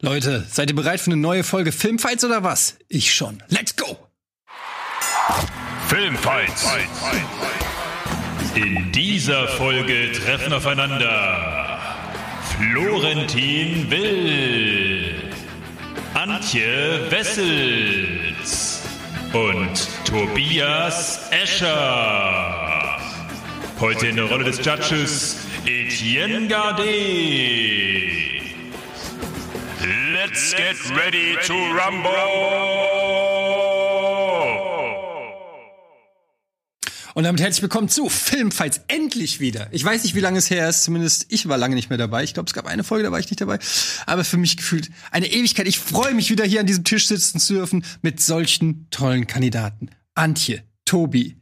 Leute, seid ihr bereit für eine neue Folge Filmfights oder was? Ich schon. Let's go! Filmfights. In dieser Folge treffen aufeinander Florentin Will, Antje Wessels und Tobias Escher. Heute in der Rolle des Judges Etienne Gardet. Let's get ready to rumble! Und damit herzlich willkommen zu Filmfights. Endlich wieder. Ich weiß nicht, wie lange es her ist. Zumindest ich war lange nicht mehr dabei. Ich glaube, es gab eine Folge, da war ich nicht dabei. Aber für mich gefühlt eine Ewigkeit. Ich freue mich wieder hier an diesem Tisch sitzen zu dürfen mit solchen tollen Kandidaten. Antje, Tobi,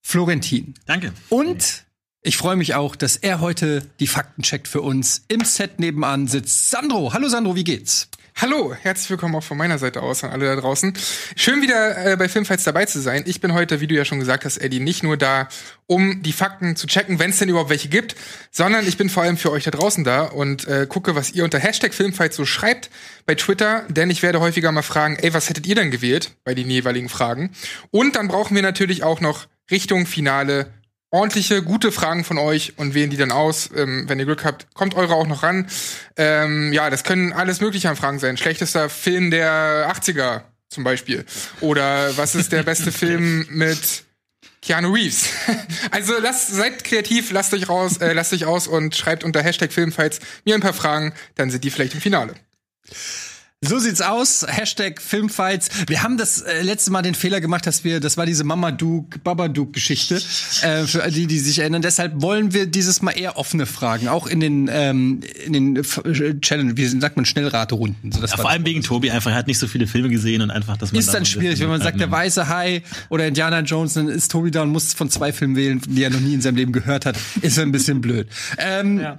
Florentin. Danke. Und ich freue mich auch, dass er heute die Fakten checkt für uns. Im Set nebenan sitzt Sandro. Hallo Sandro, wie geht's? Hallo, herzlich willkommen auch von meiner Seite aus an alle da draußen. Schön wieder äh, bei Filmfights dabei zu sein. Ich bin heute, wie du ja schon gesagt hast, Eddie, nicht nur da, um die Fakten zu checken, wenn es denn überhaupt welche gibt, sondern ich bin vor allem für euch da draußen da und äh, gucke, was ihr unter Hashtag Filmfights so schreibt bei Twitter, denn ich werde häufiger mal fragen, ey, was hättet ihr denn gewählt bei den jeweiligen Fragen? Und dann brauchen wir natürlich auch noch Richtung Finale ordentliche, gute Fragen von euch und wählen die dann aus. Ähm, wenn ihr Glück habt, kommt eure auch noch ran. Ähm, ja, das können alles mögliche an Fragen sein. Schlechtester Film der 80er zum Beispiel. Oder was ist der beste Film mit Keanu Reeves? also lasst, seid kreativ, lasst euch raus, äh, lasst euch aus und schreibt unter Hashtag Filmfights mir ein paar Fragen, dann sind die vielleicht im Finale. So sieht's aus. Hashtag Filmfights. Wir haben das äh, letzte Mal den Fehler gemacht, dass wir, das war diese Mamadook, Babadook-Geschichte, äh, für die, die sich erinnern. Deshalb wollen wir dieses Mal eher offene Fragen, auch in den, ähm, in den äh, Challenge, wie sagt man, Schnellraterunden. So, Ja, vor allem wegen Tobi einfach, er hat nicht so viele Filme gesehen und einfach, dass man ist da dann schwierig, wenn man sagt, der weiße Hai oder Indiana Jones, dann ist Tobi da und muss von zwei Filmen wählen, die er noch nie in seinem Leben gehört hat. Ist ein bisschen blöd. Ähm, Ja,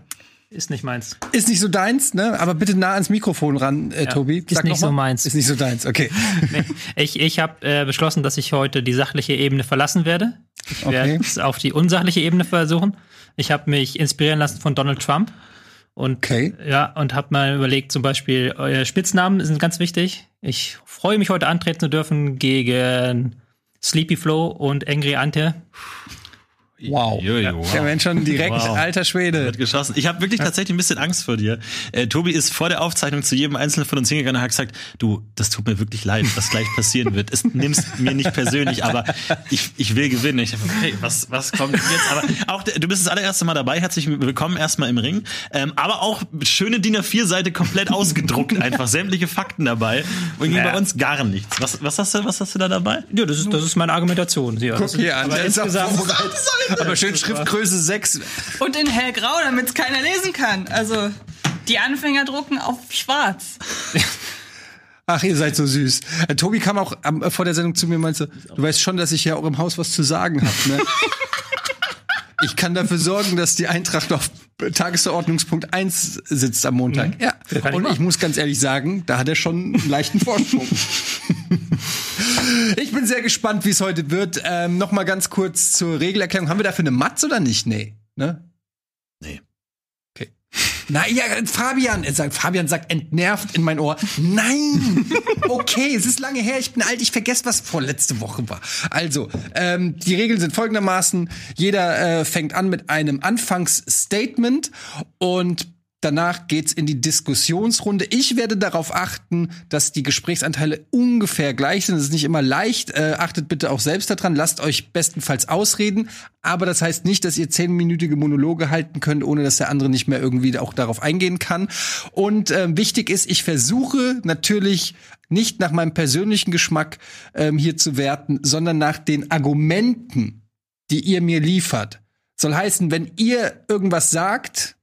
ist nicht meins. Ist nicht so deins, ne? Aber bitte nah ans Mikrofon ran, äh, Tobi. ist nicht so meins. Ist nicht so deins, okay. Ich, ich habe äh, beschlossen, dass ich heute die sachliche Ebene verlassen werde. Ich Okay. werde es auf die unsachliche Ebene versuchen. Ich habe mich inspirieren lassen von Donald Trump. Und Okay. ja, und habe mal überlegt, zum Beispiel, eure Spitznamen sind ganz wichtig. Ich freue mich heute antreten zu dürfen gegen Sleepy Flow und Angry Ante. Wow. Jojo, wow. Der Mensch schon direkt, Wow. alter Schwede. Wird geschossen. Ich habe wirklich tatsächlich ein bisschen Angst vor dir. Äh, Tobi ist vor der Aufzeichnung zu jedem Einzelnen von uns hingegangen und hat gesagt, du, das tut mir wirklich leid, was gleich passieren wird. Es nimmst mir nicht persönlich, aber ich, ich will gewinnen. Ich dachte, okay, was, was kommt jetzt? Aber auch, du bist das allererste Mal dabei. Herzlich willkommen erstmal im Ring. Ähm, aber auch schöne DIN A4-Seite komplett ausgedruckt, einfach sämtliche Fakten dabei. Und Ja. bei uns gar nichts. Was, was hast du, was hast du da dabei? Ja, das ist, das ist meine Argumentation. Ja, Guck hier an, aber der ist auch insgesamt. Aber schön Schriftgröße 6. Und in hellgrau, damit es keiner lesen kann. Also die Anfänger drucken auf schwarz. Ach, ihr seid so süß. Äh, Tobi kam auch am, äh, vor der Sendung zu mir und meinte, du weißt schon, dass ich ja auch im Haus was zu sagen habe, ne? Ich kann dafür sorgen, dass die Eintracht auf Tagesordnungspunkt 1 sitzt am Montag. Ja. kann ich Und ich machen. muss ganz ehrlich sagen, da hat er schon einen leichten Vorsprung. ich bin sehr gespannt, wie es heute wird. Ähm, noch mal ganz kurz zur Regelerklärung. Haben wir dafür eine Matz oder nicht? Nee. Ne? Nee. Okay. Na ja, Fabian, sagt, Fabian sagt entnervt in mein Ohr. Nein! Okay, es ist lange her, ich bin alt, ich vergesse, was vorletzte Woche war. Also, ähm, die Regeln sind folgendermaßen. Jeder äh, fängt an mit einem Anfangsstatement und Danach geht's in die Diskussionsrunde. Ich werde darauf achten, dass die Gesprächsanteile ungefähr gleich sind. Es ist nicht immer leicht. Äh, achtet bitte auch selbst daran. Lasst euch bestenfalls ausreden. Aber das heißt nicht, dass ihr zehnminütige Monologe halten könnt, ohne dass der andere nicht mehr irgendwie auch darauf eingehen kann. Und ähm, wichtig ist, ich versuche natürlich nicht nach meinem persönlichen Geschmack ähm, hier zu werten, sondern nach den Argumenten, die ihr mir liefert. Soll heißen, wenn ihr irgendwas sagt,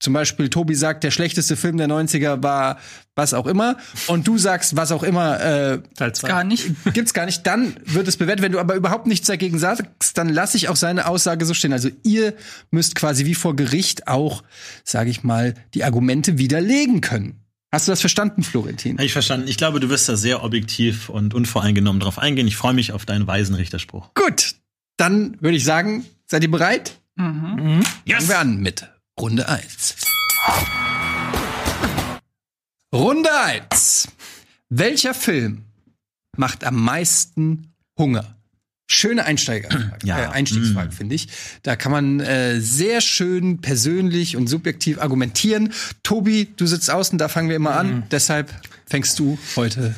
zum Beispiel Tobi sagt, der schlechteste Film der 90er war was auch immer, und du sagst, was auch immer, äh, Teil zwei. Gar nicht. gibt's gar nicht, dann wird es bewertet. Wenn du aber überhaupt nichts dagegen sagst, dann lasse ich auch seine Aussage so stehen. Also ihr müsst quasi wie vor Gericht auch, sage ich mal, die Argumente widerlegen können. Hast du das verstanden, Florentin? Hab ich verstanden. Ich glaube, du wirst da sehr objektiv und unvoreingenommen drauf eingehen. Ich freue mich auf deinen weisen Richterspruch. Gut, dann würde ich sagen, seid ihr bereit? Fangen wir an mit Runde 1. Runde 1. Welcher Film macht am meisten Hunger? Schöne Einsteiger, Ja. äh, Einstiegsfrage, finde ich. Da kann man äh, sehr schön persönlich und subjektiv argumentieren. Tobi, du sitzt außen, da fangen wir immer an. Deshalb fängst du heute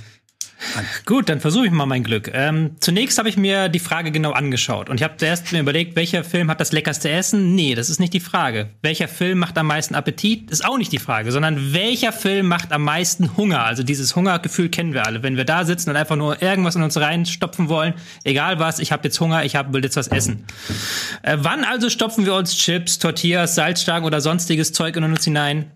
Gut, dann versuche ich mal mein Glück. Ähm, zunächst habe ich mir die Frage genau angeschaut und ich habe zuerst mir überlegt, welcher Film hat das leckerste Essen? Nee, das ist nicht die Frage. Welcher Film macht am meisten Appetit? Ist auch nicht die Frage, sondern welcher Film macht am meisten Hunger? Also dieses Hungergefühl kennen wir alle. Wenn wir da sitzen und einfach nur irgendwas in uns reinstopfen wollen, egal was, ich habe jetzt Hunger, ich hab, will jetzt was essen. Äh, wann also stopfen wir uns Chips, Tortillas, Salzstangen oder sonstiges Zeug in uns hinein?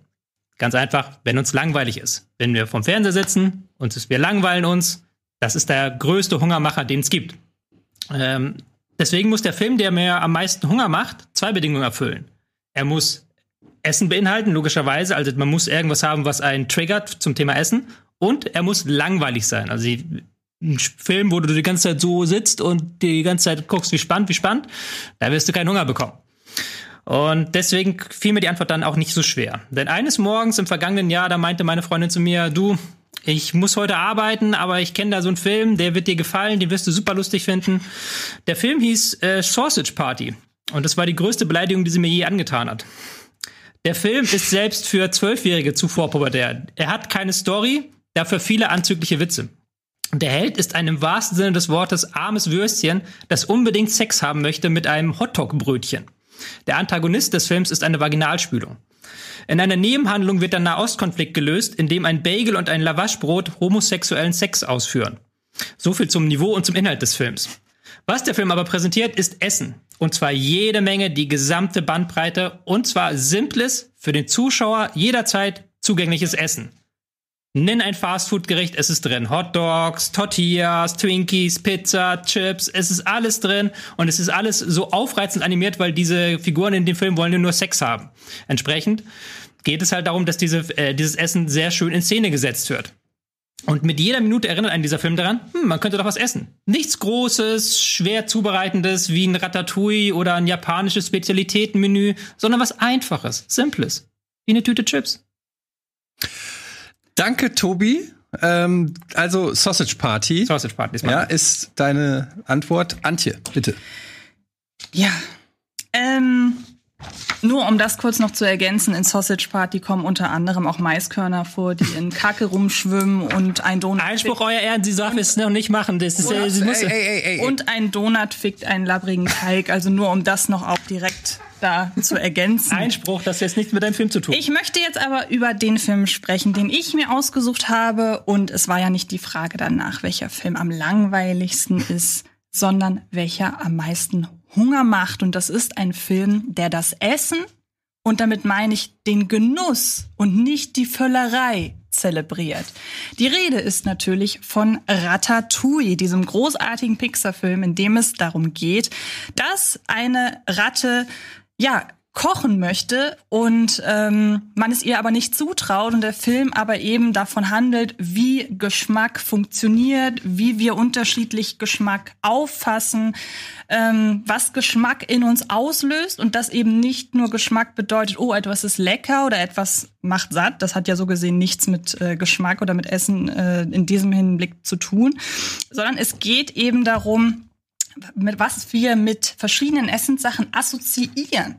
Ganz einfach, wenn uns langweilig ist. Wenn wir vom Fernseher sitzen und wir langweilen uns, das ist der größte Hungermacher, den es gibt. Ähm, deswegen muss der Film, der mir am meisten Hunger macht, zwei Bedingungen erfüllen. Er muss Essen beinhalten, logischerweise. Also man muss irgendwas haben, was einen triggert zum Thema Essen. Und er muss langweilig sein. Also ein Film, wo du die ganze Zeit so sitzt und die ganze Zeit guckst, wie spannend, wie spannend, da wirst du keinen Hunger bekommen. Und deswegen fiel mir die Antwort dann auch nicht so schwer. Denn eines Morgens im vergangenen Jahr, da meinte meine Freundin zu mir, du, ich muss heute arbeiten, aber ich kenne da so einen Film, der wird dir gefallen, den wirst du super lustig finden. Der Film hieß äh, Sausage Party. Und das war die größte Beleidigung, die sie mir je angetan hat. Der Film ist selbst für Zwölfjährige zu vorpubertär. Er hat keine Story, dafür viele anzügliche Witze. Der Held ist ein im wahrsten Sinne des Wortes armes Würstchen, das unbedingt Sex haben möchte mit einem Hotdog-Brötchen. Der Antagonist des Films ist eine Vaginalspülung. In einer Nebenhandlung wird der Nahostkonflikt gelöst, indem ein Bagel und ein Lavaschbrot homosexuellen Sex ausführen. So viel zum Niveau und zum Inhalt des Films. Was der Film aber präsentiert, ist Essen. Und zwar jede Menge, die gesamte Bandbreite. Und zwar simples, für den Zuschauer jederzeit zugängliches Essen. Nenn ein Fastfood-Gericht, es ist drin. Hot Dogs, Tortillas, Twinkies, Pizza, Chips, es ist alles drin und es ist alles so aufreizend animiert, weil diese Figuren in dem Film wollen nur Sex haben. Entsprechend geht es halt darum, dass diese, äh, dieses Essen sehr schön in Szene gesetzt wird. Und mit jeder Minute erinnert einen dieser Film daran, hm, man könnte doch was essen. Nichts Großes, schwer zubereitendes wie ein Ratatouille oder ein japanisches Spezialitätenmenü, sondern was Einfaches, Simples. Wie eine Tüte Chips. Danke, Tobi. Ähm, also Sausage Party. Sausage Party ist Ja, ist deine Antwort. Antje, bitte. Ja. Ähm, nur um das kurz noch zu ergänzen, in Sausage Party kommen unter anderem auch Maiskörner vor, die in Kacke rumschwimmen und ein Donut. Einspruch, euer Ehren, Sie sagen es noch nicht machen. Das ist, äh, Sie muss, ey, ey, ey. Und ein Donut fickt einen labbrigen Teig. Also nur um das noch auch direkt da zu ergänzen. Einspruch, das hat jetzt nichts mit deinem Film zu tun. Ich möchte jetzt aber über den Film sprechen, den ich mir ausgesucht habe. Und es war ja nicht die Frage danach, welcher Film am langweiligsten ist, sondern welcher am meisten Hunger macht. Und das ist ein Film, der das Essen, und damit meine ich den Genuss und nicht die Völlerei zelebriert. Die Rede ist natürlich von Ratatouille, diesem großartigen Pixar-Film, in dem es darum geht, dass eine Ratte ja, kochen möchte und ähm, man es ihr aber nicht zutraut und der Film aber eben davon handelt, wie Geschmack funktioniert, wie wir unterschiedlich Geschmack auffassen, ähm, was Geschmack in uns auslöst und das eben nicht nur Geschmack bedeutet, oh, etwas ist lecker oder etwas macht satt. Das hat ja so gesehen nichts mit äh, Geschmack oder mit Essen äh, in diesem Hinblick zu tun, sondern es geht eben darum, mit was wir mit verschiedenen Essenssachen assoziieren.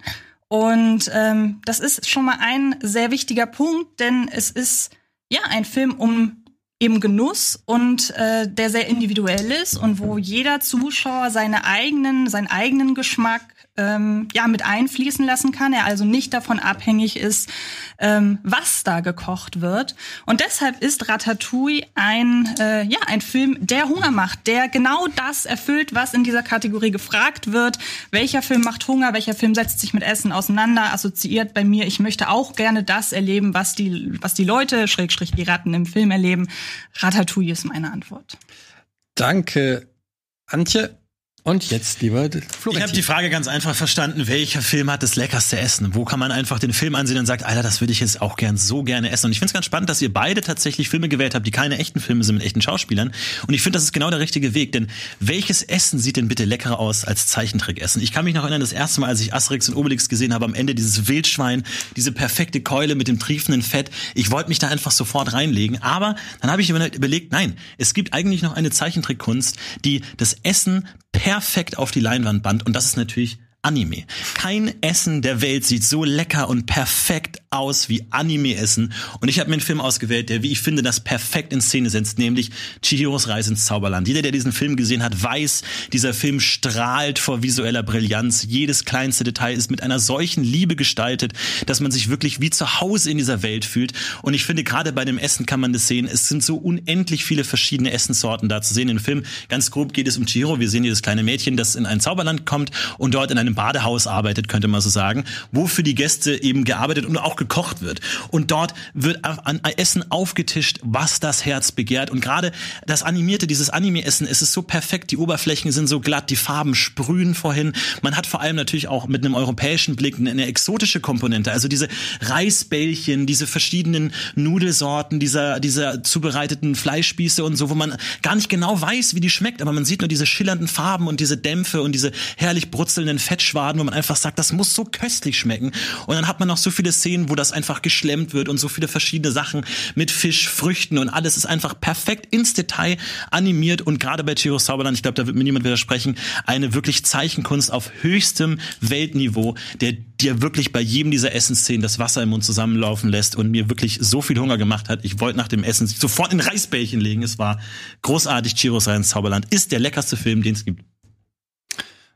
Und ähm, das ist schon mal ein sehr wichtiger Punkt, denn es ist ja ein Film um eben Genuss und äh, der sehr individuell ist und wo jeder Zuschauer seine eigenen, seinen eigenen Geschmack ähm, ja mit einfließen lassen kann. Er also nicht davon abhängig ist, ähm, was da gekocht wird. Und deshalb ist Ratatouille ein äh, ja ein Film, der Hunger macht, der genau das erfüllt, was in dieser Kategorie gefragt wird. Welcher Film macht Hunger? Welcher Film setzt sich mit Essen auseinander? Assoziiert bei mir. Ich möchte auch gerne das erleben, was die was die Leute Schrägstrich die Ratten im Film erleben. Ratatouille ist meine Antwort. Danke, Antje. Und jetzt, lieber Ich Florentin. habe die Frage ganz einfach verstanden, welcher Film hat das leckerste Essen? Wo kann man einfach den Film ansehen und sagt, Alter, das würde ich jetzt auch gern so gerne essen. Und ich finde es ganz spannend, dass ihr beide tatsächlich Filme gewählt habt, die keine echten Filme sind mit echten Schauspielern. Und ich finde, das ist genau der richtige Weg. Denn welches Essen sieht denn bitte leckerer aus als Zeichentrickessen? Ich kann mich noch erinnern, das erste Mal, als ich Asterix und Obelix gesehen habe, am Ende dieses Wildschwein, diese perfekte Keule mit dem triefenden Fett. Ich wollte mich da einfach sofort reinlegen. Aber dann habe ich überlegt, nein, es gibt eigentlich noch eine Zeichentrickkunst, die das Essen perfekt auf die Leinwand band. Und das ist natürlich Anime. Kein Essen der Welt sieht so lecker und perfekt aus wie Anime-Essen. Und ich habe mir einen Film ausgewählt, der, wie ich finde, das perfekt in Szene setzt, nämlich Chihiros Reise ins Zauberland. Jeder, der diesen Film gesehen hat, weiß, dieser Film strahlt vor visueller Brillanz. Jedes kleinste Detail ist mit einer solchen Liebe gestaltet, dass man sich wirklich wie zu Hause in dieser Welt fühlt. Und ich finde, gerade bei dem Essen kann man das sehen. Es sind so unendlich viele verschiedene Essenssorten da zu sehen im Film. Ganz grob geht es um Chihiro. Wir sehen hier kleine Mädchen, das in ein Zauberland kommt und dort in einem Badehaus arbeitet, könnte man so sagen, wo für die Gäste eben gearbeitet und auch gekocht wird. Und dort wird an Essen aufgetischt, was das Herz begehrt. Und gerade das animierte, dieses Anime-Essen, es ist so perfekt, die Oberflächen sind so glatt, die Farben sprühen vorhin. Man hat vor allem natürlich auch mit einem europäischen Blick eine, exotische Komponente, also diese Reisbällchen, diese verschiedenen Nudelsorten, dieser, dieser zubereiteten Fleischspieße und so, wo man gar nicht genau weiß, wie die schmeckt, aber man sieht nur diese schillernden Farben und diese Dämpfe und diese herrlich brutzelnden Fettschwaden, wo man einfach sagt, das muss so köstlich schmecken. Und dann hat man noch so viele Szenen, wo das einfach geschlemmt wird und so viele verschiedene Sachen mit Fisch, Früchten und alles ist einfach perfekt ins Detail animiert und gerade bei Chihiros Zauberland, ich glaube, da wird mir niemand widersprechen, eine wirklich Zeichenkunst auf höchstem Weltniveau, der dir wirklich bei jedem dieser Essensszenen das Wasser im Mund zusammenlaufen lässt und mir wirklich so viel Hunger gemacht hat. Ich wollte nach dem Essen sofort in Reisbällchen legen. Es war großartig. Chihiros Reise ins Zauberland ist der leckerste Film, den es gibt.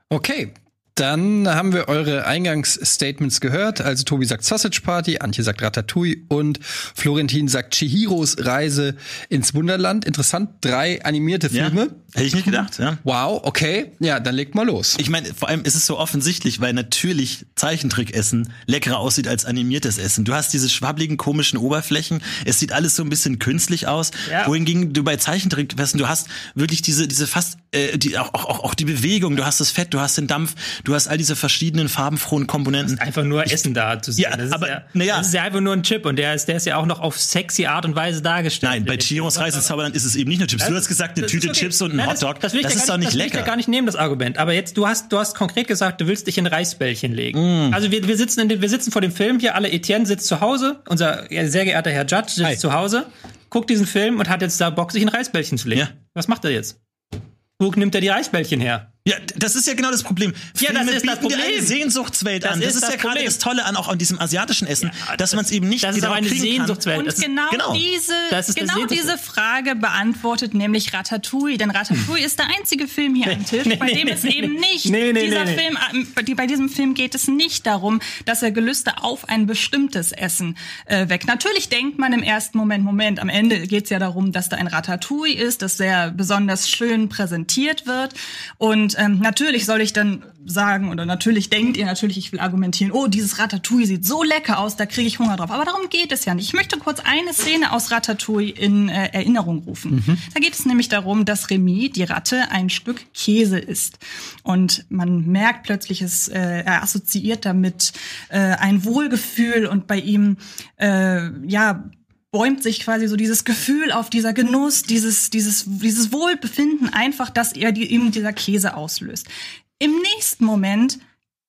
Okay, dann haben wir eure Eingangsstatements gehört. Also Tobi sagt Sausage Party, Antje sagt Ratatouille und Florentin sagt Chihiros Reise ins Wunderland. Interessant, drei animierte Filme. Ja, hätte ich nicht gedacht, ja. Wow, okay. Ja, dann legt mal los. Ich meine, vor allem ist es so offensichtlich, weil natürlich Zeichentrickessen leckerer aussieht als animiertes Essen. Du hast diese schwabbligen, komischen Oberflächen. Es sieht alles so ein bisschen künstlich aus. Ja. Wohingegen du bei Zeichentrickessen, du hast wirklich diese, diese fast, äh, die, auch, auch, auch die Bewegung. Du hast das Fett, du hast den Dampf, du hast all diese verschiedenen farbenfrohen Komponenten. Einfach nur Essen da zu sehen. Ja, das, ist aber, ja, na ja. das ist ja einfach nur ein Chip und der ist, der ist ja auch noch auf sexy Art und Weise dargestellt. Nein, bei Chihiros Reise ins Zauberland ist es eben nicht nur Chips. Du hast gesagt, eine Das Tüte ist okay. Chips und ein Nein, Hotdog. Das, das, ich das ja ist doch nicht das will ich lecker. ja gar nicht nehmen, das Argument. Aber jetzt, du hast, du hast konkret gesagt, du willst dich in Reisbällchen legen. Mm. Also wir, wir sitzen in den, wir sitzen vor dem Film hier, alle Etienne sitzt zu Hause, unser sehr geehrter Herr Judge sitzt Hi. zu Hause, guckt diesen Film und hat jetzt da Bock, sich in Reisbällchen zu legen. Ja. Was macht er jetzt? Wo nimmt er die Reisbällchen her? Ja, das ist ja genau das Problem. Ja, das Filme ist das Problem. eine Sehnsuchtswelt Das an. Das ist ist, das ja gerade das Tolle an auch an diesem asiatischen Essen, dass man es eben nicht Das ist genau aber eine Sehnsuchtswelt. Und ist- genau, genau. diese, ist genau diese Frage beantwortet nämlich Ratatouille. Denn Ratatouille ist der einzige Film hier am Tisch, Nee, bei dem nee, es nee, eben nicht, dieser. Film, äh, bei diesem Film geht es nicht darum, dass er Gelüste auf ein bestimmtes Essen äh, weckt. Natürlich denkt man im ersten Moment, Moment, am Ende geht es ja darum, dass da ein Ratatouille ist, das sehr besonders schön präsentiert wird. Und ähm, natürlich soll ich dann sagen, oder natürlich denkt ihr natürlich, ich will argumentieren, oh, dieses Ratatouille sieht so lecker aus, da kriege ich Hunger drauf. Aber darum geht es ja nicht. Ich möchte kurz eine Szene aus Ratatouille in äh, Erinnerung rufen. Da geht es nämlich darum, dass Remy, die Ratte, ein Stück Käse isst. Und man merkt plötzlich, es, äh, er assoziiert damit äh, ein Wohlgefühl und bei ihm, äh, ja, bäumt sich quasi so dieses Gefühl auf, dieser Genuss, dieses, dieses, dieses Wohlbefinden einfach, dass er die, ihm dieser Käse auslöst. Im nächsten Moment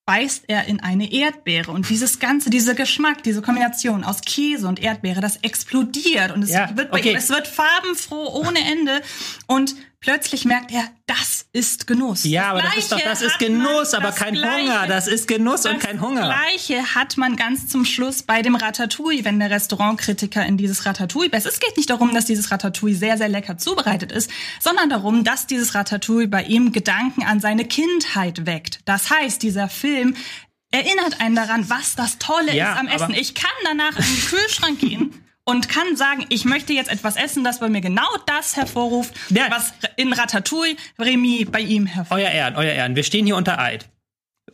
beißt er in eine Erdbeere und dieses ganze, dieser Geschmack, diese Kombination aus Käse und Erdbeere, das explodiert und es Ja, wird bei okay. ihm, es wird farbenfroh ohne Ende und plötzlich merkt er, das ist Genuss. Ja, aber das ist doch, das ist Genuss, aber das kein Gleiche- Hunger. Das ist Genuss und kein Hunger. Das Gleiche hat man ganz zum Schluss bei dem Ratatouille, wenn der Restaurantkritiker in dieses Ratatouille. Es geht nicht darum, dass dieses Ratatouille sehr, sehr lecker zubereitet ist, sondern darum, dass dieses Ratatouille bei ihm Gedanken an seine Kindheit weckt. Das heißt, dieser Film erinnert einen daran, was das Tolle Ja, ist am Essen. Ich kann danach in den Kühlschrank gehen und kann sagen, ich möchte jetzt etwas essen, das bei mir genau das hervorruft, Ja. was in Ratatouille Remy bei ihm hervorruft. Euer Ehren, euer Ehren, wir stehen hier unter Eid.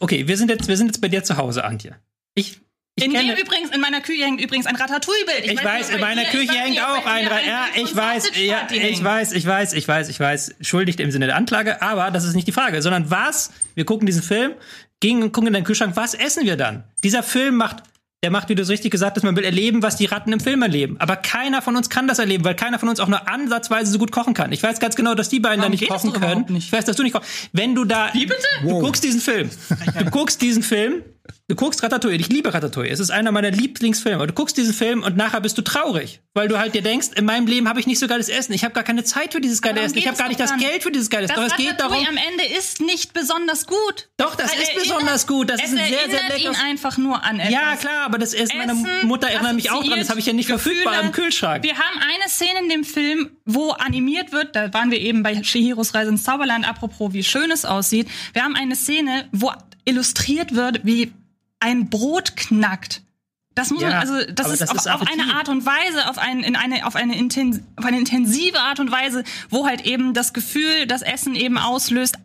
Okay, wir sind jetzt, wir sind jetzt bei dir zu Hause, Antje. Ich In kenne- dem übrigens, in meiner Küche hängt übrigens ein Ratatouille-Bild. Ich weiß, nicht, in meiner Küche ich weiß hängt auch ein ihr Ra- Ja, ich weiß, ja, ich weiß, ich weiß, ich weiß, ich weiß, ich weiß. Schuldigt im Sinne der Anklage, aber das ist nicht die Frage, sondern was, wir gucken diesen Film, gehen und gucken in deinen Kühlschrank, was essen wir dann? Dieser Film macht, der macht, wie du so richtig gesagt hast, man will erleben, was die Ratten im Film erleben. Aber keiner von uns kann das erleben, weil keiner von uns auch nur ansatzweise so gut kochen kann. Ich weiß ganz genau, dass die beiden da Warum nicht geht das kochen können. nicht? Ich weiß, dass du nicht kochst. Wenn du da. Wie bitte? Du guckst diesen Film. Du guckst diesen Film. Du guckst Ratatouille. Ich liebe Ratatouille. Es ist einer meiner Lieblingsfilme. Du guckst diesen Film und nachher bist du traurig, weil du halt dir denkst, in meinem Leben habe ich nicht so geiles Essen. Ich habe gar keine Zeit für dieses geile Essen. Ich habe gar nicht das nicht. Geld für dieses geile Essen. Das Doch es geht darum. Am Ende ist nicht besonders gut. Doch, das ist erinnert- besonders gut. Das ist ein sehr, sehr leckeres- ihn einfach nur an etwas. Ja, klar, aber das Essen meiner Essen Mutter erinnert mich auch dran. Das habe ich ja nicht verfügbar Gefühle. im Kühlschrank. Wir haben eine Szene in dem Film, wo animiert wird, da waren wir eben bei Shihiros Reise ins Zauberland, apropos wie schön es aussieht. Wir haben eine Szene, wo illustriert wird, wie ein Brot knackt. Das muss Ja, man, also das ist, das auf, ist auf eine Art und Weise, auf, ein, in eine, auf, eine intens, auf eine intensive Art und Weise, wo halt eben das Gefühl, das Essen eben auslöst,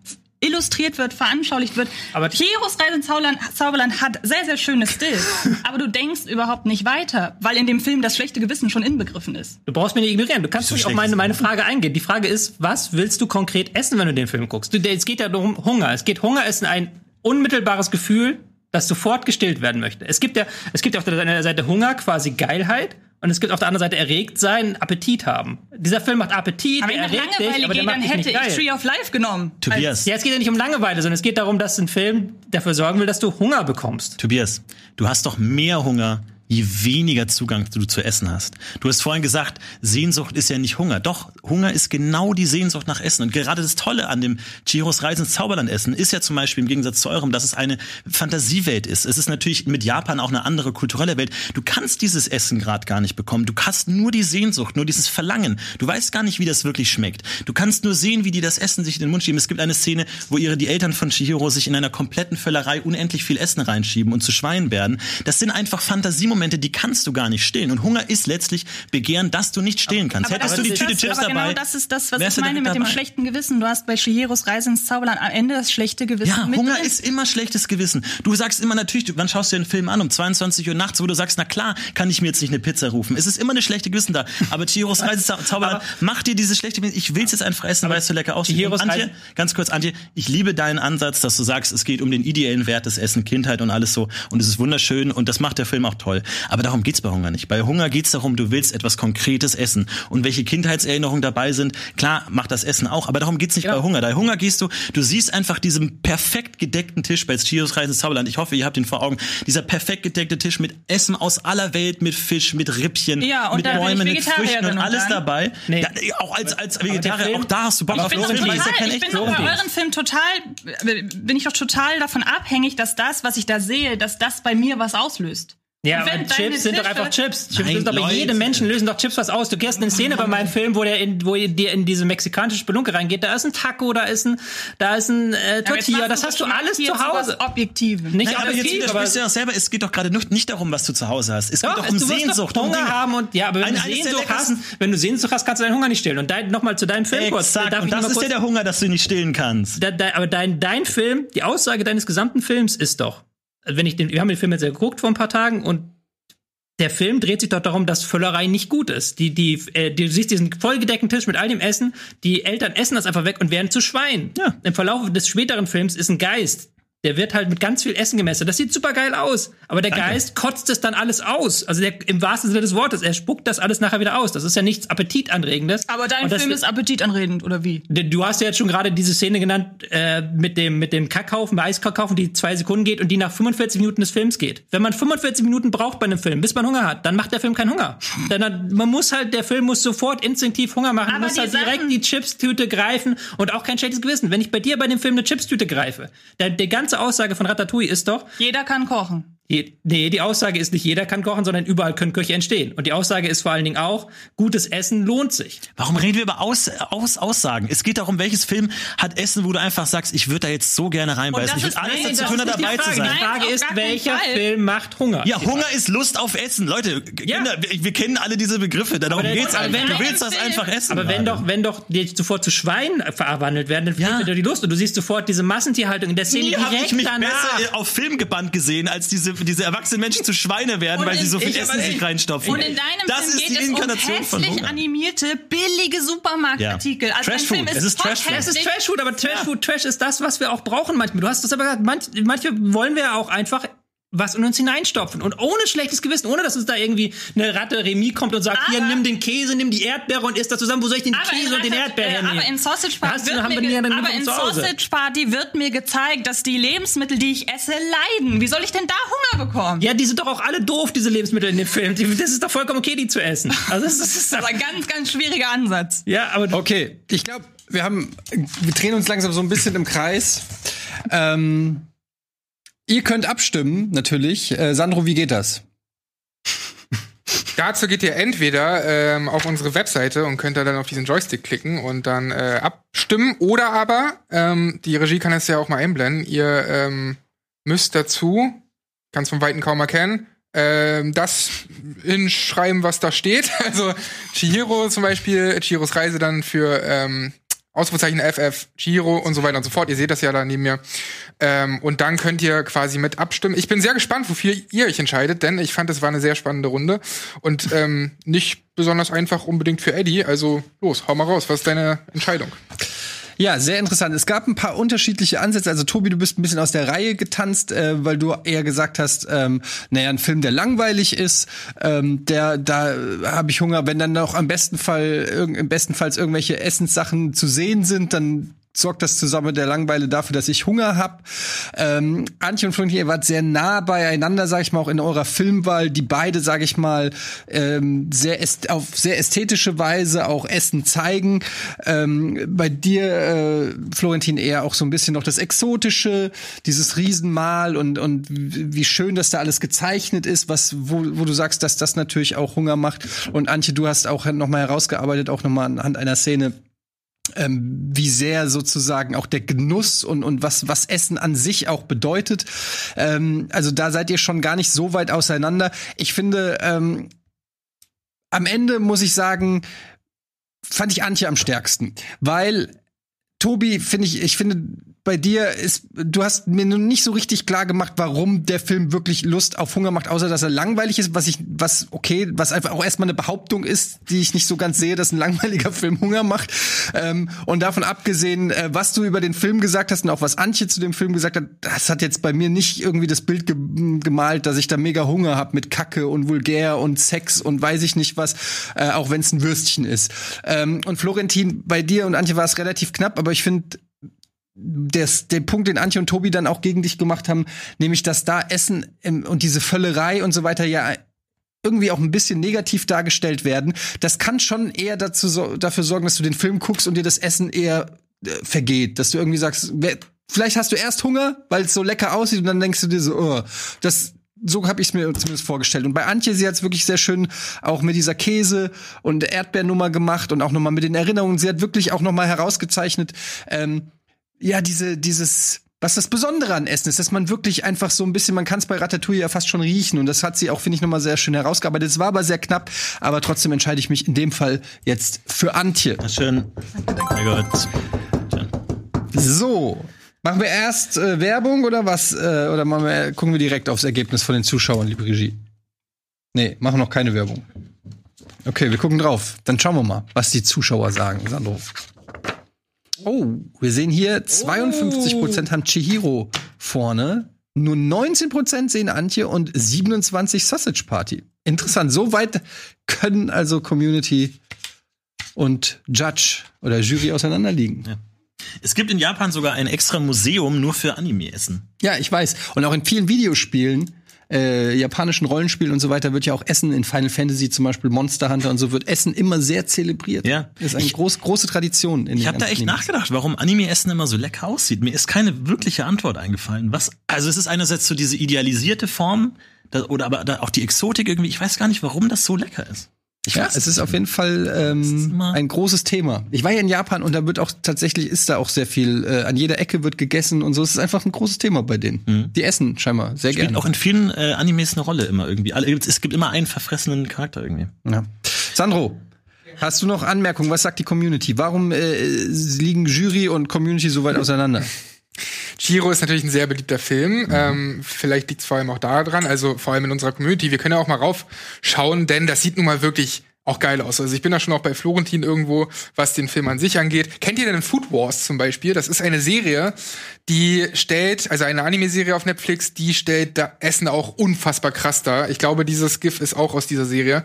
illustriert wird, veranschaulicht wird. Aber- Chihiros Reise ins Zauberland, Zauberland hat sehr, sehr schöne Stills, aber du denkst überhaupt nicht weiter, weil in dem Film das schlechte Gewissen schon inbegriffen ist. Du brauchst mich nicht ignorieren. Du kannst So ruhig auf meine, meine Frage eingehen. Die Frage ist, was willst du konkret essen, wenn du den Film guckst? Du, es geht ja darum, Hunger. Es geht, Hunger ist ein unmittelbares Gefühl, das sofort gestillt werden möchte. Es gibt ja, es gibt ja auf der einen Seite Hunger, quasi Geilheit. Und es gibt auf der anderen Seite erregt sein, Appetit haben. Dieser Film macht Appetit, Aber wenn der erregt dich, Langeweile aber der gehe, macht dann dich hätte ich geil. Tree of Life genommen. Tobias, Ja, es geht ja nicht um Langeweile, sondern es geht darum, dass ein Film dafür sorgen will, dass du Hunger bekommst. Tobias, du hast doch mehr Hunger, je weniger Zugang du zu Essen hast. Du hast vorhin gesagt, Sehnsucht ist ja nicht Hunger. Doch, Hunger ist genau die Sehnsucht nach Essen. Und gerade das Tolle an dem Chihiros Reise ins Zauberland Essen ist ja zum Beispiel im Gegensatz zu eurem, dass es eine Fantasiewelt ist. Es ist natürlich mit Japan auch eine andere kulturelle Welt. Du kannst dieses Essen gerade gar nicht bekommen. Du hast nur die Sehnsucht, nur dieses Verlangen. Du weißt gar nicht, wie das wirklich schmeckt. Du kannst nur sehen, wie die das Essen sich in den Mund schieben. Es gibt eine Szene, wo ihre die Eltern von Chihiro sich in einer kompletten Völlerei unendlich viel Essen reinschieben und zu Schweinen werden. Das sind einfach Fantasiemomente, die kannst du gar nicht stillen. Und Hunger ist letztlich Begehren, das du nicht stillen kannst. Hättest das du die Tüte Chips aber dabei? genau das ist das, was ich meine mit dem dabei. schlechten Gewissen. Du hast bei Shihiros Reise ins Zauberland am Ende das schlechte Gewissen Ja, mit Hunger drin. ist immer schlechtes Gewissen. Du sagst immer natürlich, du, wann schaust du dir einen Film an? Um 22 Uhr nachts, wo du sagst, na klar, kann ich mir jetzt nicht eine Pizza rufen. Es ist immer eine schlechte Gewissen da. Aber Chihiros Reise ins Zauberland macht dir dieses schlechte Gewissen. Ich will's jetzt einfach essen, weil es so lecker aussieht. Antje, ganz kurz, Antje, ich liebe deinen Ansatz, dass du sagst, es geht um den ideellen Wert des Essen, Kindheit und alles so. Und es ist wunderschön und das macht der Film auch toll. Aber darum geht's bei Hunger nicht. Bei Hunger geht's darum, du willst etwas Konkretes essen. Und welche Kindheitserinnerungen dabei sind, klar, macht das Essen auch. Aber darum geht's nicht bei Hunger. Bei Hunger gehst du, du siehst einfach diesen perfekt gedeckten Tisch bei Chios Reise ins Zauberland. Ich hoffe, ihr habt ihn vor Augen. Dieser perfekt gedeckte Tisch mit Essen aus aller Welt, mit Fisch, mit Rippchen, Ja, und mit bin ich Bäumen, mit Früchten und alles dann- dabei. Nee. Ja, auch als, als Vegetarier, auch da hast du Bock Ich auf bin, total, ist ja kein ich bin doch bei euren Film total, bin ich doch total davon abhängig, dass das, was ich da sehe, dass das bei mir was auslöst. Ja, Und wenn aber Chips sind doch Tische- einfach Chips. Chips Nein, sind doch bei Leute. jedem Menschen lösen doch Chips was aus. Du gehst in eine Szene bei meinem Film, wo der in, wo ihr dir in diese mexikanische Spelunke reingeht. Da ist ein Taco, da ist ein, da ist ein äh, jetzt Tortilla. Das hast du alles zu Hause. was Objektives. Nicht Nein, aber jetzt objektiv, widersprichst du ja auch selber, es geht doch gerade nicht, nicht darum, was du zu Hause hast. Es geht Doch, doch um du Sehnsucht, doch um Hunger Dinge. haben und ja, aber wenn Eine- du Sehnsucht hast, wenn du Sehnsucht hast, kannst du deinen Hunger nicht stillen. Und dein, nochmal zu deinem Film kurz. Exakt, Darf und das ist ja der Hunger, dass du nicht stillen kannst. aber dein, dein Film, die Aussage deines gesamten Films ist doch, wenn ich den, wir haben den Film jetzt ja geguckt vor ein paar Tagen und der Film dreht sich doch darum, dass Völlerei nicht gut ist. Die, die, äh, du siehst diesen vollgedeckten Tisch mit all dem Essen, die Eltern essen das einfach weg und werden zu Schwein. Ja. Im Verlauf des späteren Films ist ein Geist. Der wird halt mit ganz viel Essen gemessen. Das sieht super geil aus. Aber der Danke. Geist kotzt es dann alles aus. Also der, im wahrsten Sinne des Wortes. Er spuckt das alles nachher wieder aus. Das ist ja nichts Appetitanregendes. Aber dein das Film ist appetitanredend, oder wie? Du hast ja jetzt schon gerade diese Szene genannt äh, mit dem mit dem Kackhaufen, bei Eiskackhaufen, die zwei Sekunden geht und die nach 45 Minuten des Films geht. Wenn man 45 Minuten braucht bei einem Film, bis man Hunger hat, dann macht der Film keinen Hunger. Denn dann, man muss halt, der Film muss sofort instinktiv Hunger machen, Aber muss halt Sachen- direkt die Chipstüte greifen und auch kein schlechtes Gewissen. Wenn ich bei dir bei dem Film eine Chipstüte greife, dann die ganze Aussage von Ratatouille ist doch, Jeder kann kochen. Je- Nee, die Aussage ist nicht jeder kann kochen, sondern überall können Köche entstehen. Und die Aussage ist vor allen Dingen auch, gutes Essen lohnt sich. Warum reden wir über Aus, Aus, Aussagen? Es geht darum, welches Film hat Essen, wo du einfach sagst, ich würde da jetzt so gerne reinbeißen. Ich würde alles nein, dazu tun, dabei zu Frage. sein. Die Nein, Frage auf ist, welcher Fall. Film macht Hunger? Ja, Hunger ist Lust auf Essen. Leute, Ja. Kinder, wir, wir kennen alle diese Begriffe. Darum der- geht's einfach. Du willst das einfach essen. Aber wenn gerade. doch, wenn doch die zuvor zu Schweinen verwandelt werden, dann Ja. fehlt dir die Lust und du siehst sofort diese Massentierhaltung in der Szene Nie habe ich mich danach. besser auf Film gebannt gesehen als diese diese erwachsenen Menschen zu Schweine werden, Und weil sie in- so viel Essen sich reinstopfen. Und in deinem das Film ist geht die es um Inkarnation von hässlich animierte, billige Supermarktartikel. Also dein Trashfood. Film ist Es ist voll Trashfood. Es ist hässlich. Trashfood, aber Trashfood, Trash ist das, was wir auch brauchen manchmal. Du hast das aber gesagt, manch, manche wollen wir auch einfach was in uns hineinstopfen. Und ohne schlechtes Gewissen, ohne dass uns da irgendwie eine Ratte Remy kommt und sagt, Aber- hier, nimm den Käse, nimm die Erdbeere und isst das zusammen. Wo soll ich den Käse und den Ratat- Erdbeer äh, hernehmen? aber in Sausage Party wird mir, ge- aber in. Sausage Party wird mir gezeigt, dass die Lebensmittel, die ich esse, leiden. Wie soll ich denn da Hunger bekommen? Ja, die sind doch auch alle doof, diese Lebensmittel in dem Film. Das ist doch vollkommen okay, die zu essen. Also das ist, das ist Das ist ein ganz, ganz schwieriger Ansatz. ja, aber Okay, ich glaube, wir haben, wir drehen uns langsam so ein bisschen im Kreis. Ähm, ihr könnt abstimmen, natürlich. Äh, Sandro, wie geht das? Dazu geht ihr entweder ähm, auf unsere Webseite und könnt da dann auf diesen Joystick klicken und dann äh, abstimmen. Oder aber, ähm, die Regie kann es ja auch mal einblenden, ihr ähm, müsst dazu, kann es von Weitem kaum erkennen, ähm, das hinschreiben, was da steht. Also Chihiro zum Beispiel, Chihiros Reise dann für ähm, Ausrufezeichen FF, Chihiro und so weiter und so fort. Ihr seht das ja da neben mir. Ähm, und dann könnt ihr quasi mit abstimmen. Ich bin sehr gespannt, wofür ihr euch entscheidet, denn ich fand, es war eine sehr spannende Runde und ähm, nicht besonders einfach unbedingt für Eddie. Also los, hau mal raus. Was ist deine Entscheidung? Ja, sehr interessant. Es gab ein paar unterschiedliche Ansätze. Also Tobi, du bist ein bisschen aus der Reihe getanzt, äh, weil du eher gesagt hast, ähm, naja, ein Film, der langweilig ist, ähm, der da habe ich Hunger. Wenn dann noch am besten Fall im besten Fall irgendwelche Essenssachen zu sehen sind, dann sorgt das zusammen mit der Langweile dafür, dass ich Hunger hab. Ähm, Antje und Florentin, ihr wart sehr nah beieinander, sag ich mal, auch in eurer Filmwahl, die beide, sag ich mal, ähm, sehr auf sehr ästhetische Weise auch Essen zeigen. Ähm, bei dir, äh, Florentin, eher auch so ein bisschen noch das Exotische, dieses Riesenmal und, und wie schön das da alles gezeichnet ist, was, wo, wo du sagst, dass das natürlich auch Hunger macht. Und Antje, du hast auch noch mal herausgearbeitet, auch noch mal anhand einer Szene, ähm, wie sehr sozusagen auch der Genuss und, und was, was Essen an sich auch bedeutet. Ähm, also da seid ihr schon gar nicht so weit auseinander. Ich finde, ähm, am Ende muss ich sagen, fand ich Antje am stärksten, weil Tobi, finde ich, ich finde, bei dir ist, du hast mir nun nicht so richtig klar gemacht, warum der Film wirklich Lust auf Hunger macht, außer dass er langweilig ist, was ich, was okay, was einfach auch erstmal eine Behauptung ist, die ich nicht so ganz sehe, dass ein langweiliger Film Hunger macht. Ähm, und davon abgesehen, äh, was du über den Film gesagt hast und auch was Antje zu dem Film gesagt hat, das hat jetzt bei mir nicht irgendwie das Bild ge gemalt, dass ich da mega Hunger habe mit Kacke und vulgär und Sex und weiß ich nicht was, äh, auch wenn es ein Würstchen ist. Ähm, und Florentin, bei dir und Antje war es relativ knapp, aber ich finde, des, der Punkt, den Antje und Tobi dann auch gegen dich gemacht haben, nämlich, dass da Essen im, und diese Völlerei und so weiter ja irgendwie auch ein bisschen negativ dargestellt werden, das kann schon eher dazu so, dafür sorgen, dass du den Film guckst und dir das Essen eher äh, vergeht, dass du irgendwie sagst, wer, vielleicht hast du erst Hunger, weil es so lecker aussieht und dann denkst du dir so, oh, das so habe ich es mir zumindest vorgestellt. Und bei Antje, sie hat es wirklich sehr schön auch mit dieser Käse- und Erdbeernummer gemacht und auch nochmal mit den Erinnerungen. Sie hat wirklich auch nochmal herausgezeichnet, ähm, ja, diese, dieses, was das Besondere an Essen ist, dass man wirklich einfach so ein bisschen, man kann es bei Ratatouille ja fast schon riechen und das hat sie auch, finde ich, nochmal sehr schön herausgearbeitet. Es war aber sehr knapp, aber trotzdem entscheide ich mich in dem Fall jetzt für Antje. Na schön. Mein Gott. So. Machen wir erst äh, Werbung oder was? Äh, oder machen wir, gucken wir direkt aufs Ergebnis von den Zuschauern, liebe Regie? Nee, machen noch keine Werbung. Okay, wir gucken drauf. Dann schauen wir mal, was die Zuschauer sagen, Sandro. Oh, wir sehen hier 52% haben Chihiro vorne, nur 19% sehen Antje und 27 Sausage Party. Interessant, so weit können also Community und Judge oder Jury auseinanderliegen. Es gibt in Japan sogar ein extra Museum nur für Anime-Essen. Ja, ich weiß. Und auch in vielen Videospielen, äh, japanischen Rollenspielen und so weiter, wird ja auch Essen in Final Fantasy, zum Beispiel Monster Hunter und so, wird Essen immer sehr zelebriert. Ja. Das ist eine Ich- groß, große Tradition. In Ich habe da echt Animes. nachgedacht, warum Anime-Essen immer so lecker aussieht. Mir ist keine wirkliche Antwort eingefallen. Was? Also es ist einerseits so diese idealisierte Form, da, oder aber da auch die Exotik irgendwie. Ich weiß gar nicht, warum das so lecker ist. Ich Ja, weiß es ist auf jeden Fall ähm, ein großes Thema. Ich war ja in Japan und da wird auch tatsächlich ist da auch sehr viel. Äh, an jeder Ecke wird gegessen und so. Es ist einfach ein großes Thema bei denen. Die essen scheinbar sehr Spielt gerne. auch in vielen äh, Animes eine Rolle immer irgendwie. Alle- Es gibt immer einen verfressenen Charakter irgendwie. Ja. Sandro, hast du noch Anmerkungen? Was sagt die Community? Warum äh, liegen Jury und Community so weit auseinander? Chiro ist natürlich ein sehr beliebter Film. Ähm, vielleicht liegt es vor allem auch daran, also vor allem in unserer Community. Wir können ja auch mal raufschauen, denn das sieht nun mal wirklich auch geil aus. Also ich bin da schon auch bei Florentin irgendwo, was den Film an sich angeht. Kennt ihr denn Food Wars zum Beispiel? Das ist eine Serie, die stellt, also eine Anime-Serie auf Netflix, die stellt da Essen auch unfassbar krass dar. Ich glaube, dieses GIF ist auch aus dieser Serie.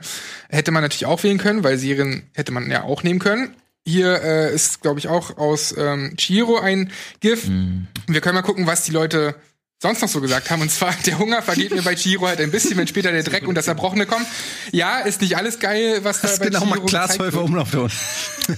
Hätte man natürlich auch wählen können, weil Serien hätte man ja auch nehmen können. Hier äh, ist, glaube ich, auch aus ähm, Chiro ein GIF. Wir können mal gucken, was die Leute sonst noch so gesagt haben. Und zwar, der Hunger vergeht mir bei Chiro halt ein bisschen, wenn später der Dreck und das Erbrochene kommen. Ja, ist nicht alles geil, was da Das bei genau mal Chihiro gezeigt Glashäufer. Umlaufton.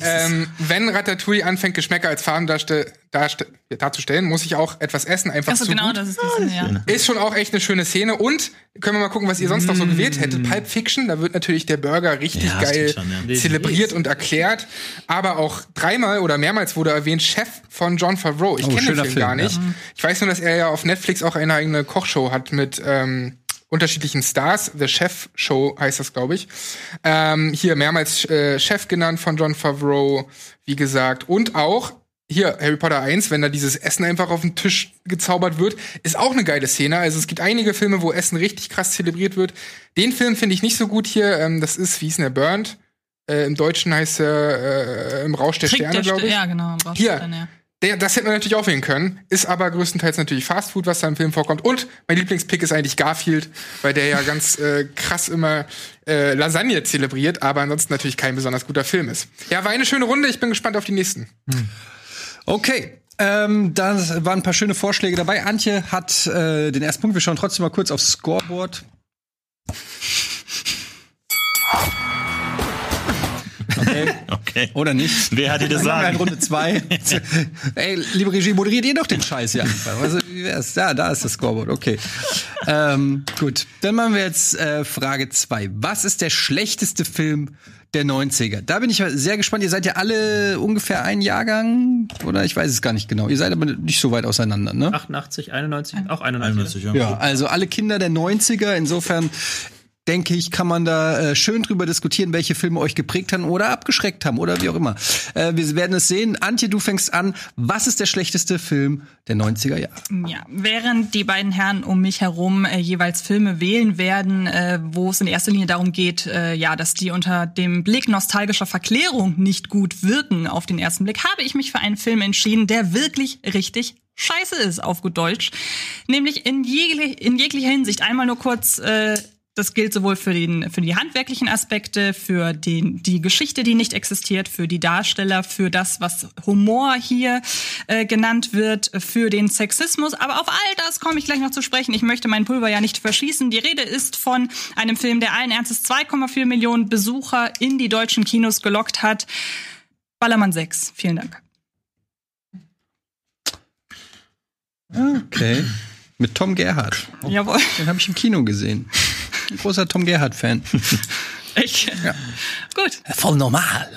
Ähm, wenn Ratatouille anfängt, Geschmäcker als Farben darste darste darzustellen, muss ich auch etwas essen, einfach Achso, zu genau, gut. das ist die Szene, ja. Ist schon auch echt eine schöne Szene. Und können wir mal gucken, was ihr sonst noch so gewählt hättet. Pulp Fiction, da wird natürlich der Burger richtig Ja, geil stimmt schon, ja. zelebriert und erklärt. Aber auch dreimal oder mehrmals wurde erwähnt, Chef von John Favreau. Ich Oh, kenne den Film, Film, gar nicht. ja. Ich weiß nur, dass er ja auf Netflix auch eine eigene Kochshow hat mit ähm, unterschiedlichen Stars. The Chef Show heißt das, glaube ich. Ähm, hier mehrmals äh, Chef genannt von John Favreau, wie gesagt. Und auch hier Harry Potter 1, wenn da dieses Essen einfach auf den Tisch gezaubert wird, ist auch eine geile Szene. Also es gibt einige Filme, wo Essen richtig krass zelebriert wird. Den Film finde ich nicht so gut hier. Ähm, das ist, wie hieß denn der, Burnt? Äh, Im Deutschen heißt er äh, Im Rausch der Trick Sterne, der glaube ich. Ja, genau. brauchst Hier. du dann, ja. Der, das hätte man natürlich auch wählen können, ist aber größtenteils natürlich Fastfood, was da im Film vorkommt. Und mein Lieblingspick ist eigentlich Garfield, weil der ja ganz äh, krass immer äh, Lasagne zelebriert, aber ansonsten natürlich kein besonders guter Film ist. Ja, war eine schöne Runde, ich bin gespannt auf die nächsten. Okay. Ähm, da waren ein paar schöne Vorschläge dabei. Antje hat äh, den ersten Punkt. Wir schauen trotzdem mal kurz aufs Scoreboard. Okay. Okay. Oder nicht? Wer hat dir das sagen? Runde zwei. Ey, liebe Regie, moderiert ihr doch den Scheiß hier einfach. Also, wie wär's? Ja, da ist das Scoreboard. Okay. ähm, gut. Dann machen wir jetzt äh, Frage zwei. Was ist der schlechteste Film der 90er? Da bin ich sehr gespannt. Ihr seid ja alle ungefähr ein Jahrgang oder ich weiß es gar nicht genau. Ihr seid aber nicht so weit auseinander, ne? 88, 91, auch 91. 91, ja. Ja, also alle Kinder der 90er. Insofern denke ich, kann man da äh, schön drüber diskutieren, welche Filme euch geprägt haben oder abgeschreckt haben oder wie auch immer. Äh, wir werden es sehen. Antje, du fängst an. Was ist der schlechteste Film der 90er Jahre? Ja, während die beiden Herren um mich herum äh, jeweils Filme wählen werden, äh, wo es in erster Linie darum geht, äh, ja, dass die unter dem Blick nostalgischer Verklärung nicht gut wirken auf den ersten Blick, habe ich mich für einen Film entschieden, der wirklich richtig scheiße ist, auf gut Deutsch. Nämlich in, jegli in jeglicher Hinsicht. Einmal nur kurz äh, das gilt sowohl für, den, für die handwerklichen Aspekte, für den, die Geschichte, die nicht existiert, für die Darsteller, für das, was Humor hier äh, genannt wird, für den Sexismus. Aber auf all das komme ich gleich noch zu sprechen. Ich möchte mein Pulver ja nicht verschießen. Die Rede ist von einem Film, der allen Ernstes 2,4 Millionen Besucher in die deutschen Kinos gelockt hat. Ballermann 6. Vielen Dank. Okay. Mit Tom Gerhardt. Jawohl. Den habe ich im Kino gesehen. Ein großer Tom Gerhardt-Fan. Ich. Gut. Voll normal.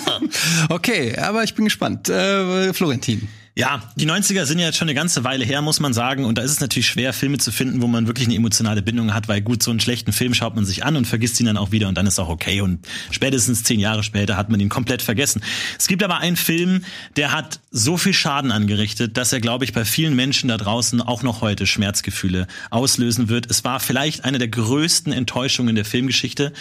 okay, aber ich bin gespannt. Äh, Florentin. Ja, die 90er sind ja jetzt schon eine ganze Weile her, muss man sagen. Und da ist es natürlich schwer, Filme zu finden, wo man wirklich eine emotionale Bindung hat, weil gut, so einen schlechten Film schaut man sich an und vergisst ihn dann auch wieder und dann ist auch okay. Und spätestens zehn Jahre später hat man ihn komplett vergessen. Es gibt aber einen Film, der hat so viel Schaden angerichtet, dass er, glaube ich, bei vielen Menschen da draußen auch noch heute Schmerzgefühle auslösen wird. Es war vielleicht eine der größten Enttäuschungen der Filmgeschichte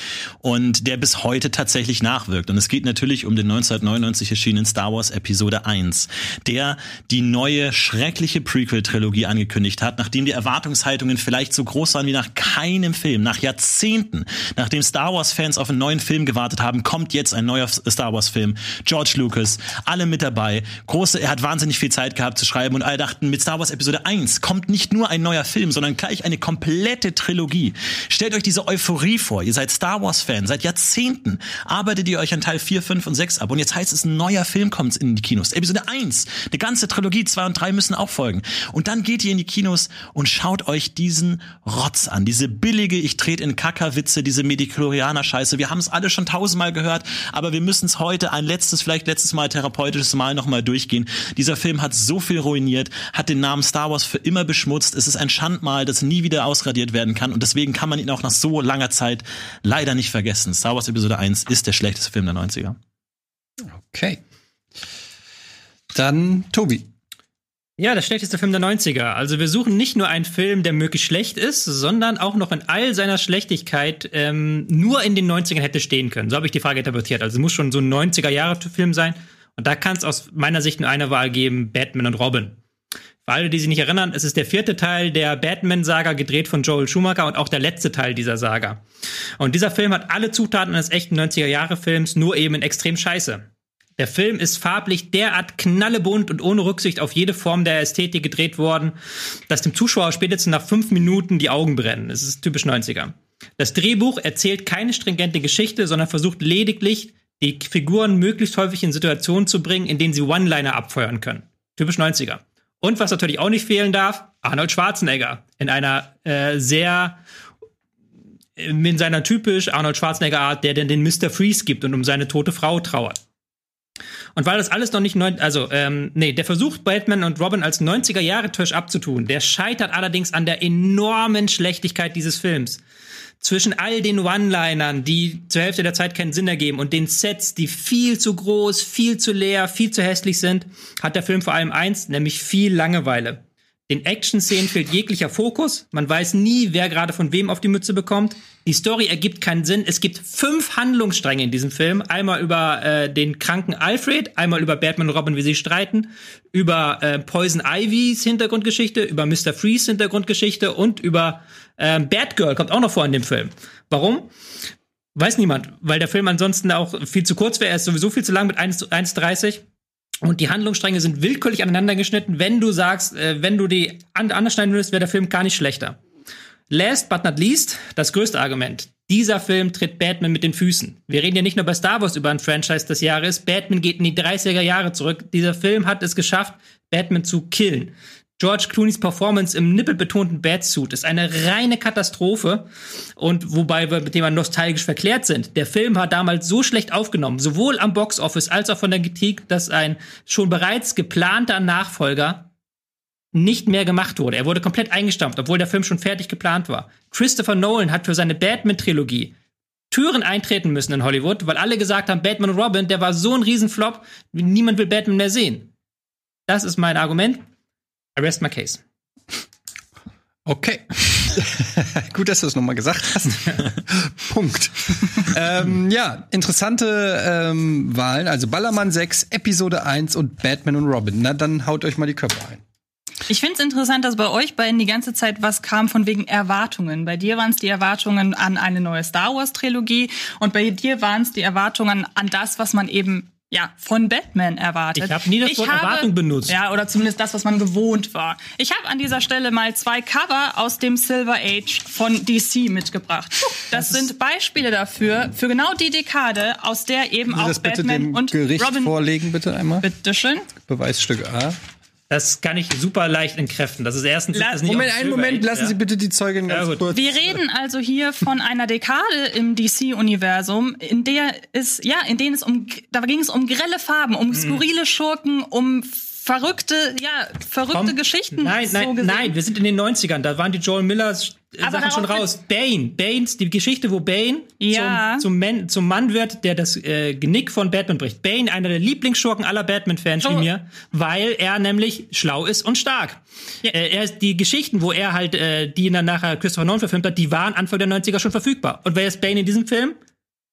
und der bis heute tatsächlich nachwirkt. Und es geht natürlich um den 1999 erschienenen Star Wars Episode 1, der die neue schreckliche Prequel-Trilogie angekündigt hat, nachdem die Erwartungshaltungen vielleicht so groß waren wie nach keinem Film, nach Jahrzehnten, nachdem Star Wars-Fans auf einen neuen Film gewartet haben, kommt jetzt ein neuer Star Wars-Film. George Lucas, alle mit dabei. Große, er hat wahnsinnig viel Zeit gehabt zu schreiben und alle dachten, mit Star Wars Episode 1 kommt nicht nur ein neuer Film, sondern gleich eine komplette Trilogie. Stellt euch diese Euphorie vor. Ihr seid Star Wars-Fan, seit Jahrzehnten arbeitet ihr euch an Teil 4, 5 und 6 ab und jetzt heißt es, ein neuer Film kommt in die Kinos. Episode 1, eine ganze Trilogie, 2 und 3 müssen auch folgen. Und dann geht ihr in die Kinos und schaut euch diesen Rotz an, diese billige, ich trete in Kackerwitze, diese Mediklorianer-Scheiße. Wir haben es alle schon tausendmal gehört, aber wir müssen es heute ein letztes, vielleicht letztes Mal therapeutisches Mal nochmal durchgehen. Dieser Film hat so viel ruiniert, hat den Namen Star Wars für immer beschmutzt. Es ist ein Schandmal, das nie wieder ausradiert werden kann und deswegen kann man ihn auch nach so langer Zeit leider nicht vergessen. Star Wars Episode 1 ist der schlechteste Film der 90er. Okay. Dann Tobi. Ja, der schlechteste Film der 90er. Also wir suchen nicht nur einen Film, der möglichst schlecht ist, sondern auch noch in all seiner Schlechtigkeit ähm, nur in den 90ern hätte stehen können. So habe ich die Frage interpretiert. Also es muss schon so ein 90er-Jahre-Film sein. Und da kann es aus meiner Sicht nur eine Wahl geben, Batman und Robin. Für alle, die sich nicht erinnern, es ist der vierte Teil der Batman-Saga, gedreht von Joel Schumacher und auch der letzte Teil dieser Saga. Und dieser Film hat alle Zutaten eines echten 90er-Jahre-Films, nur eben in extrem scheiße. Der Film ist farblich derart knallebunt und ohne Rücksicht auf jede Form der Ästhetik gedreht worden, dass dem Zuschauer spätestens nach fünf Minuten die Augen brennen. Es ist typisch 90er. Das Drehbuch erzählt keine stringente Geschichte, sondern versucht lediglich, die Figuren möglichst häufig in Situationen zu bringen, in denen sie One-Liner abfeuern können. Typisch 90er. Und was natürlich auch nicht fehlen darf, Arnold Schwarzenegger in einer äh, sehr in seiner typisch Arnold Schwarzenegger Art, der denn den Mr. Freeze gibt und um seine tote Frau trauert. Und weil das alles noch nicht neu, also ähm, nee, der versucht Batman und Robin als 90er Jahre Tisch abzutun. Der scheitert allerdings an der enormen Schlechtigkeit dieses Films. Zwischen all den One-Linern, die zur Hälfte der Zeit keinen Sinn ergeben und den Sets, die viel zu groß, viel zu leer, viel zu hässlich sind, hat der Film vor allem eins, nämlich viel Langeweile. Den Action-Szenen fehlt jeglicher Fokus. Man weiß nie, wer gerade von wem auf die Mütze bekommt. Die Story ergibt keinen Sinn. Es gibt fünf Handlungsstränge in diesem Film. Einmal über äh, den kranken Alfred, einmal über Batman und Robin, wie sie streiten, über äh, Poison Ivys Hintergrundgeschichte, über Mr. Freeze Hintergrundgeschichte und über äh, Batgirl kommt auch noch vor in dem Film. Warum? Weiß niemand, weil der Film ansonsten auch viel zu kurz wäre. Er ist sowieso viel zu lang mit 1,30. Und die Handlungsstränge sind willkürlich aneinander geschnitten. Wenn du sagst, äh, wenn du die an anders schneiden würdest, wäre der Film gar nicht schlechter. Last but not least, das größte Argument. Dieser Film tritt Batman mit den Füßen. Wir reden ja nicht nur bei Star Wars über ein Franchise des Jahres. Batman geht in die 30er Jahre zurück. Dieser Film hat es geschafft, Batman zu killen. George Clooney's Performance im nippelbetonten Batsuit ist eine reine Katastrophe. Und wobei wir mit dem nostalgisch verklärt sind. Der Film war damals so schlecht aufgenommen, sowohl am Boxoffice als auch von der Kritik, dass ein schon bereits geplanter Nachfolger nicht mehr gemacht wurde. Er wurde komplett eingestampft, obwohl der Film schon fertig geplant war. Christopher Nolan hat für seine Batman-Trilogie Türen eintreten müssen in Hollywood, weil alle gesagt haben, Batman und Robin, der war so ein Riesenflop, niemand will Batman mehr sehen. Das ist mein Argument. Arrest my case. Okay. Gut, dass du es nochmal gesagt hast. Punkt. ähm, ja, interessante ähm, Wahlen. Also Ballermann 6, Episode 1 und Batman und Robin. Na, dann haut euch mal die Köpfe ein. Ich finde es interessant, dass bei euch beiden die ganze Zeit was kam von wegen Erwartungen. Bei dir waren es die Erwartungen an eine neue Star Wars Trilogie und bei dir waren es die Erwartungen an das, was man eben ja, von Batman erwartet. Ich habe nie das Wort Erwartung benutzt. Ja, oder zumindest das, was man gewohnt war. Ich habe an dieser Stelle mal zwei Cover aus dem Silver Age von DC mitgebracht. Das, das sind Beispiele dafür, für genau die Dekade, aus der eben auch das bitte Batman dem und Gericht Robin... vorlegen, bitte einmal. Bitteschön. Beweisstück A. Das kann ich super leicht entkräften. Das ist erstens La das nicht Moment, einen Moment, Age, lassen ja. Sie bitte die Zeugin Ja, ganz gut. kurz. Wir reden also hier von einer Dekade im DC-Universum, in der es, ja, in denen es um, da ging es um grelle Farben, Mhm. um skurrile Schurken, um verrückte, ja, verrückte Komm. Geschichten. Nein, so nein, gesehen. nein, wir sind in den 90ern, da waren die Joel Millers äh, Aber Sachen schon raus. Bane, Banes, die Geschichte, wo Bane Ja. zum, zum, Man, zum Mann wird, der das äh, Genick von Batman bricht. Bane, einer der Lieblingsschurken aller Batman-Fans wie Oh. mir, weil er nämlich schlau ist und stark. Ja. Äh, er ist, die Geschichten, wo er halt, äh, die dann nachher Christopher Nolan verfilmt hat, die waren Anfang der 90er schon verfügbar. Und wer ist Bane in diesem Film?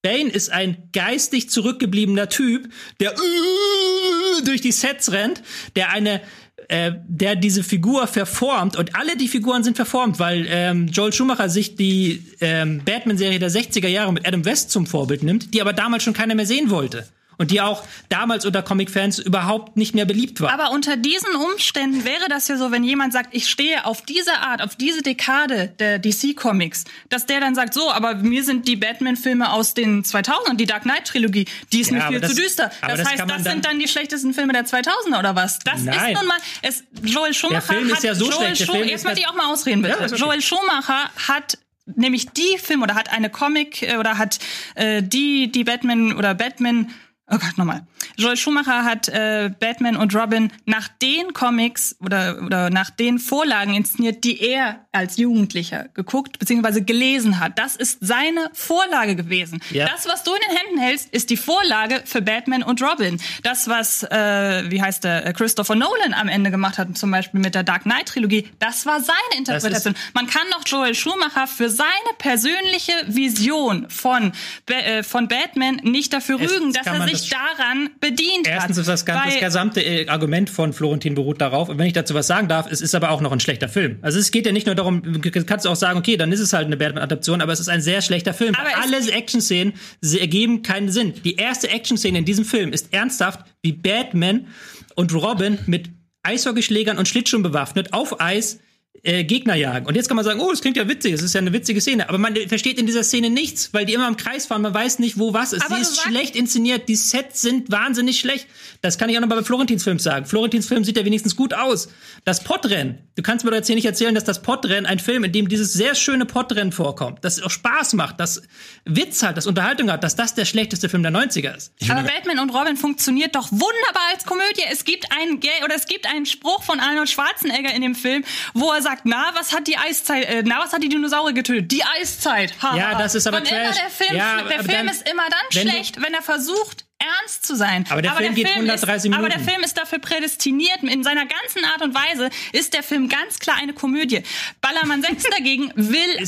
Bane ist ein geistig zurückgebliebener Typ, der äh, durch die Sets rennt, der eine äh, der diese Figur verformt und alle die Figuren sind verformt, weil ähm, Joel Schumacher sich die ähm, Batman-Serie der 60er Jahre mit Adam West zum Vorbild nimmt, die aber damals schon keiner mehr sehen wollte. Und die auch damals unter Comic-Fans überhaupt nicht mehr beliebt war. Aber unter diesen Umständen wäre das ja so, wenn jemand sagt, ich stehe auf diese Art, auf diese Dekade der DC-Comics, dass der dann sagt, so, aber mir sind die Batman-Filme aus den 2000ern, die Dark Knight-Trilogie, die ist Ja, mir viel das- zu düster. Das, das heißt, das dann- sind dann die schlechtesten Filme der 2000er oder was? Das Nein. ist nun mal, es, Joel Schumacher Film ist ja so Joel schlecht, der Schu- Film ist jetzt mal halt- die auch mal ausreden bitte. Ja, okay. Joel Schumacher hat nämlich die Filme oder hat eine Comic äh, oder hat äh, die die Batman oder Batman Oh Gott, nochmal. Joel Schumacher hat äh, Batman und Robin nach den Comics oder, oder nach den Vorlagen inszeniert, die er als Jugendlicher geguckt bzw. gelesen hat. Das ist seine Vorlage gewesen. Ja. Das, was du in den Händen hältst, ist die Vorlage für Batman und Robin. Das, was, äh, wie heißt der, äh, Christopher Nolan am Ende gemacht hat, zum Beispiel mit der Dark Knight-Trilogie, das war seine Interpretation. Man kann doch Joel Schumacher für seine persönliche Vision von, äh, von Batman nicht dafür rügen, dass er sich daran bedient Erstens hat. ist das, ganze, das gesamte äh, Argument von Florentin beruht darauf. Und wenn ich dazu was sagen darf, es ist aber auch noch ein schlechter Film. Also es geht ja nicht nur darum, du kannst auch sagen, okay, dann ist es halt eine Batman-Adaption, aber es ist ein sehr schlechter Film. Aber Alle Action-Szenen ergeben keinen Sinn. Die erste Action-Szene in diesem Film ist ernsthaft, wie Batman und Robin mit Eishockeyschlägern und Schlittschuhen bewaffnet auf Eis äh, Gegner jagen. Und jetzt kann man sagen, oh, das klingt ja witzig, es ist ja eine witzige Szene. Aber man versteht in dieser Szene nichts, weil die immer im Kreis fahren, man weiß nicht, wo was ist. Aber Sie ist schlecht inszeniert, die Sets sind wahnsinnig schlecht. Das kann ich auch noch mal bei Florentins Film sagen. Florentins Film sieht ja wenigstens gut aus. Das Podrennen, du kannst mir doch jetzt hier nicht erzählen, dass das Podrennen, ein Film, in dem dieses sehr schöne Podrennen vorkommt, das auch Spaß macht, das Witz hat, das Unterhaltung hat, dass das der schlechteste Film der 90er ist. Aber Batman und Robin funktioniert doch wunderbar als Komödie. Es gibt einen Gay oder es gibt einen Spruch von Arnold Schwarzenegger in dem Film, wo er sagt, na, was hat die Eiszeit, äh, na, was hat die Dinosaurier getötet? Die Eiszeit. Ha, Ja, das ist aber immer Trash. der Film, Ja, der aber Film dann- ist immer dann wenn schlecht, wenn er versucht, ernst zu sein. Aber der Film geht 130 ist, Aber der Minuten. Film ist dafür prädestiniert. In seiner ganzen Art und Weise ist der Film ganz klar eine Komödie. Ballermann 6 dagegen will,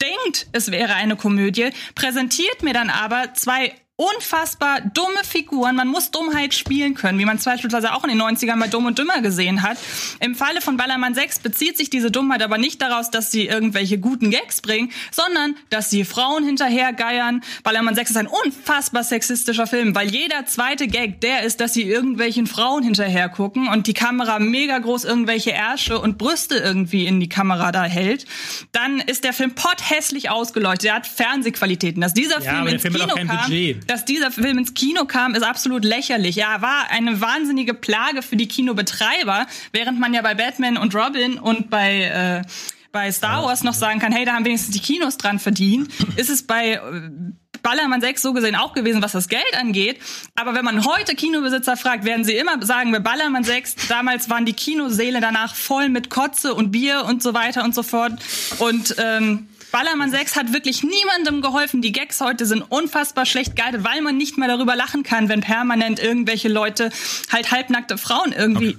denkt, es wäre eine Komödie, präsentiert mir dann aber zwei unfassbar dumme Figuren. Man muss Dummheit spielen können, wie man beispielsweise auch in den 90ern bei Dumm und Dümmer gesehen hat. Im Falle von Ballermann 6 bezieht sich diese Dummheit aber nicht daraus, dass sie irgendwelche guten Gags bringen, sondern dass sie Frauen hinterhergeiern. Ballermann 6 ist ein unfassbar sexistischer Film, weil jeder zweite Gag der ist, dass sie irgendwelchen Frauen hinterher gucken und die Kamera mega groß irgendwelche Ärsche und Brüste irgendwie in die Kamera da hält. Dann ist der Film potthässlich ausgeleuchtet. Er hat Fernsehqualitäten. Dass dieser Ja, Film aber der ins Film hat Kino auch kein kam, Budget. Dass dieser Film ins Kino kam, ist absolut lächerlich. Ja, war eine wahnsinnige Plage für die Kinobetreiber, während man ja bei Batman und Robin und bei äh, bei Star Wars noch sagen kann, hey, da haben wenigstens die Kinos dran verdient, ist es bei äh, Ballermann 6 so gesehen auch gewesen, was das Geld angeht. Aber wenn man heute Kinobesitzer fragt, werden sie immer sagen, bei Ballermann 6, damals waren die Kinosäle danach voll mit Kotze und Bier und so weiter und so fort. Und ähm, Ballermann 6 hat wirklich niemandem geholfen. Die Gags heute sind unfassbar schlecht gealtert, weil man nicht mehr darüber lachen kann, wenn permanent irgendwelche Leute halt halbnackte Frauen irgendwie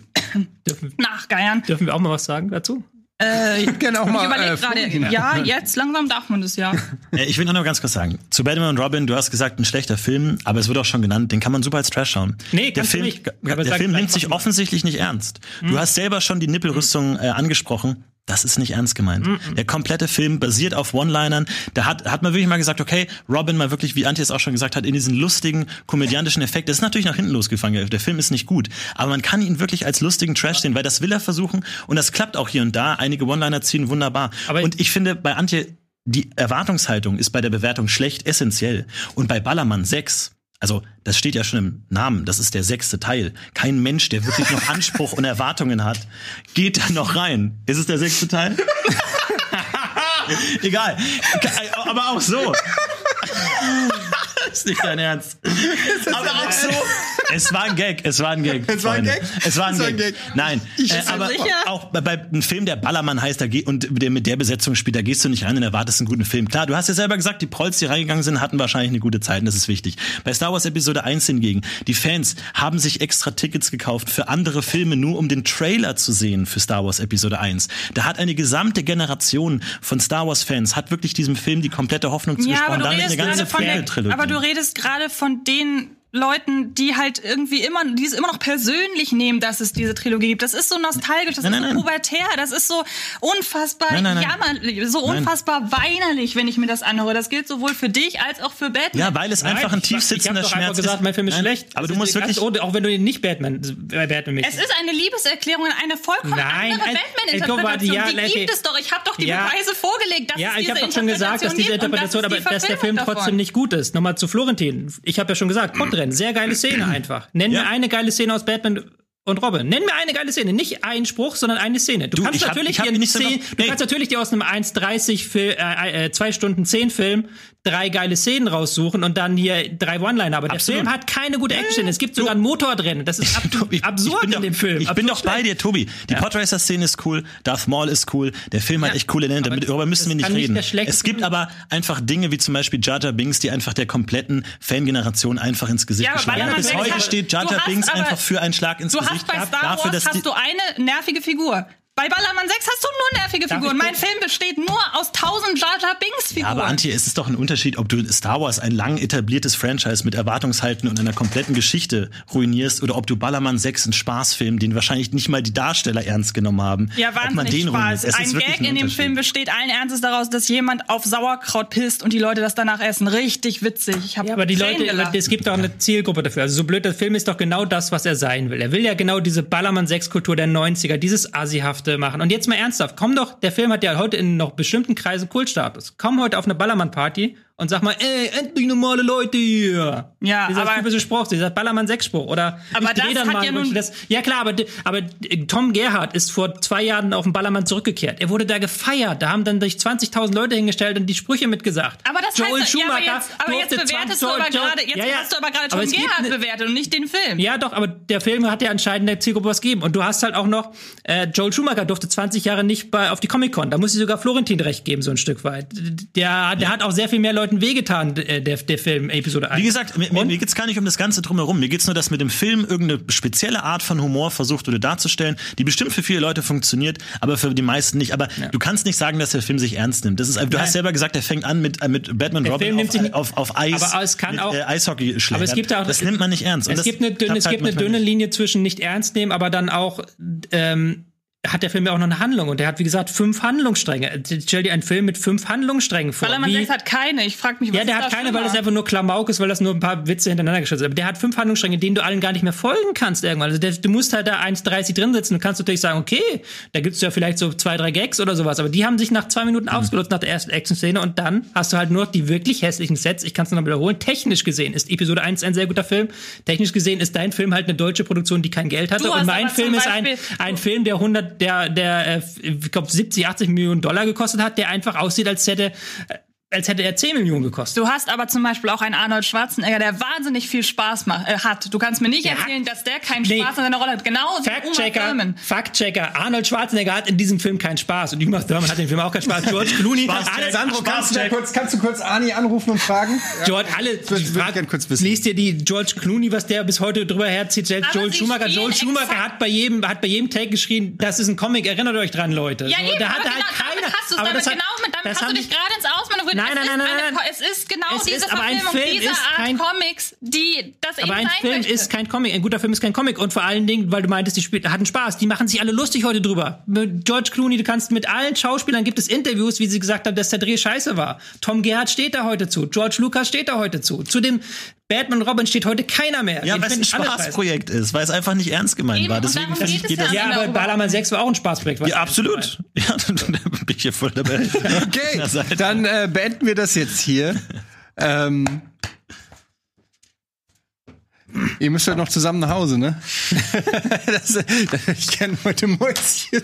nachgeiern. Dürfen wir auch mal was sagen dazu? Äh, Ich gerne auch ich mal. überlege äh, gerade, ja, jetzt langsam darf man das ja. Äh, Ich will noch mal ganz kurz sagen, zu Batman und Robin, du hast gesagt, ein schlechter Film, aber es wird auch schon genannt, den kann man super als Trash schauen. Nee, der Film, nicht. Der Film nimmt sich offensichtlich nicht ernst. Du hast selber schon die Nippelrüstung äh, angesprochen. Das ist nicht ernst gemeint. Der komplette Film basiert auf One-Linern. Da hat, hat man wirklich mal gesagt, okay, Robin mal wirklich, wie Antje es auch schon gesagt hat, in diesen lustigen, komödiantischen Effekt. Das ist natürlich nach hinten losgefangen. Der Film ist nicht gut. Aber man kann ihn wirklich als lustigen Trash sehen, weil das will er versuchen. Und das klappt auch hier und da. Einige One-Liner ziehen wunderbar. Aber- und ich finde, bei Antje, die Erwartungshaltung ist bei der Bewertung schlecht essentiell. Und bei Ballermann 6, also das steht ja schon im Namen, das ist der sechste Teil. Kein Mensch, der wirklich noch Anspruch und Erwartungen hat, geht da noch rein. Ist es der sechste Teil? Egal. Aber auch so. ist nicht dein Ernst. Aber auch so. Es war ein Gag, es war ein Gag. Es war ein. Gag? Es war ein Es war ein Gag. Gag. Nein. Äh, aber sicher? auch bei, bei einem Film, der Ballermann heißt, da und der mit der Besetzung spielt, da gehst du nicht rein und erwartest einen guten Film. Klar, du hast ja selber gesagt, die Prolls, die reingegangen sind, hatten wahrscheinlich eine gute Zeit und das ist wichtig. Bei Star Wars Episode 1 hingegen, die Fans haben sich extra Tickets gekauft für andere Filme, nur um den Trailer zu sehen für Star Wars Episode 1. Da hat eine gesamte Generation von Star Wars Fans, hat wirklich diesem Film die komplette Hoffnung Ja, aber zugesprochen. du redest ganze gerade von der, aber du redest gerade von den Leuten, die halt irgendwie immer, die es immer noch persönlich nehmen, dass es diese Trilogie gibt. Das ist so nostalgisch, das Nein, ist nein, so pubertär, das ist so unfassbar Nein, jammerlich, so Nein. unfassbar weinerlich, wenn ich mir das anhöre. Das gilt sowohl für dich als auch für Batman. ja, weil es einfach ein ich, tief ich doch Schmerz gesagt, ist. mein Film ist Nein, schlecht. Aber Das du musst ganz wirklich ohne- auch wenn du ihn nicht Batman, äh, Batman es ist eine Liebeserklärung an eine vollkommen Nein, andere Batman-Interpretation. ja, die gibt es doch. Ich habe doch die Ja. Beweise vorgelegt, dass Ja, es ich diese habe doch schon gesagt, dass diese und Interpretation, aber dass der Film trotzdem nicht gut ist. Nochmal zu Florentin. Ich habe ja schon gesagt, Podrennen, sehr geile Szene einfach. Nenn Ja. mir eine geile Szene aus Batman und Robin. Nenn mir eine geile Szene, nicht einen Spruch, sondern eine Szene. Du, Du, kannst natürlich ich hab dir einen nicht so 10, genau- du kannst natürlich dir aus einem 1,30 Fil- äh, äh, 2 Stunden 10 Film drei geile Szenen raussuchen und dann hier drei One-Liner. Aber der Absolut. Film hat keine gute Action. Es gibt sogar ein Motorrennen. Das ist ab Ich- absurd ich in doch, dem Film. Ich bin doch bei dir, Tobi. Die Podracer-Szene ist cool, Darth Maul ist cool, der Film hat echt coole Elemente, darüber müssen wir nicht nicht reden. schlechteste es gibt Film aber einfach Dinge wie zum Beispiel Jar Jar Binks, die einfach der kompletten Fangeneration einfach ins Gesicht Ja, geschlagen haben. Bis heute steht Jar Binks aber- einfach für einen Schlag ins Gesicht. Hast bei Star dafür, Wars die- hast du eine nervige Figur. Bei Ballermann 6 hast du nur nervige Figuren. Mein Film besteht nur aus tausend Jar Jar Binks Ja, Figuren. aber Antje, es ist doch ein Unterschied, ob du Star Wars, ein lang etabliertes Franchise mit Erwartungshalten und einer kompletten Geschichte ruinierst oder ob du Ballermann 6, einen Spaßfilm, den wahrscheinlich nicht mal die Darsteller ernst genommen haben, ja, wahnsinnig. Spaß. Ein Gag in dem. Film besteht allen Ernstes daraus, dass jemand auf Sauerkraut pisst und die Leute das danach essen. Richtig witzig. Ich hab Ja, aber die Tränen Leute, gelacht. es gibt auch eine Zielgruppe dafür. Also so blöd der Film ist doch genau das, was er sein will. Er will ja genau diese Ballermann-6-Kultur der 90er, dieses Assihafte machen. Und jetzt mal ernsthaft, komm doch, der Film hat ja heute in noch bestimmten Kreisen Kultstatus. Komm heute auf eine Ballermann-Party und sag mal, ey, endlich normale Leute hier. Ja, dieser aber- typische Spruch, dieser Ballermann-6-Spruch. Oder Aber ich dreh das dann hat mal ja nun- das, Ja klar, aber, aber Tom Gerhardt ist vor zwei Jahren auf den Ballermann zurückgekehrt. Er wurde da gefeiert. Da haben dann durch 20.000 Leute hingestellt und die Sprüche mitgesagt. aber das Joel heißt, ja, aber Schumacher jetzt, aber jetzt bewertest 20 du aber gerade, jetzt Ja, ja. hast du aber gerade Aber Tom gibt Gerhardt ne- bewertet und nicht den Film. ja, doch, aber der Film hat ja anscheinend der Zielgruppe was gegeben. Und du hast halt auch noch, äh, Joel Schumacher durfte 20 Jahre nicht bei, auf die Comic-Con. Da muss ich sogar Florentin recht geben, so ein Stück weit. Der, der hat auch sehr viel mehr Leuten wehgetan, äh, der, der Film, Episode 1. Wie gesagt, mir, mir, mir geht's gar nicht um das Ganze drumherum. Mir geht's nur, dass mit dem Film irgendeine spezielle Art von Humor versucht wurde darzustellen, die bestimmt für viele Leute funktioniert, aber für die meisten nicht. Aber du kannst nicht sagen, dass der Film sich ernst nimmt. Das ist, du Nein. hast selber gesagt, er fängt an mit, äh, mit Batman Der Robin Film nimmt auf, sich auf, auf Eis. Aber es kann mit, auch- Äh, Eishockey aber es gibt auch, Das nimmt man nicht ernst. Und Es gibt eine dünne, es halt gibt eine dünne. Linie zwischen nicht ernst nehmen, aber dann auch, ähm, hat der Film ja auch noch eine Handlung und der hat, wie gesagt, fünf Handlungsstränge. Stell dir einen Film mit fünf Handlungssträngen vor. Ballermann Wie- 6 hat keine. Ich frag mich, was Ja, der ist hat da keine, weil das einfach nur Klamauk ist, weil das nur ein paar Witze hintereinander geschossen ist. Aber der hat fünf Handlungsstränge, denen du allen gar nicht mehr folgen kannst irgendwann. Also der, du musst halt da 1,30 drin sitzen. Du kannst natürlich sagen, okay, da gibt's ja vielleicht so zwei, drei Gags oder sowas. Aber die haben sich nach zwei Minuten ausgelutzt nach der ersten Action-Szene und dann hast du halt nur die wirklich hässlichen Sets. Ich kann es noch wiederholen. Technisch gesehen ist Episode 1 ein sehr guter Film. Technisch gesehen ist dein Film halt eine deutsche Produktion, die kein Geld hatte. Du Und hast mein Film ist ein, ein Film, der 100, der, der, äh, ich glaube, 70, 80 Millionen Dollar gekostet hat, der einfach aussieht, als hätte, äh, als hätte er 10 Millionen gekostet. Du hast aber zum Beispiel auch einen Arnold Schwarzenegger, der wahnsinnig viel Spaß macht, äh, hat. Du kannst mir nicht Der erzählen, hat- dass der keinen Nee. Spaß an seiner Rolle hat. Genau Fact-Checker. Fact-Checker, Arnold Schwarzenegger hat in diesem Film keinen Spaß und Uma Thurman hat in dem Film auch keinen Spaß. George Clooney, alle, Sandro, kannst du, kurz, kannst du kurz Arnie anrufen und fragen? George, alle, würde ich gerne kurz wissen. liest dir die George Clooney, was der bis heute drüber herzieht, selbst Aber Joel sie Schumacher. Joel Schumacher hat bei jedem, hat bei jedem Take geschrien, das ist ein Comic, erinnert euch dran, Leute. Ja, So, eben, da aber hatte genau, halt damit keiner. hast du es, aber damit, das hat- genau, mit, damit das hast du dich gerade ins Ausmanövrieren. Nein, nein, nein, nein, nein. Es ist genau Es diese ist aber ein Verfilmung Film dieser ist Art kein- Comics, die das eben Aber ein sein Film möchte. ist kein Comic. Ein guter Film ist kein Comic. Und vor allen Dingen, weil du meintest, die Spiel hatten Spaß. Die machen sich alle lustig heute drüber. Mit George Clooney, du kannst mit allen Schauspielern gibt es Interviews, wie sie gesagt haben, dass der Dreh scheiße war. Tom Gerhardt steht da heute zu. George Lucas steht da heute zu. Zu dem Batman und Robin steht heute keiner mehr. Ja, weil es ein. Spaßprojekt ist, weil es einfach nicht ernst gemeint Eben, war. und Deswegen darum finde ich, geht geht es das. ja. Aber Ballermann 6 war auch ein Spaßprojekt. Ja, absolut. Ja, da bin ich hier voll dabei. Okay, dann äh, beenden wir das jetzt hier. ähm, ihr müsst ja noch zusammen nach Hause, ne? das, ich kenne heute Mäuschen.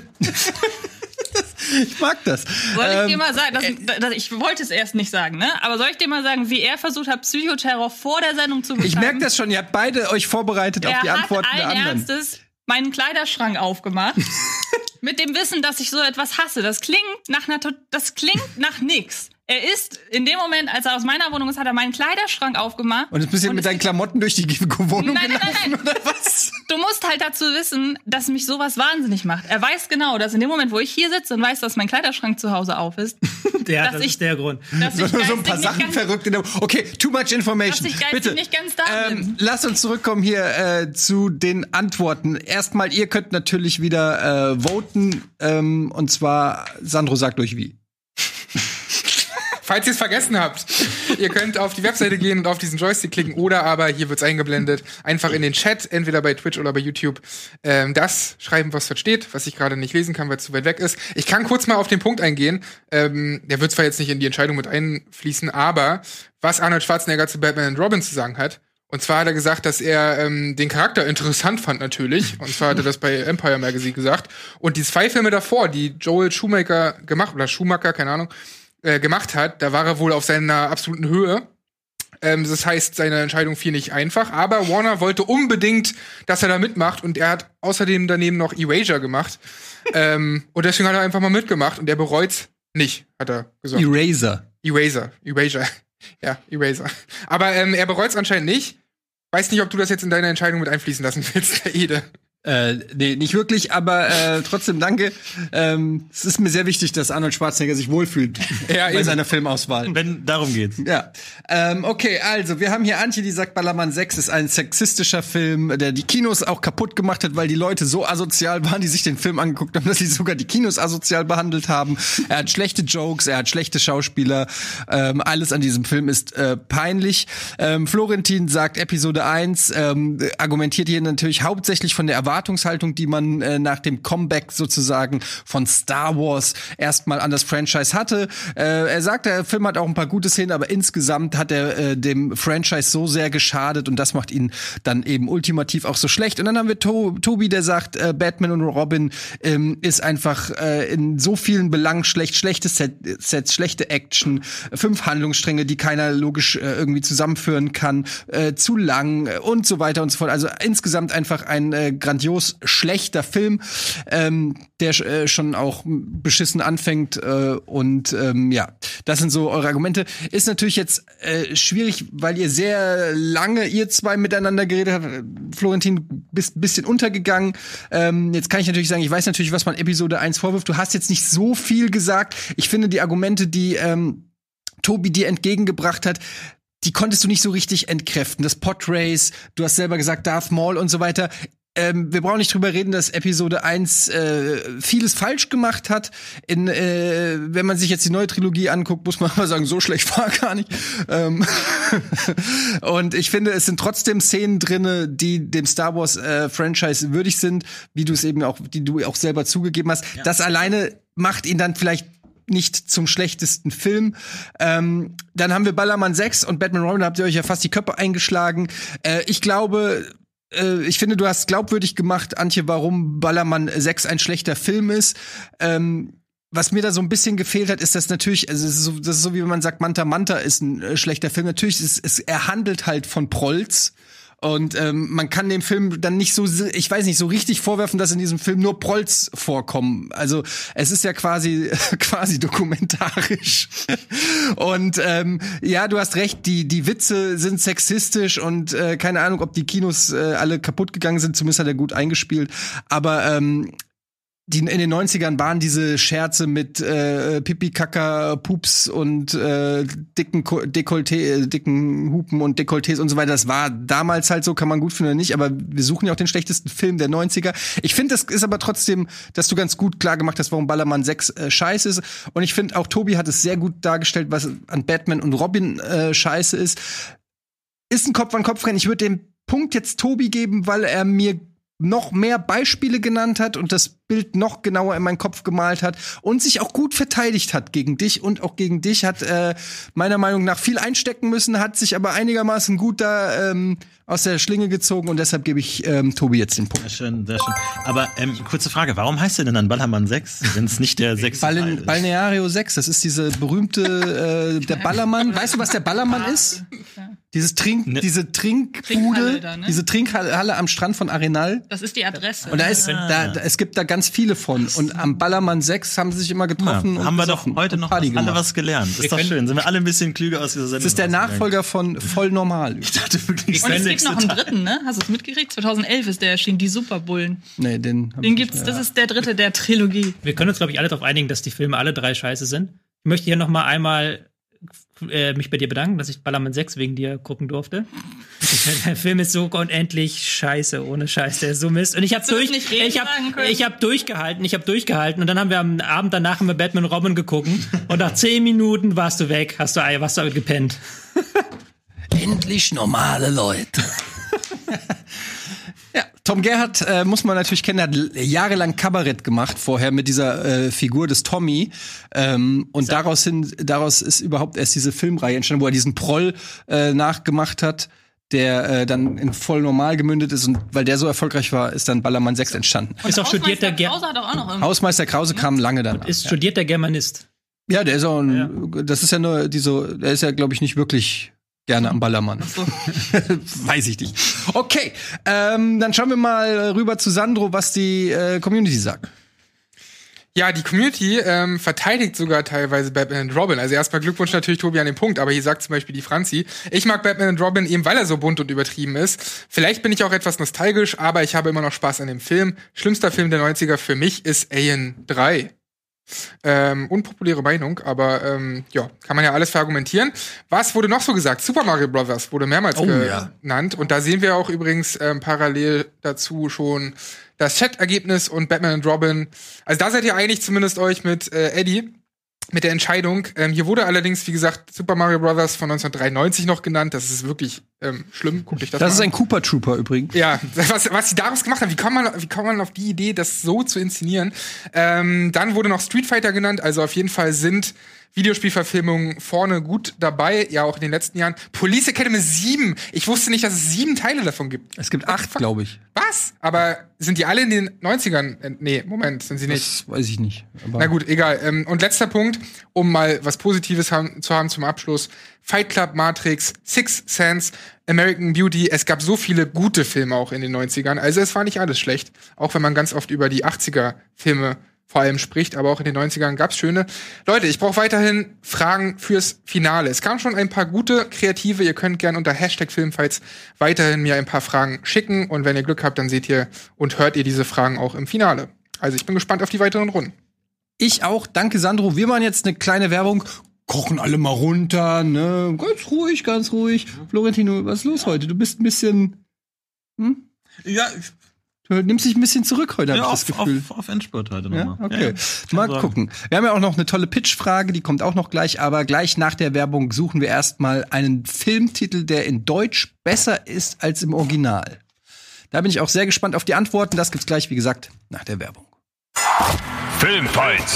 Ich mag das. Soll ich Ähm, dir mal sagen, das, das, ich wollte es erst nicht sagen, ne? Aber soll ich dir mal sagen, wie er versucht hat, Psychoterror vor der Sendung zu betreiben? ich merke das schon, ihr habt beide euch vorbereitet auf Er die hat Antworten der anderen. Ernstes meinen Kleiderschrank aufgemacht. mit dem Wissen, dass ich so etwas hasse. Das klingt nach einer, das klingt nach nix. Er ist in dem Moment, als er aus meiner Wohnung ist, hat er meinen Kleiderschrank aufgemacht. Und jetzt bist du Und mit deinen Klamotten durch die Wohnung Nein, nein, nein, gelaufen, nein. oder was? Du musst halt dazu wissen, dass mich sowas wahnsinnig macht. Er weiß genau, dass in dem Moment, wo ich hier sitze und weiß, dass mein Kleiderschrank zu Hause auf ist, Ja, dass das ich- ist der Grund. dass So, ich so ein paar Sachen ganz- verrückt in der. Okay, too much information. Dass ich Bitte. nicht ganz da bin. Ähm, lasst uns zurückkommen hier äh, zu den Antworten. Erstmal, ihr könnt natürlich wieder äh, voten. Ähm, und zwar, Sandro sagt euch wie. Falls ihr es vergessen habt, ihr könnt auf die Webseite gehen und auf diesen Joystick klicken oder aber hier wird's eingeblendet, einfach in den Chat, entweder bei Twitch oder bei YouTube, ähm, das schreiben, was dort steht, was ich gerade nicht lesen kann, weil es zu weit weg ist. Ich kann kurz mal auf den Punkt eingehen. Ähm, der wird zwar jetzt nicht in die Entscheidung mit einfließen, aber was Arnold Schwarzenegger zu Batman und Robin zu sagen hat Und zwar hat er gesagt, dass er ähm, den Charakter interessant fand natürlich. Und zwar hat er das bei Empire Magazine gesagt. Und die zwei Filme davor, die Joel Schumacher gemacht, oder Schumacher, keine Ahnung, äh, gemacht hat, da war er wohl auf seiner absoluten Höhe. Ähm, das heißt, seine Entscheidung fiel nicht einfach. Aber Warner wollte unbedingt, dass er da mitmacht. Und er hat außerdem daneben noch Erasure gemacht. ähm, und deswegen hat er einfach mal mitgemacht. Und er bereut's nicht, hat er gesagt. Eraser. Eraser. Erasure. Ja, Eraser. Aber ähm, er bereut's anscheinend nicht. Weiß nicht, ob du das jetzt in deine Entscheidung mit einfließen lassen willst, Herr Ede. Äh, nee, nicht wirklich, aber äh, trotzdem danke. Ähm, es ist mir sehr wichtig, dass Arnold Schwarzenegger sich wohlfühlt Ja, bei eben. seiner Filmauswahl. Wenn darum geht's. Ja. Ähm, okay, also wir haben hier Antje, die sagt, Ballermann 6 ist ein sexistischer Film, der die Kinos auch kaputt gemacht hat, weil die Leute so asozial waren, die sich den Film angeguckt haben, dass sie sogar die Kinos asozial behandelt haben. Er hat schlechte Jokes, er hat schlechte Schauspieler. Ähm, alles an diesem Film ist äh, peinlich. Ähm, Florentin sagt Episode 1, ähm, argumentiert hier natürlich hauptsächlich von der Erwartungshaltung, die man äh, nach dem Comeback sozusagen von Star Wars erstmal an das Franchise hatte. Äh, er sagt, der Film hat auch ein paar gute Szenen, aber insgesamt hat er äh, dem Franchise so sehr geschadet und das macht ihn dann eben ultimativ auch so schlecht. Und dann haben wir to Tobi, der sagt, äh, Batman und Robin ähm, ist einfach äh, in so vielen Belangen schlecht, schlechte Set Sets, schlechte Action, fünf Handlungsstränge, die keiner logisch äh, irgendwie zusammenführen kann, äh, zu lang äh, und so weiter und so fort. Also insgesamt einfach ein äh, grandios schlechter Film, ähm, der äh, schon auch beschissen anfängt äh, und ähm, ja, das sind so eure Argumente. Ist natürlich jetzt äh, schwierig, weil ihr sehr lange, ihr zwei miteinander geredet habt. Florentin, bist ein bisschen untergegangen. Ähm, jetzt kann ich natürlich sagen, ich weiß natürlich, was man Episode 1 vorwirft. Du hast jetzt nicht so viel gesagt. Ich finde die Argumente, die ähm, Tobi dir entgegengebracht hat, die konntest du nicht so richtig entkräften. Das Podrace, du hast selber gesagt, Darth Maul und so weiter. Ähm, wir brauchen nicht drüber reden, dass Episode 1 äh, vieles falsch gemacht hat. In, äh, wenn man sich jetzt die neue Trilogie anguckt, muss man mal sagen, so schlecht war gar nicht. Ähm und ich finde, es sind trotzdem Szenen drinne, die dem Star Wars äh, Franchise würdig sind, wie du es eben auch, die du auch selber zugegeben hast. Das alleine macht ihn dann vielleicht nicht zum schlechtesten Film. Ähm, dann haben wir Ballermann 6 und Batman Robin, habt ihr euch ja fast die Köpfe eingeschlagen. Äh, ich glaube, ich finde, du hast glaubwürdig gemacht, Antje, warum Ballermann 6 ein schlechter Film ist. Ähm, was mir da so ein bisschen gefehlt hat, ist das natürlich, also es ist so, das ist so wie wenn man sagt, Manta Manta ist ein äh, schlechter Film. Natürlich ist es, er handelt halt von Prolls. Und ähm, man kann dem Film dann nicht so, ich weiß nicht, so richtig vorwerfen, dass in diesem Film nur Prolls vorkommen. Also es ist ja quasi quasi dokumentarisch. Und ähm, ja, du hast recht, die die Witze sind sexistisch und äh, keine Ahnung, ob die Kinos äh, alle kaputt gegangen sind. Zumindest hat er gut eingespielt. Aber ähm, die in den 90ern waren diese Scherze mit äh, Pipi, Kaka, Pups und äh, dicken Ko- Dekolleté, äh, dicken Hupen und Dekolletés und so weiter. Das war damals halt so, kann man gut finden oder nicht, aber wir suchen ja auch den schlechtesten Film der 90er. Ich finde, das ist aber trotzdem, dass du ganz gut klar gemacht hast, warum Ballermann 6 äh, scheiße ist. Und ich finde, auch Tobi hat es sehr gut dargestellt, was an Batman und Robin äh, scheiße ist. Ist ein Kopf an Kopf rennen. Ich würde den Punkt jetzt Tobi geben, weil er mir noch mehr Beispiele genannt hat und das Bild noch genauer in meinen Kopf gemalt hat und sich auch gut verteidigt hat gegen dich und auch gegen dich hat äh, meiner Meinung nach viel einstecken müssen, hat sich aber einigermaßen gut da ähm, aus der Schlinge gezogen und deshalb gebe ich ähm, Tobi jetzt den Punkt. Sehr schön, sehr schön. Aber ähm, kurze Frage, warum heißt der denn dann Ballermann 6, wenn es nicht der 6 Ballen, Balneario 6, das ist diese berühmte äh, der Ballermann. Weißt du, was der Ballermann ist? Dieses Trink, Ne. diese Trinkbude, Trinkhalle da, ne? diese Trinkhalle am Strand von Arenal. Das ist die Adresse. Und da ist, da, da, es gibt da ganz viele von. Und am Ballermann 6 haben sie sich immer Ja, getroffen. und haben wir doch heute noch was, alle was gelernt. Ist doch schön. Sind wir alle ein bisschen klüger aus dieser Sendung. Das ist der. Nachfolger von Voll Normal. Ich dachte wirklich, Und es der gibt noch einen dritten, ne? Hast du es mitgekriegt? 2011 ist der erschienen, die Superbullen. Nee, den, Den ich gibt's, nicht das mehr. ist der dritte der Trilogie. Wir können uns, glaube ich, alle darauf einigen, dass die Filme alle drei scheiße sind. Ich möchte hier noch mal einmal äh, mich bei dir bedanken, dass ich Ballermann 6 wegen dir gucken durfte. der Film ist so unendlich scheiße, ohne Scheiß, der ist so Mist. Und ich habe durch, ich können? ich habe durchgehalten, ich habe durchgehalten und dann haben wir am Abend danach wir Batman Robin geguckt und nach zehn Minuten warst du weg, hast du warst du gepennt. Endlich normale Leute. ja, Tom Gerhardt äh, muss man natürlich kennen, er hat jahrelang Kabarett gemacht vorher mit dieser äh, Figur des Tommy. Ähm, und daraus hin, daraus ist überhaupt erst diese Filmreihe entstanden, wo er diesen Proll äh, nachgemacht hat. der äh, dann in voll normal gemündet ist und weil der so erfolgreich war, ist dann Ballermann 6 entstanden. Ist auch studierter, Krause hat auch noch. Hausmeister Krause kam lange danach. ist studierter Germanist. Ja, der ist auch ein, das ist ja nur diese, der ist ja, glaube ich, nicht wirklich gerne am Ballermann. Weiß ich nicht. Okay, ähm, dann schauen wir mal rüber zu Sandro, was die äh, Community sagt. Ja, die Community ähm, verteidigt sogar teilweise Batman und Robin. Also erstmal Glückwunsch natürlich Tobi an den Punkt, aber hier sagt zum Beispiel die Franzi, ich mag Batman und Robin eben, weil er so bunt und übertrieben ist. Vielleicht bin ich auch etwas nostalgisch, aber ich habe immer noch Spaß an dem Film. Schlimmster Film der 90er für mich ist Alien 3. Ähm, unpopuläre Meinung, aber ähm, ja, kann man ja alles verargumentieren. Was wurde noch so gesagt? Super Mario Bros. wurde mehrmals Oh, ja. genannt. Und da sehen wir auch übrigens ähm, parallel dazu schon das Chat-Ergebnis und Batman und Robin. Also da seid ihr einig, zumindest euch mit äh, Eddie, mit der Entscheidung. Ähm, hier wurde allerdings, wie gesagt, Super Mario Bros. von 1993 noch genannt. Das ist wirklich ähm, schlimm. Guckt euch das, Das mal ist an. ein Cooper Trooper übrigens. Ja, was, was sie daraus gemacht haben, wie kommt man, wie kommt man auf die Idee, das so zu inszenieren? Ähm, dann wurde noch Street Fighter genannt, also auf jeden Fall sind Videospielverfilmungen vorne gut dabei, ja auch in den letzten Jahren. Police Academy 7, ich wusste nicht, dass es sieben Teile davon gibt. Es gibt acht, glaube ich. Was? Aber sind die alle in den 90ern? Äh, Nee, Moment, sind sie nicht. Das weiß ich nicht. Na gut, egal. Ähm, und letzter Punkt, um mal was Positives haben, zu haben zum Abschluss. Fight Club, Matrix, Six Sense, American Beauty. Es gab so viele gute Filme auch in den 90ern. Also es war nicht alles schlecht. Auch wenn man ganz oft über die 80er Filme vor allem spricht, aber auch in den 90ern gab's schöne. Leute, ich brauche weiterhin Fragen fürs Finale. Es kamen schon ein paar gute Kreative. Ihr könnt gerne unter Hashtag Filmfights weiterhin mir ein paar Fragen schicken. Und wenn ihr Glück habt, dann seht ihr und hört ihr diese Fragen auch im Finale. Also ich bin gespannt auf die weiteren Runden. Ich auch. Danke, Sandro. Wir machen jetzt eine kleine Werbung. Kochen alle mal runter, ne? Ganz ruhig, ganz ruhig. Florentino, was ist los heute? Du bist ein bisschen. Hm? Ja, Du nimmst dich ein bisschen zurück heute, ja hab ich auf, das Gefühl. auf, auf Endspurt heute Ja, nochmal. okay. Ja, mal kann sagen. gucken. Wir haben ja auch noch eine tolle Pitch-Frage, die kommt auch noch gleich, aber gleich nach der Werbung suchen wir erstmal einen Filmtitel, der in Deutsch besser ist als im Original. Da bin ich auch sehr gespannt auf die Antworten. Das gibt's gleich, wie gesagt, nach der Werbung. Filmfights.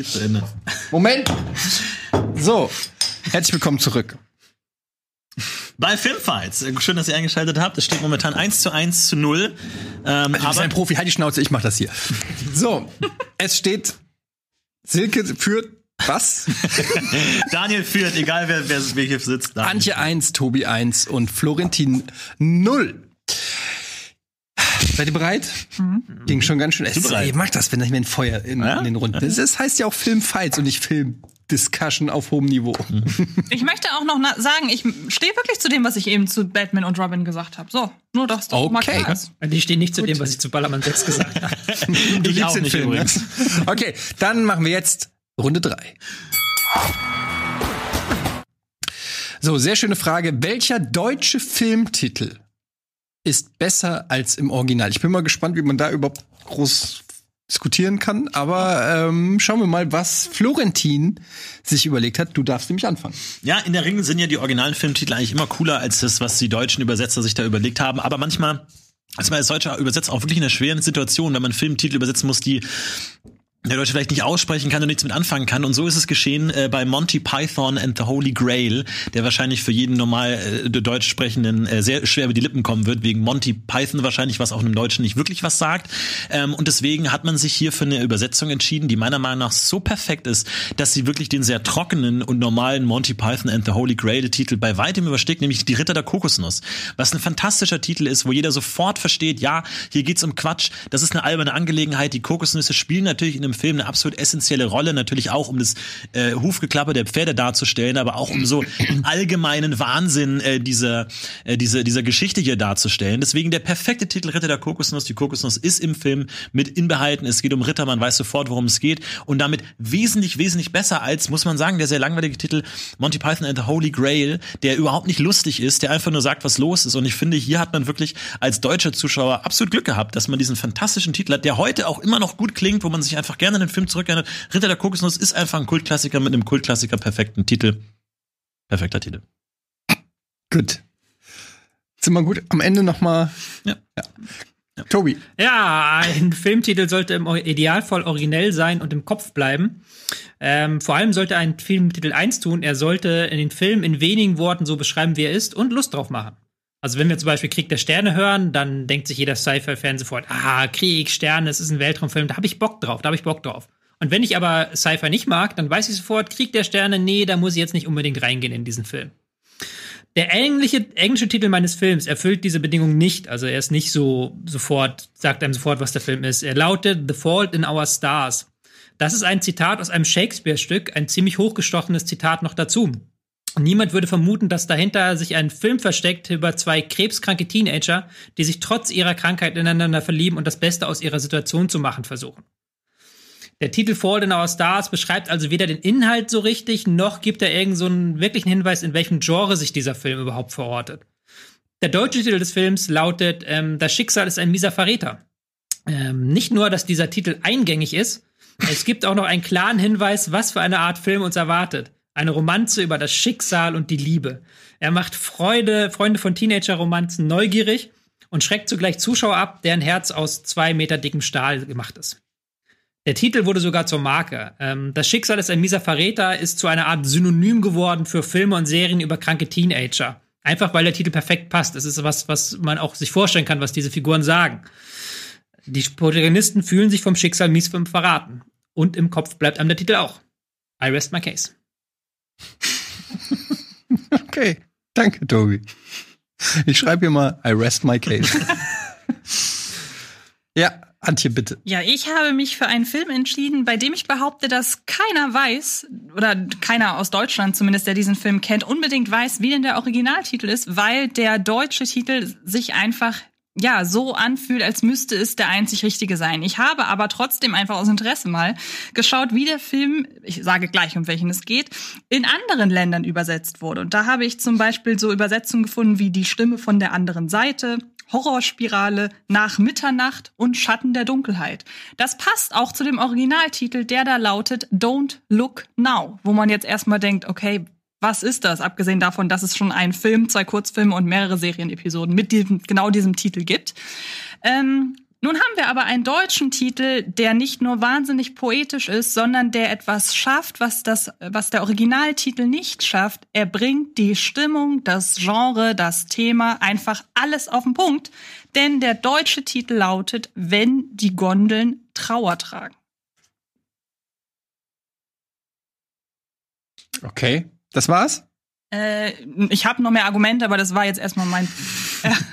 Geht zu Ende. Moment! So, herzlich willkommen zurück. Bei Filmfights. Schön, dass ihr eingeschaltet habt. Es steht momentan 1 zu 1 zu 0. Ähm, Du bist aber ein Profi, halt die Schnauze, ich mach das hier. So, es steht Silke führt was? Daniel führt, egal wer, wer, wer hier sitzt. Daniel. Antje 1, Tobi 1 und Florentin 0. Seid ihr bereit? Ging schon ganz schön. Es, ihr macht das, wenn ich mir ein Feuer in, Ja? in den Runden. Es es heißt ja auch Filmfights und nicht Filmdiscussion auf hohem Niveau. Ich möchte auch noch sagen, ich stehe wirklich zu dem, was ich eben zu Batman und Robin gesagt habe. So, nur dass das mal Okay. klar ist. Die stehen nicht zu dem, was ich zu Ballermann 6 gesagt habe. Du Ich auch den nicht Film, ne? übrigens. Okay, dann machen wir jetzt Runde 3. So, sehr schöne Frage. Welcher deutsche Filmtitel ist besser als im Original? Ich bin mal gespannt, wie man da überhaupt groß diskutieren kann. Aber ähm, schauen wir mal, was Florentin sich überlegt hat. Du darfst nämlich anfangen. Ja, in der Regel sind ja die originalen Filmtitel eigentlich immer cooler als das, was die deutschen Übersetzer sich da überlegt haben. Aber manchmal ist man als deutscher Übersetzer auch wirklich in einer schweren Situation, wenn man Filmtitel übersetzen muss, die der Deutsche vielleicht nicht aussprechen kann und nichts mit anfangen kann. Und so ist es geschehen äh, bei Monty Python and the Holy Grail, der wahrscheinlich für jeden normal äh, Deutsch sprechenden äh, sehr schwer über die Lippen kommen wird, wegen Monty Python wahrscheinlich, was auch einem Deutschen nicht wirklich was sagt. Ähm, und deswegen hat man sich hier für eine Übersetzung entschieden, die meiner Meinung nach so perfekt ist, dass sie wirklich den sehr trockenen und normalen Monty Python and the Holy Grail Titel bei weitem übersteigt, nämlich die Ritter der Kokosnuss. Was ein fantastischer Titel ist, wo jeder sofort versteht, ja, hier geht's um Quatsch, das ist eine alberne Angelegenheit. Die Kokosnüsse spielen natürlich in einem Film eine absolut essentielle Rolle, natürlich auch um das äh, Hufgeklappe der Pferde darzustellen, aber auch um so allgemeinen Wahnsinn äh, dieser, äh, dieser, dieser Geschichte hier darzustellen. Deswegen der perfekte Titel Ritter der Kokosnuss. Die Kokosnuss ist im Film mit inbehalten. Es geht um Ritter, man weiß sofort, worum es geht und damit wesentlich, wesentlich besser als, muss man sagen, der sehr langweilige Titel Monty Python and the Holy Grail, der überhaupt nicht lustig ist, der einfach nur sagt, was los ist. Und ich finde, hier hat man wirklich als deutscher Zuschauer absolut Glück gehabt, dass man diesen fantastischen Titel hat, der heute auch immer noch gut klingt, wo man sich einfach gerne an den Film zurückerinnert. Ritter der Kokosnuss ist einfach ein Kultklassiker mit einem Kultklassiker perfekten Titel. Perfekter Titel. Gut. Sind wir gut am Ende noch mal Ja. Tobi. Ja, ein Filmtitel sollte im Idealfall originell sein und im Kopf bleiben. Ähm, vor allem sollte ein Filmtitel eins tun, er sollte in den Film in wenigen Worten so beschreiben, wie er ist und Lust drauf machen. Also wenn wir zum Beispiel Krieg der Sterne hören, dann denkt sich jeder Sci-Fi-Fan sofort, ah, Krieg, Sterne, es ist ein Weltraumfilm, da habe ich Bock drauf, da habe ich Bock drauf. Und wenn ich aber Sci-Fi nicht mag, dann weiß ich sofort, Krieg der Sterne, nee, da muss ich jetzt nicht unbedingt reingehen in diesen Film. Der englische, englische Titel meines Films erfüllt diese Bedingung nicht. Also er ist nicht so sofort, sagt einem sofort, was der Film ist. Er lautet The Fault in Our Stars. Das ist ein Zitat aus einem Shakespeare-Stück, ein ziemlich hochgestochenes Zitat noch dazu. Niemand würde vermuten, dass dahinter sich ein Film versteckt über zwei krebskranke Teenager, die sich trotz ihrer Krankheit ineinander verlieben und das Beste aus ihrer Situation zu machen versuchen. Der Titel Fault in Our Stars beschreibt also weder den Inhalt so richtig, noch gibt er irgend so einen wirklichen Hinweis, in welchem Genre sich dieser Film überhaupt verortet. Der deutsche Titel des Films lautet ähm, Das Schicksal ist ein mieser Verräter. Ähm, nicht nur, dass dieser Titel eingängig ist, es gibt auch noch einen klaren Hinweis, was für eine Art Film uns erwartet. Eine Romanze über das Schicksal und die Liebe. Er macht Freude, Freunde von Teenager-Romanzen neugierig und schreckt zugleich Zuschauer ab, deren Herz aus zwei Meter dickem Stahl gemacht ist. Der Titel wurde sogar zur Marke. Ähm, das Schicksal ist ein mieser Verräter ist zu einer Art Synonym geworden für Filme und Serien über kranke Teenager. Einfach weil der Titel perfekt passt. Es ist was, was man auch sich vorstellen kann, was diese Figuren sagen. Die Protagonisten fühlen sich vom Schicksal mies verraten. Und im Kopf bleibt einem der Titel auch. I rest my case. Okay, danke, Tobi. Ich schreibe hier mal I rest my case. ja, Antje, bitte. Ja, ich habe mich für einen Film entschieden, bei dem ich behaupte, dass keiner weiß, oder keiner aus Deutschland zumindest, der diesen Film kennt, unbedingt weiß, wie denn der Originaltitel ist, weil der deutsche Titel sich einfach ja, so anfühlt, als müsste es der einzig richtige sein. Ich habe aber trotzdem einfach aus Interesse mal geschaut, wie der Film, ich sage gleich, um welchen es geht, in anderen Ländern übersetzt wurde. Und da habe ich zum Beispiel so Übersetzungen gefunden wie Die Stimme von der anderen Seite, Horrorspirale, Nach Mitternacht und Schatten der Dunkelheit. Das passt auch zu dem Originaltitel, der da lautet Don't Look Now, wo man jetzt erstmal denkt, okay, was ist das? Abgesehen davon, dass es schon einen Film, zwei Kurzfilme und mehrere Serienepisoden mit diesem, genau diesem Titel gibt. Ähm, nun haben wir aber einen deutschen Titel, der nicht nur wahnsinnig poetisch ist, sondern der etwas schafft, was das, was der Originaltitel nicht schafft. Er bringt die Stimmung, das Genre, das Thema, einfach alles auf den Punkt. Denn der deutsche Titel lautet, wenn die Gondeln Trauer tragen. Okay, das war's? Äh, ich habe noch mehr Argumente, aber das war jetzt erstmal mein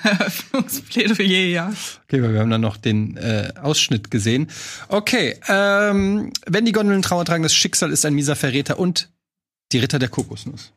Eröffnungsplädoyer, ja. Okay, weil wir haben dann noch den äh, Ausschnitt gesehen. Okay, ähm, wenn die Gondeln Trauer tragen, das Schicksal ist ein mieser Verräter und die Ritter der Kokosnuss.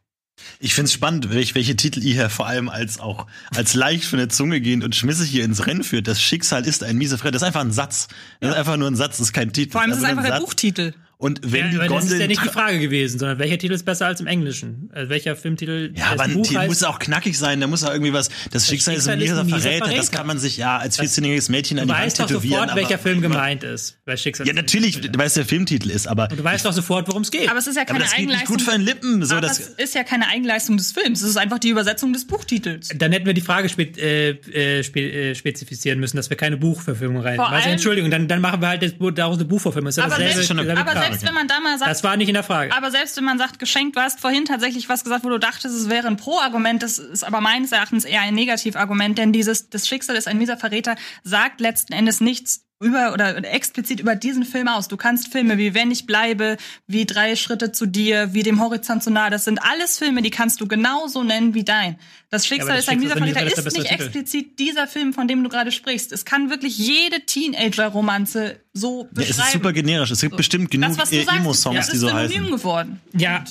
Ich find's spannend, welche, welche Titel ihr hier vor allem als auch als leicht von der Zunge gehend und schmissig hier ins Rennen führt. Das Schicksal ist ein mieser Verräter. Das ist einfach ein Satz. Das ist einfach nur ein Satz, das ist kein Titel. Vor allem ist es nur einfach ein. Buchtitel. Und wenn Ja, die aber das ist ja nicht die Frage gewesen, sondern welcher Titel ist besser als im Englischen? Also welcher Filmtitel Ja, aber das ein Titel muss auch knackig sein, da muss auch irgendwie was. Das, Schicksal, ist ein Schicksal ist ein mieser Verräter, das kann man sich ja als 14-jähriges Mädchen Du an die Wand weißt doch tätowieren. sofort, welcher aber- Film gemeint ist. Bei Schicksal Ja, natürlich, weil es der Filmtitel ist, aber Und du weißt doch sofort, worum es geht. Aber es ist ja aber keine das geht nicht Eigenleistung. gut für einen Lippen. So, aber das, es ist ja keine Eigenleistung des Films. Es ist einfach die Übersetzung des Buchtitels. dann hätten wir die Frage spe äh, äh, spe äh, spezifizieren müssen, dass wir keine Buchverfilmung rein. Also, Entschuldigung, dann, dann machen wir halt das, daraus eine Buchverfilmung. Das ist ja Aber dasselbe, schon eine- Aber. Selbst wenn man da mal sagt, Das war nicht in der Frage. Aber selbst wenn man sagt, geschenkt, du hast vorhin tatsächlich was gesagt, wo du dachtest, es wäre ein Pro-Argument, das ist aber meines Erachtens eher ein Negativargument, denn dieses, das Schicksal ist ein mieser Verräter, sagt letzten Endes nichts über oder explizit über diesen Film aus. Du kannst Filme wie Wenn ich bleibe, wie Drei Schritte zu dir, wie Dem Horizont zu nah, das sind alles Filme, die kannst du genauso nennen wie dein. Das Schicksal aber das ist ein mieser Schicksal ist ein Verräter ist nicht ist bessere explizit dieser Film, von dem du gerade sprichst. Es kann wirklich jede Teenager-Romanze so ja, beschreiben. es ist super generisch. Es gibt bestimmt genug das, was du äh, sagst, Emo-Songs, das die ist so synonym heißen. geworden. Ja.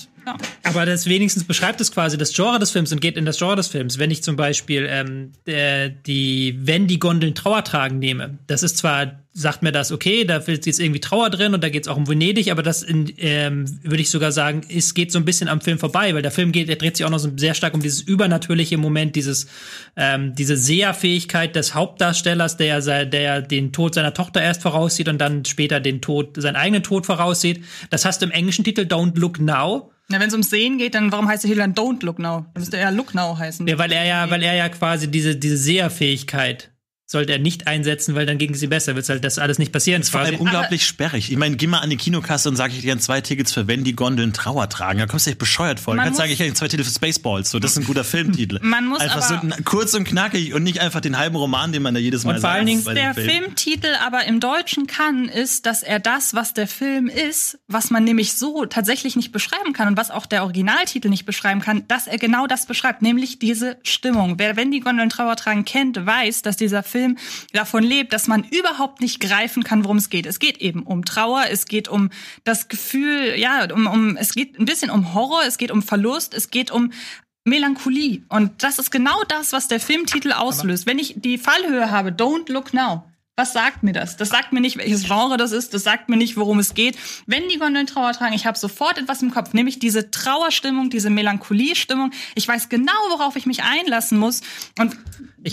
Aber das wenigstens beschreibt es quasi das Genre des Films und geht in das Genre des Films. Wenn ich zum Beispiel ähm, der, die Wenn die Gondeln Trauer tragen nehme, das ist zwar, sagt mir das, okay, da ist jetzt irgendwie Trauer drin und da geht es auch um Venedig, aber das in, ähm, würde ich sogar sagen, es geht so ein bisschen am Film vorbei, weil der Film geht, der dreht sich auch noch so sehr stark um dieses übernatürliche Moment, dieses, ähm, diese Seherfähigkeit des Hauptdarstellers, der ja der ja den Tod seiner Tochter erst voraussieht und dann später den Tod, seinen eigenen Tod voraussieht. Das hast du im englischen Titel Don't Look Now. Na, wenn es ums Sehen geht, dann warum heißt der Titel dann Don't Look Now? Dann müsste er ja Look Now heißen. Ja, weil er ja, weil er ja quasi diese, diese Seherfähigkeit sollte er nicht einsetzen, weil dann ging sie besser. Wird halt das alles nicht passieren. Vor allem quasi. unglaublich sperrig. Ich meine, geh mal an die Kinokasse und sag ich dir zwei Tickets für wenn die Gondeln Trauer tragen. Da kommst du echt bescheuert vor. Du Man kannst sagen, ich hätte zwei Titel für Spaceballs. So, das ist ein guter Filmtitel. Man muss einfach aber- so kurz und knackig und nicht einfach den halben Roman, den man da jedes Mal Und vor allen Dingen der Film. Filmtitel aber im Deutschen kann, ist, dass er das, was der Film ist, was man nämlich so tatsächlich nicht beschreiben kann und was auch der Originaltitel nicht beschreiben kann, dass er genau das beschreibt, nämlich diese Stimmung. Wer, wenn die Gondeln Trauer tragen kennt, weiß, dass dieser Film davon lebt, dass man überhaupt nicht greifen kann, worum es geht. Es geht eben um Trauer, es geht um das Gefühl, ja, um, um, es geht ein bisschen um Horror, es geht um Verlust, es geht um Melancholie. Und das ist genau das, was der Filmtitel auslöst. Wenn ich die Fallhöhe habe, Don't Look Now. Was sagt mir das? Das sagt mir nicht, welches Genre das ist. Das sagt mir nicht, worum es geht. Wenn die Gondeln Trauer tragen, ich habe sofort etwas im Kopf, nämlich diese Trauerstimmung, diese Melancholie-Stimmung. Ich weiß genau, worauf ich mich einlassen muss. Und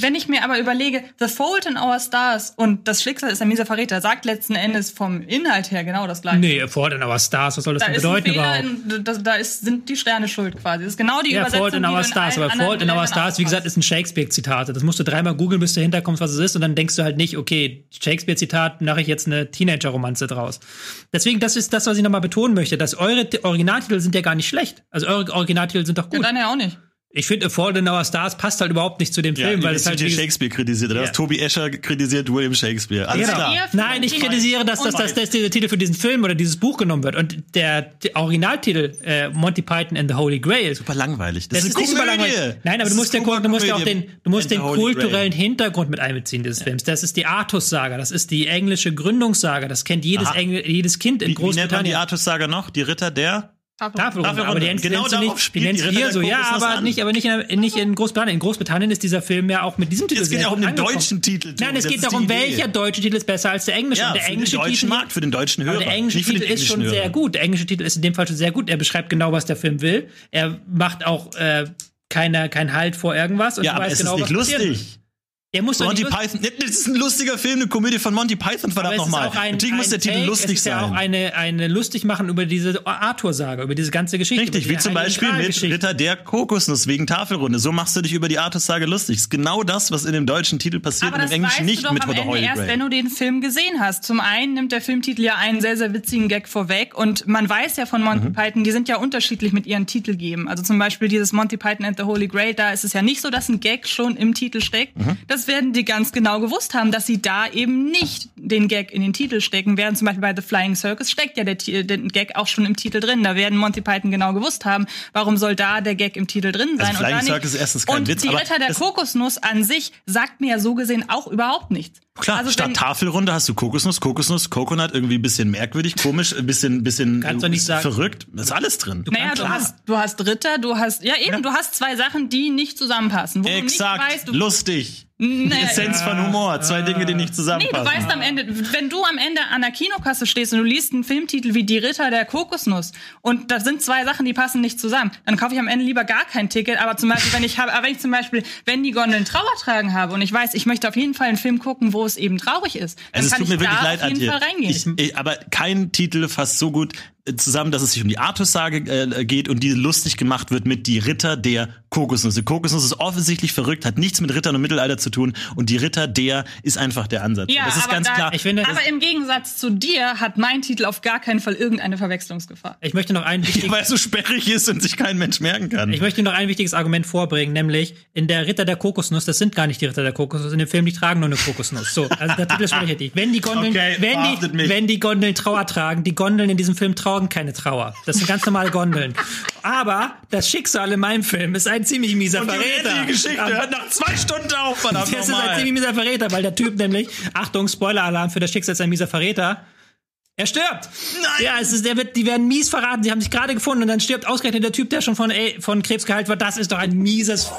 wenn ich mir aber überlege, The Fault in Our Stars und das Schicksal ist ein mieser Verräter, sagt letzten Endes vom Inhalt her genau das gleiche. Nee, Fault in Our Stars, was soll das Da denn bedeuten Fehler, überhaupt? in, da, da ist, sind die Sterne schuld quasi. Das ist genau die Ja, Übersetzung, Fault in Our Stars, aber Fault in Our Stars, wie gesagt, ist ein Shakespeare-Zitat. Das musst du dreimal googeln, bis du hinterkommst, was es ist, und dann denkst du halt nicht, okay, Shakespeare-Zitat, mache ich jetzt eine Teenager-Romanze draus. Deswegen, das ist das, was ich nochmal betonen möchte, dass eure Originaltitel sind ja gar nicht schlecht. Also eure Originaltitel sind doch Ja, gut. dann ja auch nicht. Ich finde, A Fault in Our Stars passt halt überhaupt nicht zu dem Ja, Film, weil weil es halt hier Shakespeare kritisiert. Ja. was Tobi Escher kritisiert William Shakespeare. Alles Genau. klar. Nein, ich kritisiere, dass, dass, dass, dass dieser Titel für diesen Film oder dieses Buch genommen wird. Und der, der Originaltitel äh, Monty Python and the Holy Grail Super langweilig. Das, Das, ist nicht super langweilig. Nein, aber du musst, ja, gucken, du musst ja auch den, du musst den kulturellen Hintergrund mit einbeziehen dieses Films. Das ist die Artus-Saga, das ist die englische Gründungssaga. Das kennt jedes. Engl jedes Kind in Wie, wie nennt man die Großbritannien. Artus-Saga noch? Die Ritter der? Tafelrunde. Tafelrunde. Aber die nennt Genau nennst nicht, die spielt nennst die so, ja, aber an. nicht, aber nicht in, nicht in Großbritannien. In Großbritannien ist dieser Film ja auch mit diesem Titel Es geht ja auch um den angekommen. deutschen Titel. Tobi. Nein, es Das geht darum, welcher deutsche Titel ist besser als der englische. Ja, Und der für den englische deutschen Titel, Markt, für den deutschen Hörer. Der englische nicht für den Titel ist schon englischen sehr Hörer. gut. Der englische Titel ist in dem Fall schon sehr gut. Er beschreibt genau, was der Film will. Er macht auch äh, keine, kein Halt vor irgendwas. Und Ja, du aber weißt es genau, ist nicht lustig. wird. Der muss doch Monty Python, das ist ein lustiger Film, eine Komödie von Monty Python, verdammt nochmal. auch ein, Natürlich ein muss der Titel Take, lustig es ist ja auch sein. eine, eine lustig machen über diese Arthur-Saga, über diese ganze Geschichte. Richtig, wie zum Beispiel mit. Ritter der Kokosnuss wegen Tafelrunde. So machst du dich über die Artus-Sage lustig. Das ist genau das, was in dem deutschen Titel passiert Aber und im Englischen nicht mit Ende Holy erst, Grail. wenn du den Film gesehen hast. Zum einen nimmt der Filmtitel ja einen sehr, sehr witzigen Gag vorweg und man weiß ja von Monty Mhm. Python, die sind ja unterschiedlich mit ihren Titelgeben. Also zum Beispiel dieses Monty Python and the Holy Grail, da ist es ja nicht so, dass ein Gag schon im Titel steckt. Mhm. Das werden die ganz genau gewusst haben, dass sie da eben nicht den Gag in den Titel stecken. Während zum Beispiel bei The Flying Circus steckt ja der, der Gag auch schon im Titel drin. Da werden Monty Python genau gewusst haben, warum soll da der Gag im Titel drin sein. Also Flying und. Circus ist erstens kein und Witz, die aber Ritter der das- Kokosnuss an sich sagt mir ja so gesehen auch überhaupt nichts. Klar, Also statt wenn- Tafelrunde hast du Kokosnuss, Kokosnuss, Coconut, irgendwie ein bisschen merkwürdig, komisch, ein bisschen, bisschen Kannst doch nicht sagen- verrückt. Ist alles drin. Naja, du hast, du hast Ritter, du hast, ja eben, du hast zwei Sachen, die nicht zusammenpassen. Wo Exakt, du nicht weißt, du, lustig. Die Naja, Essenz von Humor. Zwei Dinge, die nicht Nee, du zusammenpassen. weißt am Ende, wenn du am Ende an der Kinokasse stehst und du liest einen Filmtitel wie Die Ritter der Kokosnuss und da sind zwei Sachen, die passen nicht zusammen, dann kaufe ich am Ende lieber gar kein Ticket. Aber zum Beispiel, wenn ich habe, aber wenn ich zum Beispiel, wenn die Gondeln Trauer tragen habe und ich weiß, ich möchte auf jeden Fall einen Film gucken, wo es eben traurig ist, dann Also es tut mir ich wirklich leid, Antje. Ich, aber kein Titel fasst so gut äh, zusammen, dass es sich um die Artus-Sage äh, geht und die lustig gemacht wird mit die Ritter der Kokosnuss. Die Kokosnuss ist offensichtlich verrückt, hat nichts mit Rittern und Mittelalter zu tun und die Ritter der ist einfach der Ansatz. Ja, das ist aber ganz da- klar. Ich finde, aber im Gegensatz zu dir hat mein Titel auf gar keinen Fall irgendeine Verwechslungsgefahr. ich möchte noch ein wichtiges weil es so sperrig ist und sich kein Mensch merken kann. Ich möchte noch ein wichtiges Argument vorbringen, nämlich in der Ritter der Kokosnuss, das sind gar nicht die Ritter der Kokosnuss, in dem Film, die tragen nur eine Kokosnuss. So, also der Titel ist schon richtig. Wenn die Gondeln, Okay, wenn, die, mich. wenn die Gondeln Trauer tragen, die Gondeln in diesem Film tragen keine Trauer. Das sind ganz normale Gondeln. Aber das Schicksal in meinem Film ist ein ziemlich mieser und die Verräter. die Geschichte Aber- hört nach zwei Stunden auf, verdammt das ist ein ziemlich mieser Verräter, weil der Typ nämlich, Achtung, Spoiler-Alarm für das Schicksal ist ein mieser Verräter. Er stirbt. Nein. Ja, es ist, der wird, die werden mies verraten. Sie haben sich gerade gefunden und dann stirbt ausgerechnet der Typ, der schon von, ey, von Krebs geheilt wird. Das ist doch ein mieses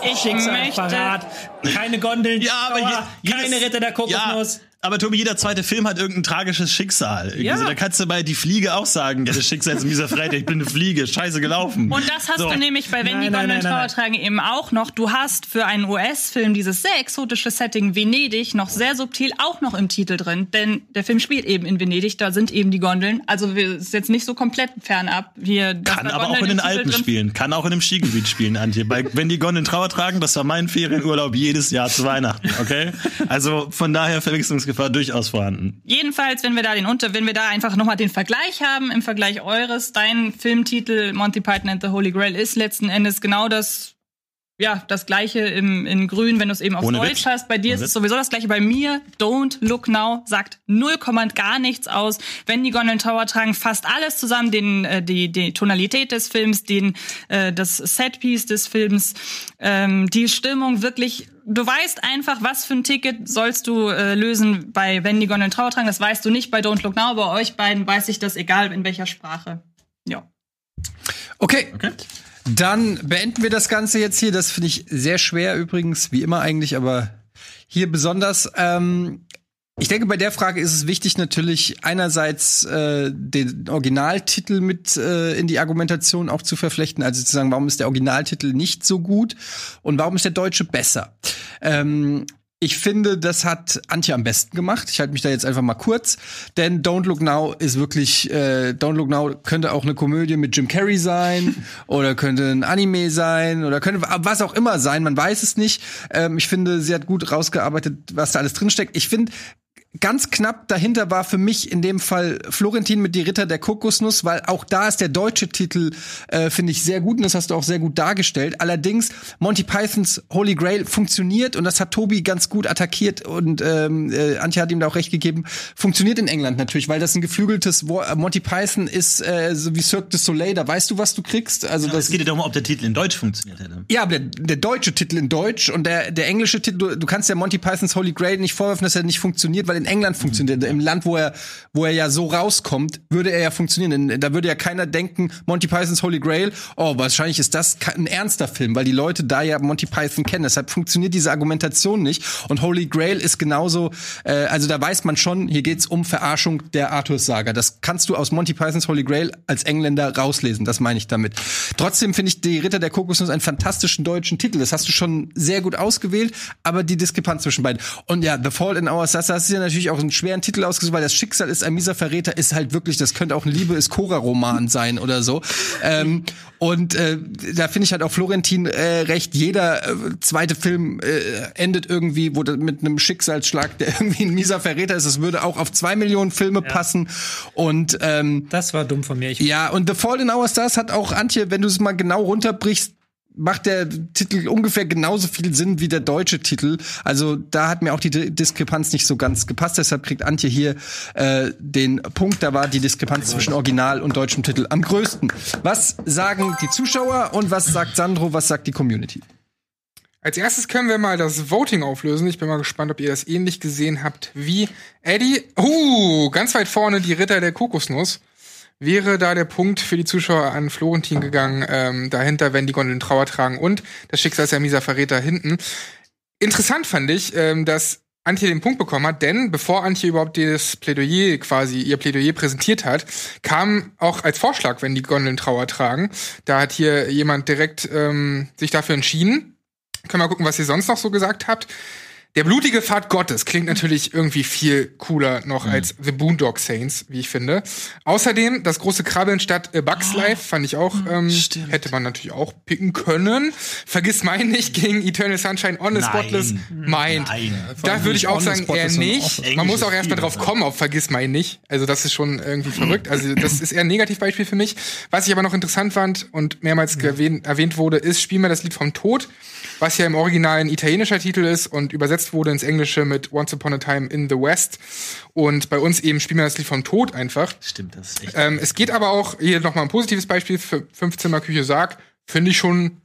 Verrat. Keine Gondeln. Ja, aber je- keine jedes- Ritter der Kokosnuss. Ja, Aber Tobi, jeder zweite Film hat irgendein tragisches Schicksal. Ja. Also, da kannst du bei Die Fliege auch sagen, ja, das Schicksal ist ein mieser Freitag, ich bin eine Fliege, scheiße gelaufen. Und das hast So. du nämlich bei Wenn die Gondeln Trauer tragen eben auch noch. Du hast für einen US-Film dieses sehr exotische Setting Venedig noch sehr subtil auch noch im Titel drin. Denn der Film spielt eben in Venedig, da sind eben die Gondeln. Also wir- ist jetzt nicht so komplett fernab. Hier, Kann aber auch in den Alpen drin- spielen, kann auch in einem Skigebiet spielen, Antje. Bei, wenn die Gondeln Trauer tragen, das war mein Ferienurlaub jedes Jahr zu Weihnachten, okay? Also von daher Verwechslungsgefahr durchaus vorhanden. Jedenfalls, wenn wir da den Unter, wenn wir da einfach nochmal den Vergleich haben, im Vergleich eures, dein Filmtitel Monty Python and the Holy Grail ist letzten Endes genau das, ja, das gleiche im, in Grün, wenn du es eben auf Ohne Deutsch Witz. hast. Bei dir Ohne ist es Witz. sowieso das gleiche. Bei mir, Don't Look Now, sagt null Komma gar nichts aus. Wenn die Gondeln Tower tragen, fast alles zusammen, den, äh, die, die Tonalität des Films, den, äh, das Setpiece des Films, ähm, die Stimmung wirklich du weißt einfach, was für ein Ticket sollst du äh, lösen bei Wenn die Gondeln Trauer tragen. Das weißt du nicht bei Don't Look Now. Bei euch beiden weiß ich das, egal in welcher Sprache. Ja. Okay. Okay. Dann beenden wir das Ganze jetzt hier. Das finde ich sehr schwer übrigens, wie immer eigentlich, aber hier besonders. Ähm, ich denke, bei der Frage ist es wichtig, natürlich einerseits äh, den Originaltitel mit äh, in die Argumentation auch zu verflechten, also zu sagen, warum ist der Originaltitel nicht so gut und warum ist der deutsche besser? Ähm, ich finde, das hat Antje am besten gemacht. Ich halte mich da jetzt einfach mal kurz, denn Don't Look Now ist wirklich äh, Don't Look Now könnte auch eine Komödie mit Jim Carrey sein oder könnte ein Anime sein oder könnte was auch immer sein. Man weiß es nicht. Ähm, ich finde, sie hat gut rausgearbeitet, was da alles drinsteckt. Ich finde Ganz knapp dahinter war für mich in dem Fall Florentin mit Die Ritter der Kokosnuss, weil auch da ist der deutsche Titel, äh, finde ich, sehr gut und das hast du auch sehr gut dargestellt. Allerdings, Monty Pythons Holy Grail funktioniert und das hat Tobi ganz gut attackiert und ähm, äh, Antje hat ihm da auch recht gegeben, funktioniert in England natürlich, weil das ein geflügeltes Wo Monty Python ist, äh, so wie Cirque du Soleil, da weißt du, was du kriegst. Also Es das geht ja darum, ob der Titel in Deutsch funktioniert hätte. ja, aber der, der deutsche Titel in Deutsch und der, der englische Titel, du, du kannst ja Monty Pythons Holy Grail nicht vorwerfen, dass er nicht funktioniert, weil in England funktioniert. er. Im Land, wo er, wo er ja so rauskommt, würde er ja funktionieren. Denn Da würde ja keiner denken, Monty Pythons Holy Grail, oh, wahrscheinlich ist das ein ernster Film, weil die Leute da ja Monty Python kennen. Deshalb funktioniert diese Argumentation nicht. Und Holy Grail ist genauso, äh, also da weiß man schon, hier geht's um Verarschung der Arthurs-Saga. Das kannst du aus Monty Pythons Holy Grail als Engländer rauslesen. Das meine ich damit. Trotzdem finde ich die Ritter der Kokosnuss einen fantastischen deutschen Titel. Das hast du schon sehr gut ausgewählt, aber die Diskrepanz zwischen beiden. Und ja, The Fault in Our Stars, das ist ja natürlich auch einen schweren Titel ausgesucht, weil das Schicksal ist ein mieser Verräter, ist halt wirklich, das könnte auch ein Liebe ist Cora-Roman sein oder so. ähm, und äh, da finde ich halt auch Florentin äh, recht. Jeder äh, zweite Film äh, endet irgendwie wo das mit einem Schicksalsschlag, der irgendwie ein mieser Verräter ist. Das würde auch auf zwei Millionen Filme passen. Und ähm, Das war dumm von mir. Ich ja, und The Fault in Our Stars hat auch, Antje, wenn du es mal genau runterbrichst, macht der Titel ungefähr genauso viel Sinn wie der deutsche Titel. Also da hat mir auch die Di- Diskrepanz nicht so ganz gepasst. Deshalb kriegt Antje hier äh, den Punkt. Da war die Diskrepanz zwischen Original und deutschem Titel am größten. Was sagen die Zuschauer und was sagt Sandro, was sagt die Community? Als erstes können wir mal das Voting auflösen. Ich bin mal gespannt, ob ihr das ähnlich gesehen habt wie Eddie. Uh, ganz weit vorne die Ritter der Kokosnuss. Wäre da der Punkt für die Zuschauer an Florentin gegangen, ähm, dahinter, wenn die Gondeln Trauer tragen und das Schicksal ist ja mieser Verräter hinten. Interessant fand ich, ähm, dass Antje den Punkt bekommen hat, denn bevor Antje überhaupt das Plädoyer quasi, ihr Plädoyer präsentiert hat, kam auch als Vorschlag, wenn die Gondeln Trauer tragen. Da hat hier jemand direkt ähm, sich dafür entschieden. Können wir gucken, was ihr sonst noch so gesagt habt. Der blutige Pfad Gottes klingt natürlich irgendwie viel cooler noch als The Boondock Saints, wie ich finde. Außerdem das große Krabbeln statt A Bugs Life fand ich auch, ähm, hätte man natürlich auch picken können. Vergiss mein nicht gegen Eternal Sunshine on the. Spotless Mind. Nein. Da würde ich auch sagen, eher nicht. Man muss auch erstmal drauf kommen auf Vergiss mein nicht. Also das ist schon irgendwie verrückt. Also das ist eher ein Negativbeispiel für mich. Was ich aber noch interessant fand und mehrmals erwähnt, erwähnt wurde, ist Spiel mir das Lied vom Tod, was ja im Original ein italienischer Titel ist und übersetzt wurde ins Englische mit Once Upon a Time in the West. Und bei uns eben Spiel mir das Lied vom Tod einfach. Stimmt, das ist echt. Ähm, es geht aber auch, hier nochmal ein positives Beispiel, für 15 Küche Sarg, Finde ich schon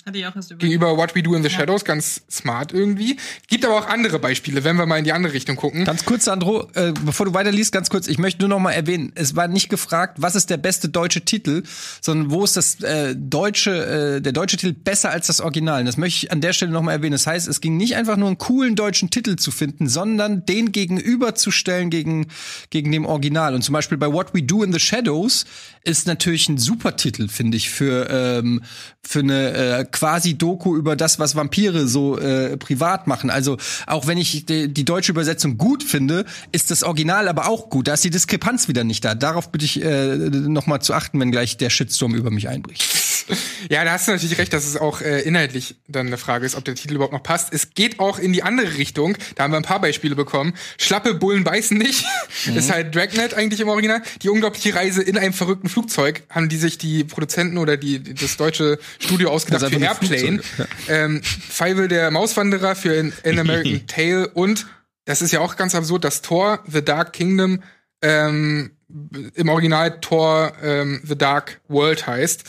gegenüber What We Do in the Shadows ganz smart irgendwie. Gibt aber auch andere Beispiele, wenn wir mal in die andere Richtung gucken. Ganz kurz, Sandro, äh, bevor du weiterliest, ganz kurz, ich möchte nur noch mal erwähnen, es war nicht gefragt, was ist der beste deutsche Titel, sondern wo ist das äh, deutsche, äh, der deutsche Titel besser als das Original. Und das möchte ich an der Stelle noch mal erwähnen. Das heißt, es ging nicht einfach nur einen coolen deutschen Titel zu finden, sondern den gegenüberzustellen gegen, gegen dem Original. Und zum Beispiel bei What We Do in the Shadows ist natürlich ein super Titel, finde ich, für, ähm, für eine äh, quasi Doku über das, was Vampire so äh, privat machen. Also auch wenn ich die, die deutsche Übersetzung gut finde, ist das Original aber auch gut. Da ist die Diskrepanz wieder nicht da. Darauf bitte ich äh, noch mal zu achten, wenn gleich der Shitstorm über mich einbricht. Ja, da hast du natürlich recht, dass es auch äh, inhaltlich dann eine Frage ist, ob der Titel überhaupt noch passt. Es geht auch in die andere Richtung. Da haben wir ein paar Beispiele bekommen. Schlappe Bullen beißen nicht. ist halt Dragnet eigentlich im Original. Die unglaubliche Reise in einem verrückten Flugzeug haben die sich die Produzenten oder die das deutsche Studio ausgedacht für Airplane. Flugzeug, Ähm, Feivel der Mauswanderer für An, An American Tale und das ist ja auch ganz absurd, das Tor The Dark Kingdom ähm, im Original Tor ähm, The Dark World heißt.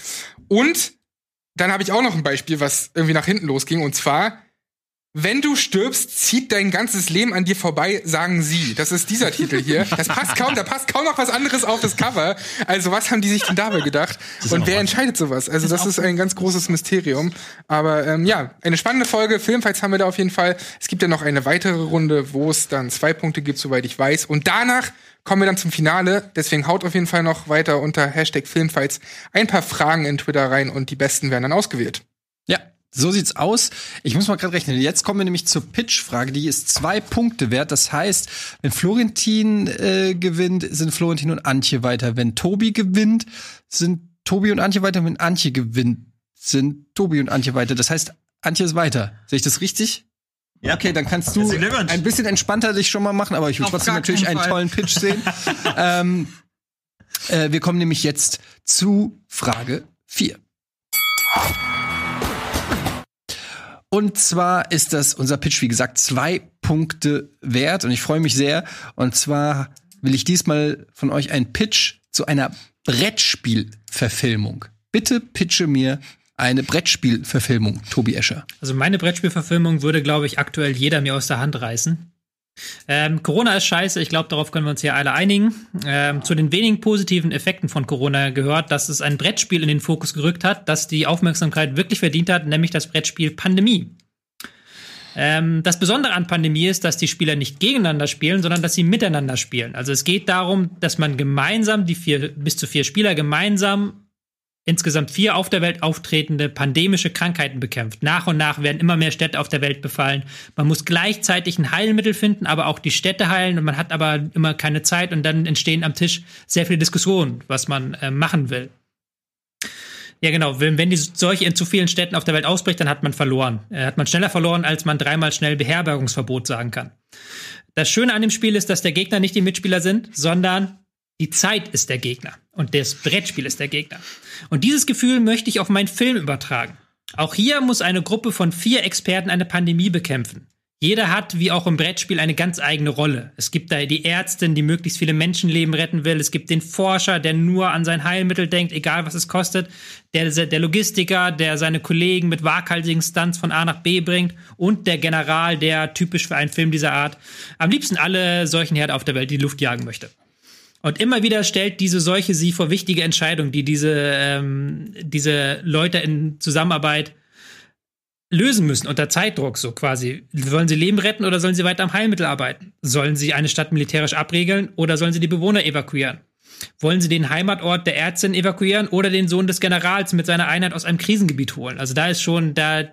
Und dann habe ich auch noch ein Beispiel, was irgendwie nach hinten losging. Und zwar, wenn du stirbst, zieht dein ganzes Leben an dir vorbei, sagen sie. Das ist dieser Titel hier. Das passt kaum, da passt kaum noch was anderes auf das Cover. Also was haben die sich denn dabei gedacht? Und wer entscheidet sowas? Also das ist ein ganz großes Mysterium. Aber ähm, ja, eine spannende Folge. Filmfights haben wir da auf jeden Fall. Es gibt ja noch eine weitere Runde, wo es dann zwei Punkte gibt, soweit ich weiß. Und danach kommen wir dann zum Finale. Deswegen haut auf jeden Fall noch weiter unter Hashtag Filmfights ein paar Fragen in Twitter rein und die besten werden dann ausgewählt. Ja, so sieht's aus. Ich muss mal gerade rechnen. Jetzt kommen wir nämlich zur Pitch-Frage. Die ist zwei Punkte wert. Das heißt, wenn Florentin äh, gewinnt, sind Florentin und Antje weiter. Wenn Tobi gewinnt, sind Tobi und Antje weiter. Wenn Antje gewinnt, sind Tobi und Antje weiter. Das heißt, Antje ist weiter. Sehe ich das richtig? Ja. Okay, dann kannst du ein bisschen entspannter dich schon mal machen, aber ich will Auf trotzdem natürlich einen tollen Pitch sehen. ähm, äh, wir kommen nämlich jetzt zu Frage 4. Und zwar ist das unser Pitch, wie gesagt, zwei Punkte wert und ich freue mich sehr. Und zwar will ich diesmal von euch einen Pitch zu einer Brettspielverfilmung. Bitte pitche mir eine Brettspielverfilmung, Tobi Escher. Also meine Brettspielverfilmung würde, glaube ich, aktuell jeder mir aus der Hand reißen. Ähm, Corona ist scheiße, ich glaube, darauf können wir uns hier alle einigen. Ähm, zu den wenigen positiven Effekten von Corona gehört, dass es ein Brettspiel in den Fokus gerückt hat, das die Aufmerksamkeit wirklich verdient hat, nämlich das Brettspiel Pandemie. Ähm, das Besondere an Pandemie ist, dass die Spieler nicht gegeneinander spielen, sondern dass sie miteinander spielen. Also es geht darum, dass man gemeinsam, die vier, bis zu vier Spieler gemeinsam insgesamt vier auf der Welt auftretende pandemische Krankheiten bekämpft. Nach und nach werden immer mehr Städte auf der Welt befallen. Man muss gleichzeitig ein Heilmittel finden, aber auch die Städte heilen und man hat aber immer keine Zeit und dann entstehen am Tisch sehr viele Diskussionen, was man äh, machen will. Ja, genau. Wenn, wenn die Seuche in zu vielen Städten auf der Welt ausbricht, dann hat man verloren. Äh, hat man schneller verloren, als man dreimal schnell Beherbergungsverbot sagen kann. Das Schöne an dem Spiel ist, dass der Gegner nicht die Mitspieler sind, sondern die Zeit ist der Gegner und das Brettspiel ist der Gegner. Und dieses Gefühl möchte ich auf meinen Film übertragen. Auch hier muss eine Gruppe von vier Experten eine Pandemie bekämpfen. Jeder hat, wie auch im Brettspiel, eine ganz eigene Rolle. Es gibt da die Ärztin, die möglichst viele Menschenleben retten will. Es gibt den Forscher, der nur an sein Heilmittel denkt, egal was es kostet. Der, der Logistiker, der seine Kollegen mit waghalsigen Stunts von A nach B bringt. Und der General, der typisch für einen Film dieser Art am liebsten alle solchen Herde auf der Welt die Luft jagen möchte. Und immer wieder stellt diese Seuche sie vor wichtige Entscheidungen, die diese, ähm, diese Leute in Zusammenarbeit lösen müssen unter Zeitdruck, so quasi. Wollen sie Leben retten oder sollen sie weiter am Heilmittel arbeiten? Sollen sie eine Stadt militärisch abregeln oder sollen sie die Bewohner evakuieren? Wollen sie den Heimatort der Ärztin evakuieren oder den Sohn des Generals mit seiner Einheit aus einem Krisengebiet holen? Also da ist schon, da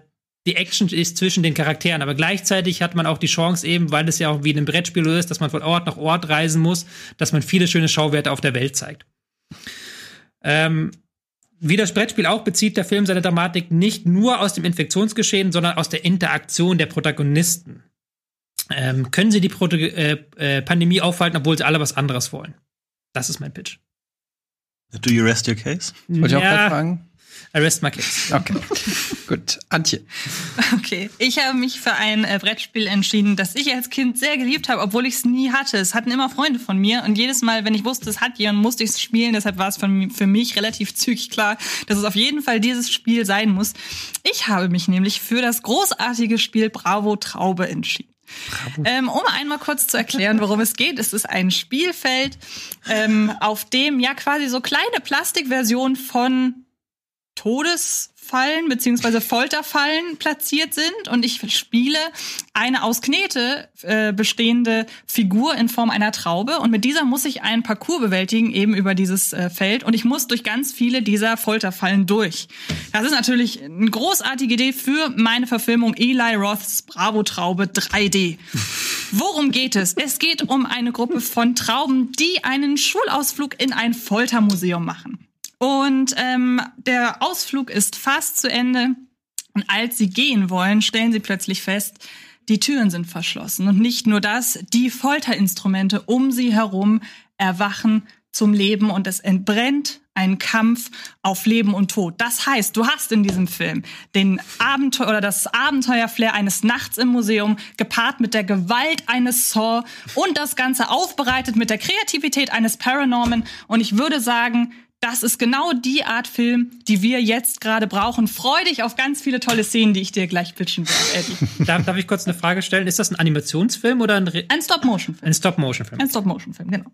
die Action ist zwischen den Charakteren, aber gleichzeitig hat man auch die Chance eben, weil es ja auch wie in einem Brettspiel ist, dass man von Ort nach Ort reisen muss, dass man viele schöne Schauwerte auf der Welt zeigt. Ähm, wie das Brettspiel auch bezieht der Film seine Dramatik nicht nur aus dem Infektionsgeschehen, sondern aus der Interaktion der Protagonisten. Ähm, können sie die Proto äh, äh, Pandemie aufhalten, obwohl sie alle was anderes wollen? Das ist mein Pitch. Do you rest your case? Wollte ich auch Ja. gerade fragen? I rest my case. Okay. Gut. Antje. Okay, ich habe mich für ein äh, Brettspiel entschieden, das ich als Kind sehr geliebt habe, obwohl ich es nie hatte. Es hatten immer Freunde von mir und jedes Mal, wenn ich wusste, es hat jemand, musste ich es spielen. Deshalb war es von, für mich relativ zügig klar, dass es auf jeden Fall dieses Spiel sein muss. Ich habe mich nämlich für das großartige Spiel Bravo Traube entschieden. Ähm, um einmal kurz zu erklären, worum es geht. Es ist ein Spielfeld, ähm, auf dem ja quasi so kleine Plastikversionen von Todesfallen beziehungsweise Folterfallen platziert sind und ich spiele eine aus Knete äh, bestehende Figur in Form einer Traube und mit dieser muss ich einen Parcours bewältigen eben über dieses äh, Feld und ich muss durch ganz viele dieser Folterfallen durch. Das ist natürlich eine großartige Idee für meine Verfilmung Eli Roths Bravo Traube 3D. Worum geht es? Es geht um eine Gruppe von Trauben, die einen Schulausflug in ein Foltermuseum machen. Und ähm, der Ausflug ist fast zu Ende. Und als sie gehen wollen, stellen sie plötzlich fest, die Türen sind verschlossen. Und nicht nur das, die Folterinstrumente um sie herum erwachen zum Leben und es entbrennt ein Kampf auf Leben und Tod. Das heißt, du hast in diesem Film den Abenteuer oder das Abenteuerflair eines Nachts im Museum gepaart mit der Gewalt eines Saw und das Ganze aufbereitet mit der Kreativität eines Paranorman. Und ich würde sagen, das ist genau die Art Film, die wir jetzt gerade brauchen. Freu dich auf ganz viele tolle Szenen, die ich dir gleich pitchen werde, Eddie. Darf, darf ich kurz eine Frage stellen? Ist das ein Animationsfilm oder ein, Re Ein Stop-Motion-Film. ein Stop-Motion-Film? Ein Stop-Motion-Film, genau.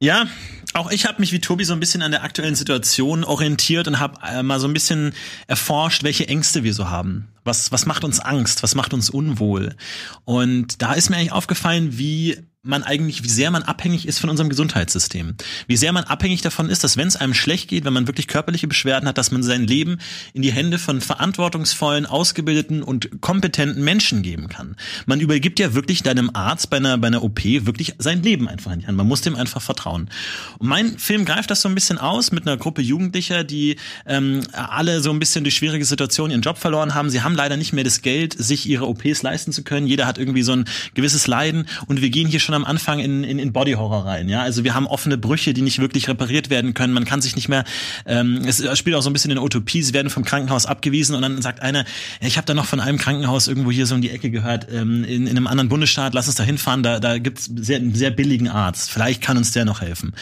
Ja, auch ich habe mich wie Tobi so ein bisschen an der aktuellen Situation orientiert und habe äh, mal so ein bisschen erforscht, welche Ängste wir so haben. Was, was macht uns Angst? Was macht uns unwohl? Und da ist mir eigentlich aufgefallen, wie man eigentlich, wie sehr man abhängig ist von unserem Gesundheitssystem. Wie sehr man abhängig davon ist, dass wenn es einem schlecht geht, wenn man wirklich körperliche Beschwerden hat, dass man sein Leben in die Hände von verantwortungsvollen, ausgebildeten und kompetenten Menschen geben kann. Man übergibt ja wirklich deinem Arzt bei einer, bei einer OP wirklich sein Leben einfach in die Hand. Man muss dem einfach vertrauen. Und mein Film greift das so ein bisschen aus mit einer Gruppe Jugendlicher, die ähm, alle so ein bisschen durch schwierige Situationen ihren Job verloren haben. Sie haben leider nicht mehr das Geld, sich ihre OPs leisten zu können. Jeder hat irgendwie so ein gewisses Leiden und wir gehen hier schon am Anfang in, in, in Body Horror rein. Ja, also wir haben offene Brüche, die nicht wirklich repariert werden können. Man kann sich nicht mehr. Ähm, es spielt auch so ein bisschen in Utopie. Sie werden vom Krankenhaus abgewiesen und dann sagt einer, ich habe da noch von einem Krankenhaus irgendwo hier so um die Ecke gehört ähm, in, in einem anderen Bundesstaat. Lass uns da hinfahren. Da, da gibt's sehr, einen sehr billigen Arzt. Vielleicht kann uns der noch helfen.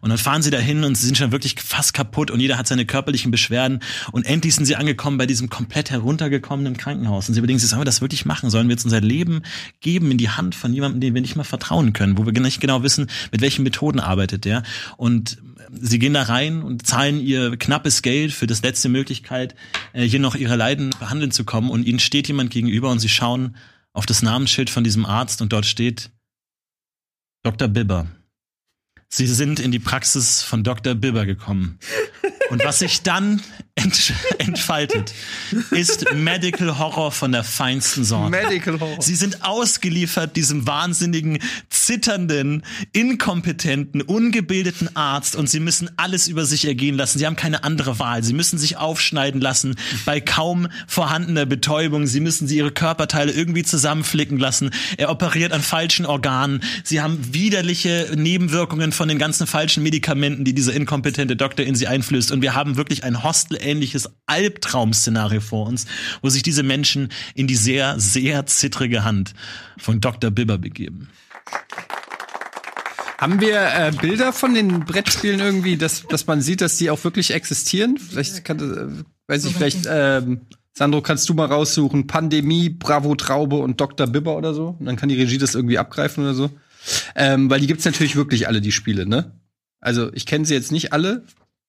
Und dann fahren sie dahin und sie sind schon wirklich fast kaputt und jeder hat seine körperlichen Beschwerden und endlich sind sie angekommen bei diesem komplett heruntergekommenen Krankenhaus und sie überlegen sich, sollen wir das wirklich machen? Sollen wir jetzt unser Leben geben in die Hand von jemandem, dem wir nicht mal vertrauen können, wo wir nicht genau wissen, mit welchen Methoden arbeitet der und sie gehen da rein und zahlen ihr knappes Geld für das letzte Möglichkeit, äh, hier noch ihre Leiden behandeln zu kommen und ihnen steht jemand gegenüber und sie schauen auf das Namensschild von diesem Arzt und dort steht Dr. Bibber. Sie sind in die Praxis von Dr. Bibber gekommen. Und was sich dann ent entfaltet, ist Medical Horror von der feinsten Sorte. Medical Horror. Sie sind ausgeliefert diesem wahnsinnigen, zitternden, inkompetenten, ungebildeten Arzt und sie müssen alles über sich ergehen lassen. Sie haben keine andere Wahl. Sie müssen sich aufschneiden lassen bei kaum vorhandener Betäubung. Sie müssen sie ihre Körperteile irgendwie zusammenflicken lassen. Er operiert an falschen Organen. Sie haben widerliche Nebenwirkungen von den ganzen falschen Medikamenten, die dieser inkompetente Doktor in sie einflößt. Und wir haben wirklich ein Hostel-ähnliches Albtraum-Szenario vor uns, wo sich diese Menschen in die sehr, sehr zittrige Hand von Dr. Bibber begeben. Haben wir äh, Bilder von den Brettspielen irgendwie, dass, dass man sieht, dass die auch wirklich existieren? Vielleicht kann, äh, weiß ich, vielleicht, ähm, Sandro, kannst du mal raussuchen, Pandemie, Bravo Traube und Dr. Bibber oder so? Und dann kann die Regie das irgendwie abgreifen oder so. Ähm, weil die gibt's natürlich wirklich alle, die Spiele, ne? Also ich kenne sie jetzt nicht alle.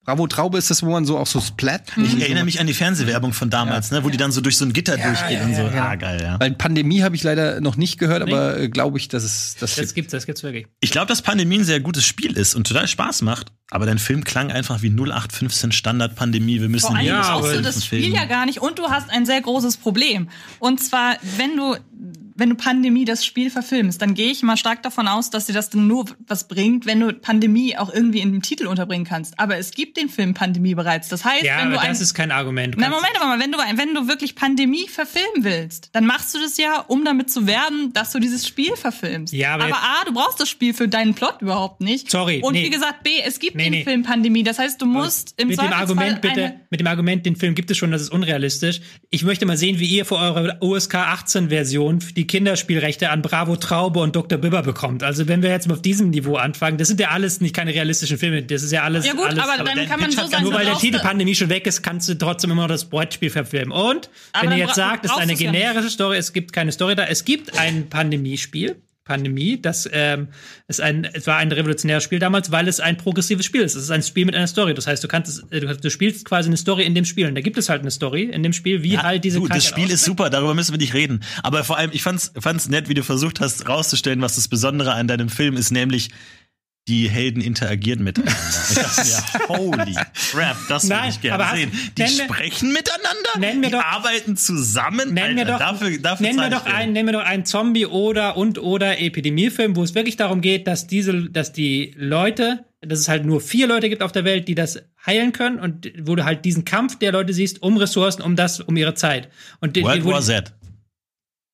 Bravo Traube ist das, wo man so auch so splat. Ich erinnere mich an die Fernsehwerbung von damals, ne, wo die dann so durch so ein Gitter durchgehen und so. Ah, geil, ja. Weil Pandemie habe ich leider noch nicht gehört, aber äh, glaube ich, dass es das Das gibt. gibt's, das gibt's wirklich. Ich glaube, dass Pandemie ein sehr gutes Spiel ist und total Spaß macht. Aber dein Film klang einfach wie 0815 Standard Pandemie. Wir müssen Vor allem hier Ja, brauchst du das Spiel ja gar nicht und du hast ein sehr großes Problem. Und zwar, wenn du wenn du Pandemie das Spiel verfilmst, dann gehe ich mal stark davon aus, dass dir das dann nur was bringt, wenn du Pandemie auch irgendwie in dem Titel unterbringen kannst. Aber es gibt den Film Pandemie bereits. Das heißt, Ja, wenn aber du ein, das ist kein Argument. Du na, Moment aber mal, wenn du, wenn du wirklich Pandemie verfilmen willst, dann machst du das ja, um damit zu werben, dass du dieses Spiel verfilmst. Ja, aber aber A, du brauchst das Spiel für deinen Plot überhaupt nicht. Sorry, Und nee. wie gesagt, B, es gibt Nee, den nee. Film Pandemie. Das heißt, du musst im mit dem Argument bitte, mit dem Argument, den Film gibt es schon, das ist unrealistisch. Ich möchte mal sehen, wie ihr für eure USK 18 Version die Kinderspielrechte an Bravo Traube und Dr. Bibber bekommt. Also wenn wir jetzt mal auf diesem Niveau anfangen, das sind ja alles nicht keine realistischen Filme, das ist ja alles Ja gut, alles, aber, dann dein kann man so sagen, nur weil der Titel Pandemie schon weg ist, kannst du trotzdem immer noch das Brettspiel verfilmen. Und Aber wenn dann ihr jetzt sagt, es ist eine du's ja generische Story, es gibt keine Story da, es gibt ein Pandemiespiel. Pandemie, das ähm, ist ein, es war ein revolutionäres Spiel damals, weil es ein progressives Spiel ist. Es ist ein Spiel mit einer Story. Das heißt, du kannst, es- äh, du, du spielst quasi eine Story in dem Spiel. Und da gibt es halt eine Story in dem Spiel, wie halt diese du, das Krankheit Spiel ist aussieht. super, darüber müssen wir nicht reden. Aber vor allem, ich fand's, fand's nett, wie du versucht hast, rauszustellen, was das Besondere an deinem Film ist, nämlich die Helden interagieren miteinander. Ich dachte mir, holy crap, das würde ich gerne sehen. Die nenn sprechen miteinander, nenn mir die doch- arbeiten zusammen. Nenn mir Alter, doch, dafür, dafür nenn mir doch einen, nenn mir doch einen Zombie oder und oder Epidemiefilm, wo es wirklich darum geht, dass diese, dass die Leute, dass es halt nur vier Leute gibt auf der Welt, die das heilen können und wo du halt diesen Kampf der Leute siehst um Ressourcen, um das, um ihre Zeit. Und World War Z.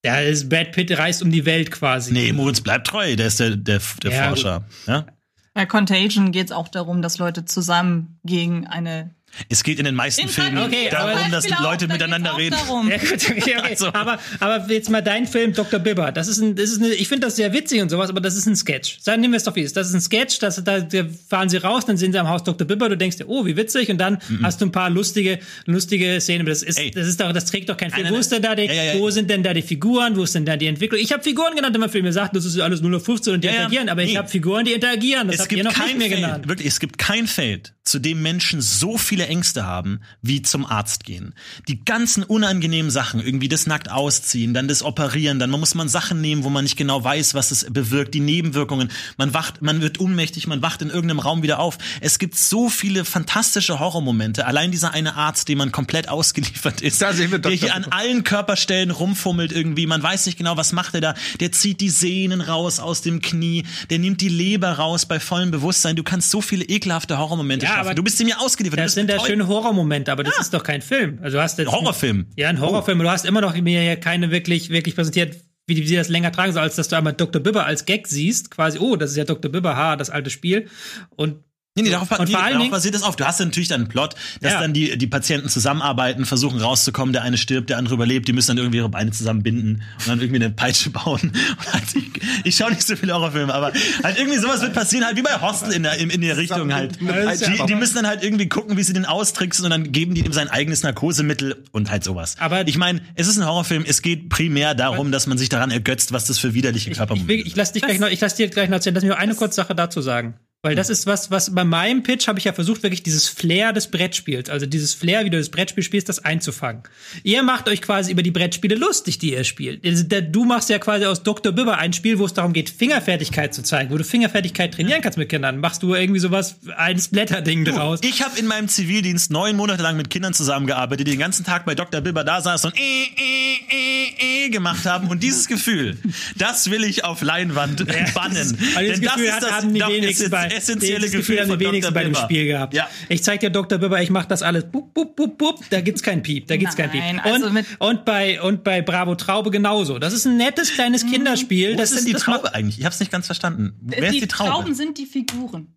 da ist Brad Pitt reist um die Welt quasi. Nee, Moritz bleibt treu, der ist der, der, der Ja, Forscher. Ja? Bei Contagion geht es auch darum, dass Leute zusammen gegen eine. Es geht in den meisten In Filmen Okay, darum, dass auch, Leute da miteinander auch reden. Ja, gut, okay, okay. Also. Aber, aber jetzt mal dein Film Dr. Bibber. Das ist ein, das ist eine, ich finde das sehr witzig und sowas, aber das ist ein Sketch. Sagen nehmen wir es doch wie es ist. Das ist ein Sketch, das, da, da fahren sie raus, dann sehen sie am Haus Dr. Bibber, du denkst dir, oh, wie witzig, und dann hast du ein paar lustige, lustige Szenen. Aber Das ist, Ey. das ist doch, das trägt doch kein Film. nein, wo ist denn da die, Ja, ja, wo sind denn da die Figuren? Wo ist denn da die Entwicklung? Ich habe Figuren genannt in meinem Film. Ihr sagt, das ist alles 0 auf 15 und die interagieren, aber ich Nee. habe Figuren, die interagieren. Das es habt ihr gibt noch kein nicht mehr Feld, genannt. wirklich, es gibt kein Feld, zu dem Menschen so viele Ängste haben, wie zum Arzt gehen. Die ganzen unangenehmen Sachen, irgendwie das nackt ausziehen, dann das Operieren, dann muss man Sachen nehmen, wo man nicht genau weiß, was es bewirkt, die Nebenwirkungen. Man wacht, man wird ohnmächtig, man wacht in irgendeinem Raum wieder auf. Es gibt so viele fantastische Horrormomente. Allein dieser eine Arzt, dem man komplett ausgeliefert ist, der hier an allen Körperstellen rumfummelt irgendwie. Man weiß nicht genau, was macht er da. Der zieht die Sehnen raus aus dem Knie, der nimmt die Leber raus bei vollem Bewusstsein. Du kannst so viele ekelhafte Horrormomente Ja. Aber Du bist ihm ja ausgeliefert. Das sind ja schöne Horrormomente, aber das ist doch kein Film. Also du hast jetzt Horrorfilm. Ja, ein Horrorfilm. Du hast immer noch mir hier keine wirklich, wirklich präsentiert, wie die, wie die das länger tragen soll, als dass du einmal Dr. Bibber als Gag siehst. Quasi, oh, das ist ja Dr. Bibber, ha, das alte Spiel. Und Nee, nee, darauf, Und nee, vor allen darauf Dingen- basiert es auf. Du hast ja natürlich dann einen Plot, dass Ja. dann die, die Patienten zusammenarbeiten, versuchen rauszukommen, der eine stirbt, der andere überlebt, die müssen dann irgendwie ihre Beine zusammenbinden und dann irgendwie eine Peitsche bauen. Halt, ich ich schaue nicht so viele Horrorfilme, aber halt irgendwie sowas wird passieren, halt wie bei Hostel in der, in, in der Richtung halt. Die, die müssen dann halt irgendwie gucken, wie sie den austricksen und dann geben die ihm sein eigenes Narkosemittel und halt sowas. Aber- ich meine, es ist ein Horrorfilm, es geht primär darum, dass man sich daran ergötzt, was das für widerliche ich, Körpermomente will, ich lass dich gleich noch, ich lass dir gleich noch erzählen. Lass mich noch eine kurze Sache dazu sagen. Weil das ist was, was bei meinem Pitch habe ich ja versucht, wirklich dieses Flair des Brettspiels, also dieses Flair, wie du das Brettspiel spielst, das einzufangen. Ihr macht euch quasi über die Brettspiele lustig, die ihr spielt. Also Du machst ja quasi aus Dr. Bibber ein Spiel, wo es darum geht, Fingerfertigkeit zu zeigen, wo du Fingerfertigkeit trainieren kannst mit Kindern. Machst du irgendwie sowas, ein Splatter-Ding draus. Ich habe in meinem Zivildienst neun Monate lang mit Kindern zusammengearbeitet, die den ganzen Tag bei Dr. Bibber da saßen und äh, äh, äh, äh gemacht haben. Und dieses Gefühl, das will ich auf Leinwand bannen. Also das Denn das Gefühl ist hat, das, haben die wenigsten bei, das essentielle das Gefühl haben die wenigsten bei dem. Spiel gehabt. Ja. Ich zeig dir Dr. Bibber, ich mach das alles. Bup, bup, bup, bup. Da gibt's kein Piep, da gibt's kein Piep. Nein, Und, also mit- und bei und bei Bravo Traube genauso. Das ist ein nettes kleines Kinderspiel. Wo das ist denn die Traube eigentlich? Ich habe es nicht ganz verstanden. Wer ist die Traube? Trauben sind die Figuren.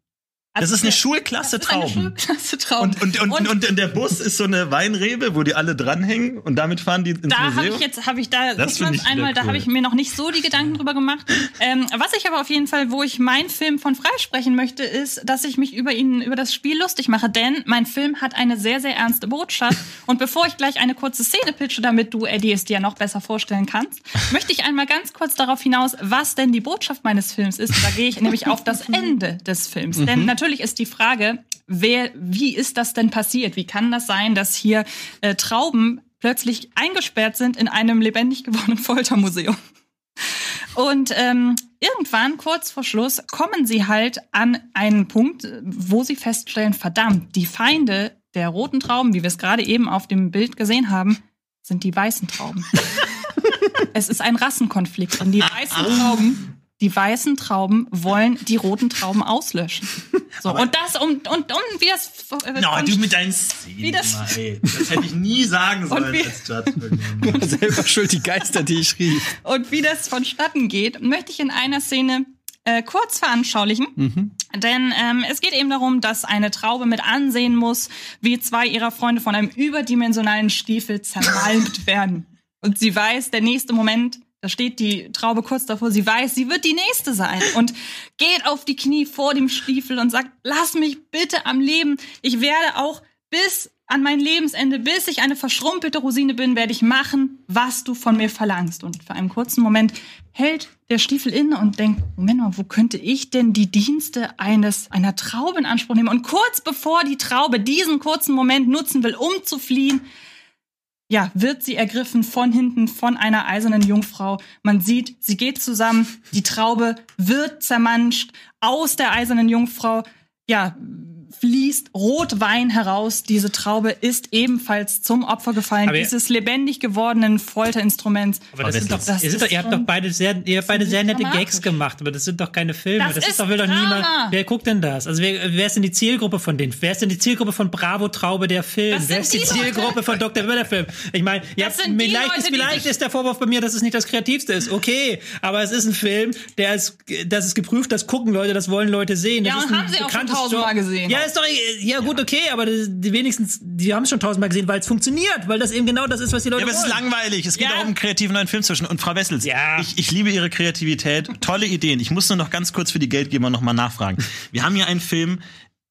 Das ist eine Schulklasse das ist eine Trauben. Schulklasse Trauben. Und, und, und, und, der Bus ist so eine Weinrebe, wo die alle dranhängen und damit fahren die ins da habe Museum. ich jetzt, habe ich da, Das guck ich einmal, da cool. habe ich mir noch nicht so die Gedanken drüber gemacht. Ähm, was ich aber auf jeden Fall, wo ich meinen Film von freisprechen möchte, ist, dass ich mich über ihn, über das Spiel lustig mache, denn mein Film hat eine sehr, sehr ernste Botschaft. Und bevor ich gleich eine kurze Szene pitche, damit du, Eddie, es dir noch besser vorstellen kannst, möchte ich einmal ganz kurz darauf hinaus, was denn die Botschaft meines Films ist. Da gehe ich nämlich auf das Ende des Films. Mhm. Denn natürlich ist die Frage, wer, wie ist das denn passiert? Wie kann das sein, dass hier äh, Trauben plötzlich eingesperrt sind in einem lebendig gewordenen Foltermuseum? Und ähm, irgendwann, kurz vor Schluss, kommen sie halt an einen Punkt, wo sie feststellen, verdammt, die Feinde der roten Trauben, wie wir es gerade eben auf dem Bild gesehen haben, sind die weißen Trauben. Es ist ein Rassenkonflikt und die weißen Trauben, die weißen Trauben wollen die roten Trauben auslöschen. So, und das, um, und, um, wie das, äh, No, du mit deinen Szenen. Wie das- ey. Das hätte ich nie sagen sollen wie- als Judge. Selber schuld die Geister, die ich rief. und wie das vonstatten geht, möchte ich in einer Szene äh, kurz veranschaulichen. Denn ähm, es geht eben darum, dass eine Traube mit ansehen muss, wie zwei ihrer Freunde von einem überdimensionalen Stiefel zermalmt werden. Und sie weiß, der nächste Moment, da steht die Traube kurz davor, sie weiß, sie wird die nächste sein und geht auf die Knie vor dem Stiefel und sagt, lass mich bitte am Leben. Ich werde auch bis an mein Lebensende, bis ich eine verschrumpelte Rosine bin, werde ich machen, was du von mir verlangst. Und für einen kurzen Moment hält der Stiefel inne und denkt, Moment mal, wo könnte ich denn die Dienste eines, einer Traube in Anspruch nehmen? Und kurz bevor die Traube diesen kurzen Moment nutzen will, um zu fliehen, ja, wird sie ergriffen von hinten von einer eisernen Jungfrau. Man sieht, sie geht zusammen, die Traube wird zermanscht, aus der eisernen Jungfrau, ja, fließt Rotwein heraus. Diese Traube ist ebenfalls zum Opfer gefallen, Aber dieses lebendig gewordenen Folterinstruments. Aber das Aber sind doch, das ist- das doch, ihr habt doch beide sehr, ihr habt beide sehr nette. Gags gemacht, aber das sind doch keine Filme. Das Das, ist doch, will doch niemand. Wer guckt denn das? Also wer, wer ist denn die Zielgruppe von denen? Wer ist denn die Zielgruppe von Bravo Traube der Film? Das Wer ist die, die Leute. Zielgruppe von Dr. Willer Film? Ich meine, ja, Das vielleicht, Leute, ist, vielleicht ist der Vorwurf bei mir, dass es nicht das Kreativste ist. Okay, aber es ist ein Film, der ist, das ist geprüft, das gucken Leute, das wollen Leute sehen. Das Ja, und haben sie auch schon tausendmal gesehen. Ja, ist doch, ja gut, okay, aber die wenigstens, die haben es schon tausendmal gesehen, weil es funktioniert, weil das eben genau das ist, was die Leute Ja, aber es ist wollen. langweilig. Es geht Ja. auch um einen kreativen neuen Film zwischen. Und Frau Wessels, Ja. ich, ich liebe Ihre Kreativität. Tolle Ideen. Ich muss nur noch ganz kurz für die Geldgeber noch mal nachfragen. Wir haben hier einen Film,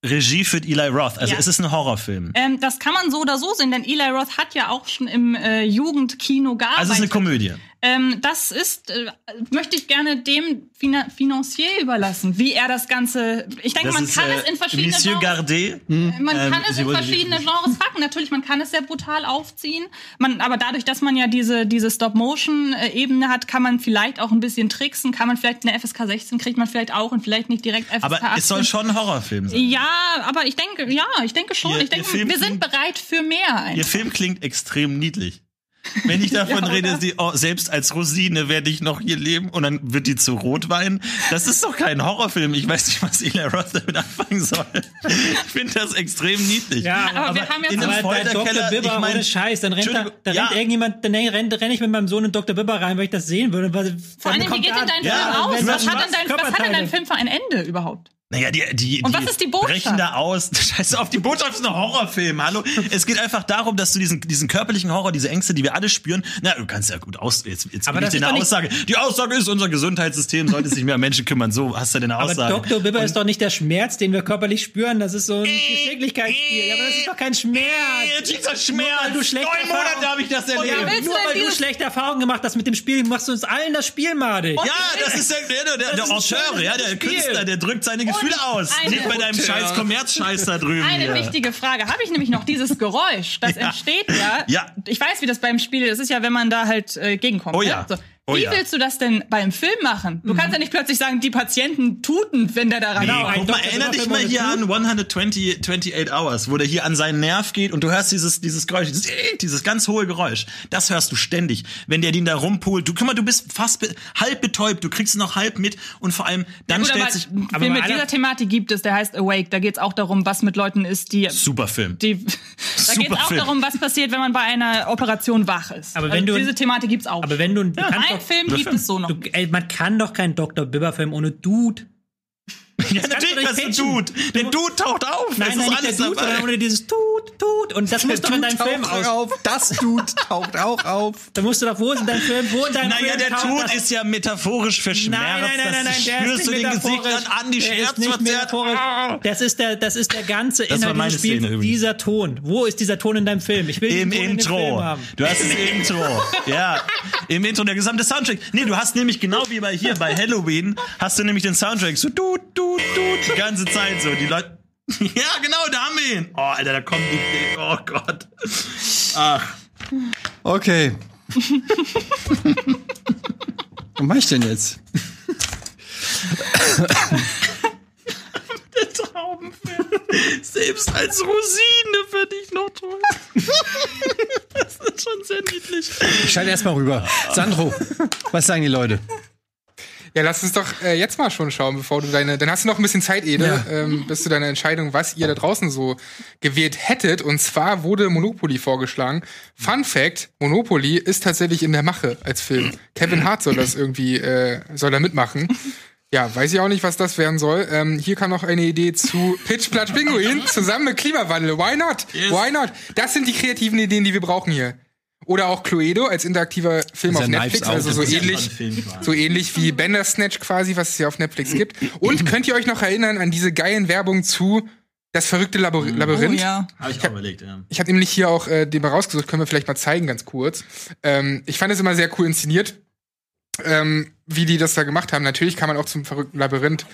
Regie führt Eli Roth. Also Ja. es ist ein Horrorfilm. Ähm, das kann man so oder so sehen, denn Eli Roth hat ja auch schon im äh, Jugendkino gearbeitet. Also es ist eine Komödie. Ähm, das ist, äh, möchte ich gerne dem Fina Financier überlassen, wie er das Ganze. Ich denke, Das man ist kann äh, es in verschiedene Monsieur Genres. Gardet. Man Ähm, kann es in verschiedene Genres packen. Natürlich, man kann es sehr brutal aufziehen. Man, aber dadurch, dass man ja diese, diese Stop-Motion-Ebene hat, kann man vielleicht auch ein bisschen tricksen. Kann man vielleicht eine FSK 16 kriegt man vielleicht auch und vielleicht nicht direkt FSK Aber 18. es soll schon ein Horrorfilm sein. ja, aber ich denke, ja, ich denke schon. Ihr- ich denke, wir sind bereit für mehr. einfach. Ihr Film klingt extrem niedlich. Wenn ich davon Ja, rede, sie, oh, selbst als Rosine werde ich noch hier leben und dann wird die zu Rotwein. Das ist doch kein Horrorfilm. Ich weiß nicht, was Eli Roth damit anfangen soll. Ich finde das extrem niedlich. Ja, aber wir haben jetzt in einem Aber Dr. Bibber, ich mein, ohne Scheiß, dann rennt, da, da ja. rennt irgendjemand, dann rennt, renn ich mit meinem Sohn in Dr. Bibber rein, weil ich das sehen würde. Weil, Vor allem, wie geht denn dein Ja, Film aus? Was hat, denn dein, was hat denn dein Film für ein Ende überhaupt? Naja, die, die, Und die was ist die Botschaft? brechen da aus. Scheiße, auf die Botschaft ist ein Horrorfilm. Hallo? Es geht einfach darum, dass du diesen, diesen körperlichen Horror, diese Ängste, die wir alle spüren, na, du kannst ja gut aus, jetzt, jetzt Aber bin ich das dir ist eine doch nicht- Aussage. Die Aussage ist, unser Gesundheitssystem sollte sich mehr um Menschen kümmern. So hast du denn eine Aber Aussage. Dr. Bibber ist doch nicht der Schmerz, den wir körperlich spüren. Das ist so ein Geschicklichkeitsspiel. Ja, aber das ist doch kein Schmerz. Äh, dieser Schmerz. du schlechte Neun Monate habe ich das Ja, erlebt. nur weil du schlechte Erfahrungen gemacht hast mit dem Spiel, machst du uns allen das Spiel madig. Ja, das ist der, der, der, der Auteur, ja, der. Künstler, der drückt seine Gefühle aus. eine- Nicht bei deinem scheiß Kommerzscheiß da drüben. Eine hier. wichtige Frage. Habe ich nämlich noch dieses Geräusch, das Ja. entsteht ja. Ja. Ich weiß, wie das beim Spiel ist. Es ist ja, wenn man da halt äh, gegenkommt. Oh ne? ja. So. Oh Wie ja. willst du das denn beim Film machen? Du kannst ja nicht plötzlich sagen, die Patienten tuten, wenn der da rein Nee, Genau, guck mal, Dr. erinner dich mal hier an 120, 28 Hours, wo der hier an seinen Nerv geht und du hörst dieses, dieses Geräusch, dieses, äh, dieses ganz hohe Geräusch. Das hörst du ständig. Wenn der den da rumpult, du, guck mal, du bist fast be halb betäubt, du kriegst es noch halb mit und vor allem, dann Gut, stellt aber sich, aber Film mit dieser Thematik gibt es, der heißt Awake. Da geht es auch darum, was mit Leuten ist, die. super Film. die da Super geht es auch Film. darum, was passiert, wenn man bei einer Operation wach ist. Aber wenn also du- diese Thematik gibt's auch. Aber wenn du, kannst ein doch, Film gibt es so noch. du, ey, man kann doch keinen Dr. Bibber Film ohne Dude. Ja, du natürlich, das ist ein. Dude. Der Dude taucht auf. Nein, nein, ist nicht der Dude, sondern dabei. ohne dieses Tut, Tut. Und das muss doch in deinem Film taucht aus. auf. Das Dude taucht auch auf. Da musst du doch, wo ist in deinem Film, wo in deinem Naja, Film der taucht Tod das- ist ja metaphorisch für Schmerz. Nein, nein, nein, nein, nein, der spürst du den. Gesichtern an, die Der nicht Schmerzverzerrt. metaphorisch. Das ist der, das ist der ganze Inhalt dieses Spiels, dieser Ton. Wo ist dieser Ton in deinem Film? Ich will Im Intro. haben. Du hast das Intro. Ja, im Intro der gesamte Soundtrack. Nee, du hast nämlich genau wie bei hier bei Halloween hast du nämlich den Soundtrack so du du die ganze Zeit so die Leute Ja, genau, da haben wir ihn. Oh, Alter, da kommt die Oh Gott. Ach, Okay. Was mach ich denn jetzt? der Traubenfilm. Selbst als Rosine finde ich noch toll. das ist schon sehr niedlich. Ich schalte erst mal rüber. Sandro, was sagen die Leute? Ja, lass uns doch äh, jetzt mal schon schauen, bevor du deine. Dann hast du noch ein bisschen Zeit, Ede, Ja. ähm, bis du deine Entscheidung, was ihr da draußen so gewählt hättet. Und zwar wurde Monopoly vorgeschlagen. Fun Fact: Monopoly ist tatsächlich in der Mache als Film. Kevin Hart soll das irgendwie, äh, soll da mitmachen. Ja, weiß ich auch nicht, was das werden soll. Ähm, hier kam noch eine Idee zu Pitch Platsch Pinguin zusammen mit Klimawandel. Why not? Why not? Das sind die kreativen Ideen, die wir brauchen hier. Oder auch Cluedo als interaktiver Film auf Netflix, also so ähnlich, Film quasi. so ähnlich wie Bandersnatch quasi, was es ja auf Netflix gibt. Und könnt ihr euch noch erinnern an diese geilen Werbung zu Das verrückte Labor Oh Labyrinth? ja. Habe ich auch überlegt, ja. Ich habe nämlich hier auch äh, den mal rausgesucht, können wir vielleicht mal zeigen, ganz kurz. Ähm, ich fand es immer sehr cool inszeniert, ähm, wie die das da gemacht haben. Natürlich kann man auch zum verrückten Labyrinth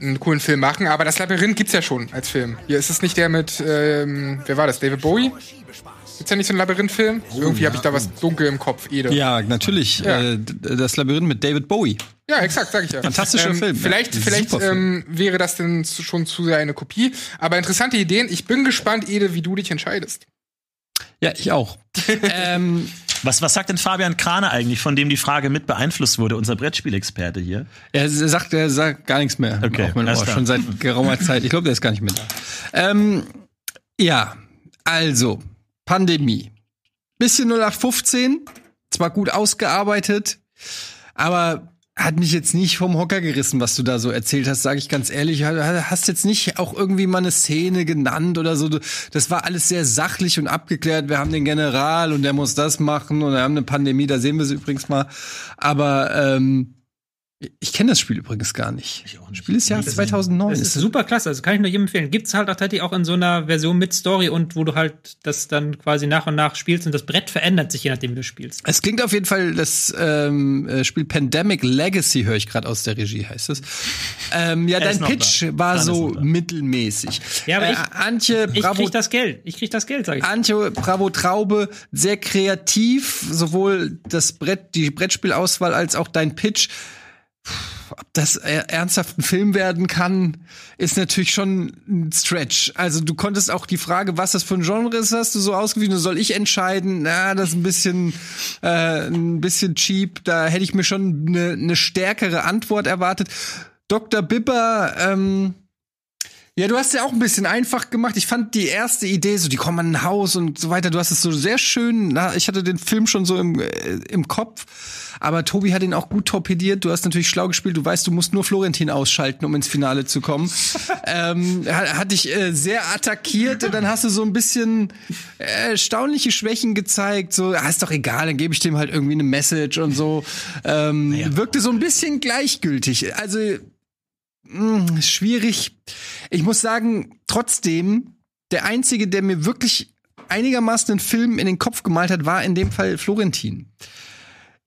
einen coolen Film machen, aber das Labyrinth gibt's ja schon als Film. Hier ist es nicht der mit, ähm, wer war das? David Bowie? Gibt's ja nicht so einen Labyrinth-Film? Irgendwie habe ich da was dunkel im Kopf, Ede. Ja, natürlich. Ja. Äh, das Labyrinth mit David Bowie. Ja, exakt, sag ich ja. Fantastischer ähm, Film. Vielleicht, Ja, vielleicht ähm, wäre das denn schon zu sehr eine Kopie. Aber interessante Ideen. Ich bin gespannt, Ede, wie du dich entscheidest. Ja, ich auch. ähm, Was, was sagt denn Fabian Krane eigentlich, von dem die Frage mit beeinflusst wurde, unser Brettspielexperte hier? er sagt, er sagt gar nichts mehr. Okay, klar. schon seit geraumer Zeit. Ich glaube, der ist gar nicht mehr da. Ähm, ja, also, Pandemie. Bisschen 0815, zwar gut ausgearbeitet, aber hat mich jetzt nicht vom Hocker gerissen, was du da so erzählt hast, sage ich ganz ehrlich. Hast jetzt nicht auch irgendwie mal eine Szene genannt oder so. Das war alles sehr sachlich und abgeklärt. Wir haben den General und der muss das machen und wir haben eine Pandemie, da sehen wir sie übrigens mal. Aber ähm, ich kenne das Spiel übrigens gar nicht. Ich auch nicht. Spiel ist gesehen. 2009. Das ist super klasse, also kann ich nur jedem empfehlen. Gibt's halt auch tatsächlich auch in so einer Version mit Story und wo du halt das dann quasi nach und nach spielst und das Brett verändert sich, je nachdem, wie du spielst. Es klingt auf jeden Fall, das ähm, äh, Spiel Pandemic Legacy höre ich gerade aus der Regie, heißt es. Ähm, ja, Er dein Pitch da. war Dann so mittelmäßig. Ja, aber äh, ich- Antje, Ich bravo, krieg das Geld. Ich krieg das Geld, sag ich. Antje, bravo Traube, sehr kreativ, sowohl das Brett, die Brettspielauswahl als auch dein Pitch. Ob das äh, ernsthaft ein Film werden kann, ist natürlich schon ein Stretch. Also du konntest auch die Frage, was das für ein Genre ist, hast du so ausgewiesen, soll ich entscheiden? Na, das ist ein bisschen, äh, ein bisschen cheap. Da hätte ich mir schon eine, eine stärkere Antwort erwartet. Dr. Bibber, ähm, ja, du hast ja auch ein bisschen einfach gemacht. Ich fand die erste Idee, so die kommen an ein Haus und so weiter, du hast es so sehr schön, na, ich hatte den Film schon so im, äh, im Kopf, aber Tobi hat ihn auch gut torpediert. Du hast natürlich schlau gespielt, du weißt, du musst nur Florentin ausschalten, um ins Finale zu kommen. ähm, hat, hat dich äh, sehr attackiert und dann hast du so ein bisschen äh, erstaunliche Schwächen gezeigt. So, ah, ist doch egal, dann gebe ich dem halt irgendwie eine Message und so. Ähm, Wirkte so ein bisschen gleichgültig. Also mh, schwierig. Ich muss sagen, trotzdem, der einzige, der mir wirklich einigermaßen einen Film in den Kopf gemalt hat, war in dem Fall Florentin.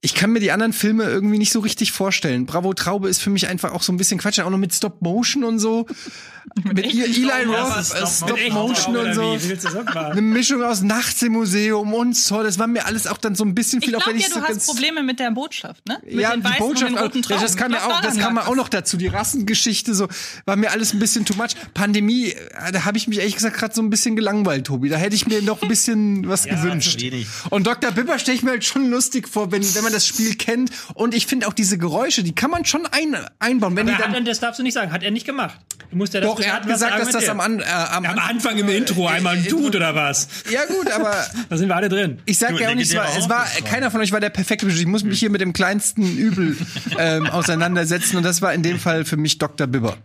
Ich kann mir die anderen Filme irgendwie nicht so richtig vorstellen. Bravo Traube ist für mich einfach auch so ein bisschen Quatsch, auch noch mit Stop Motion und so. mit Eli Stop- Roth, Ja, äh, Stop Stop Motion und so. Wie willst du das machen? Eine Mischung aus Nachts im Museum und so. Das war mir alles auch dann so ein bisschen Ich viel, auch glaube ja, ich du so hast Probleme mit der Botschaft, ne? Mit ja, den die weißen Botschaft, und den roten ja, das kam ja Was auch, das kam ja auch noch dazu. Die Rassengeschichte, so war mir alles ein bisschen too much. Pandemie, äh, da habe ich mich ehrlich gesagt gerade so ein bisschen gelangweilt, Tobi. Da hätte ich mir noch ein bisschen was gewünscht. zu wenig. Und Dr. Bibber stelle ich mir halt schon lustig vor, wenn, wenn man das Spiel kennt. Und ich finde auch diese Geräusche, die kann man schon ein, einbauen. Wenn die Aber hat er, dann, das darfst du nicht sagen. Hat er nicht gemacht. Du musst ja das doch, er hat gesagt, dass das am, äh, am, am Anfang im Intro einmal ein Tut oder was? Ja gut, aber Da sind wir alle drin. Ich sag ja auch nicht, es war, es war keiner von euch war der perfekte. Ich muss mich hier mit dem kleinsten Übel ähm, auseinandersetzen und das war in dem Fall für mich Dr. Bibber.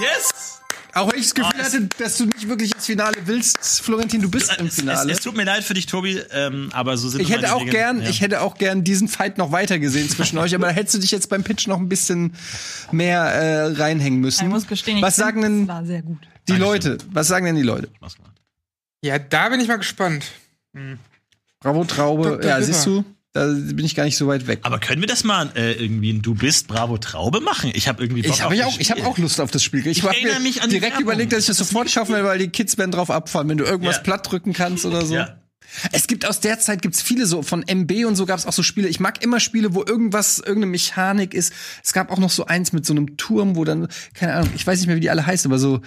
Yes! Auch wenn ich das Gefühl Oh, es- hatte, dass du nicht wirklich ins Finale willst, Florentin, du bist im Es, es, Finale. es tut mir leid für dich, Tobi, ähm, aber so sind ich hätte auch Regeln. gern, Ja. ich hätte auch gern diesen Fight noch weiter gesehen zwischen euch, aber da hättest du dich jetzt beim Pitch noch ein bisschen mehr äh, reinhängen müssen. Ich muss gestehen, ich Was sagen denn das war sehr gut. die Dankeschön. Leute? Was sagen denn die Leute? Ja, da bin ich mal gespannt. Bravo Traube, Dr. ja, Bibber. siehst du, da bin ich gar nicht so weit weg. Aber können wir das mal äh, irgendwie ein Du bist Bravo Traube machen? Ich habe irgendwie Bock Ich habe auf ich das auch, ich hab Spiel. auch Lust auf das Spiel. Ich, Ich hab erinnere mir mich an direkt überlegt, dass ich das sofort schaffen will, weil die Kids werden drauf abfahren, wenn du irgendwas Ja. platt drücken kannst oder so. Ja. Es gibt aus der Zeit gibt's viele so von MB und so gab's auch so Spiele. Ich mag immer Spiele, wo irgendwas irgendeine Mechanik ist. Es gab auch noch so eins mit so einem Turm, wo dann keine Ahnung, ich weiß nicht mehr, wie die alle heißen, aber so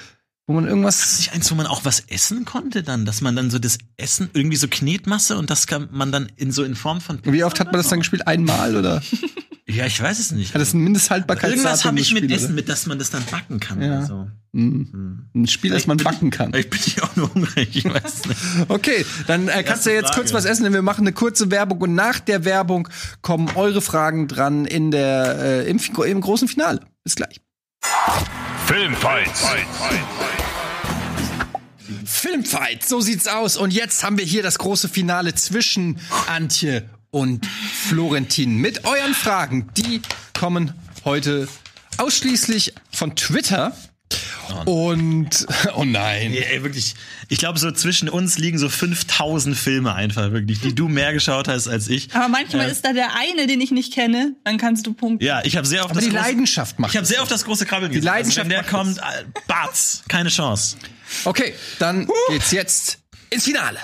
Wo man irgendwas. Nicht eins, wo man auch was essen konnte dann, dass man dann so das Essen, irgendwie so Knetmasse und das kann man dann in so in Form von. Wie oft hat man das dann gespielt? Einmal oder? Ja, ich weiß es nicht. Hat das ein Mindesthaltbarkeitsdatum? Irgendwas habe ich das mit Spiel, Essen, oder? mit dass man das dann backen kann Ja. so. Ein Spiel, das man backen kann. Ich bin ja auch nur hungrig, ich weiß nicht. Okay, dann äh, kannst du jetzt Frage. kurz was essen, denn wir machen eine kurze Werbung und nach der Werbung kommen eure Fragen dran in der äh, im, im großen Finale. Bis gleich. Filmfights. Filmfight, so sieht's aus. Und jetzt haben wir hier das große Finale zwischen Antje und Florentin mit euren Fragen. Die kommen heute ausschließlich von Twitter. Und oh nein. Ja, ey, wirklich. Ich glaube, so zwischen uns liegen so 5000 Filme einfach, wirklich, die du mehr geschaut hast als ich. Aber manchmal ist da der eine, den ich nicht kenne, dann kannst du punkten. Ja, ich habe sehr auf Aber das die große, Leidenschaft macht. Ich habe sehr auf das große Krabbeln Die. Leidenschaft Also, wenn der macht kommt, äh, Batz, keine Chance. Okay, dann geht's jetzt ins Finale.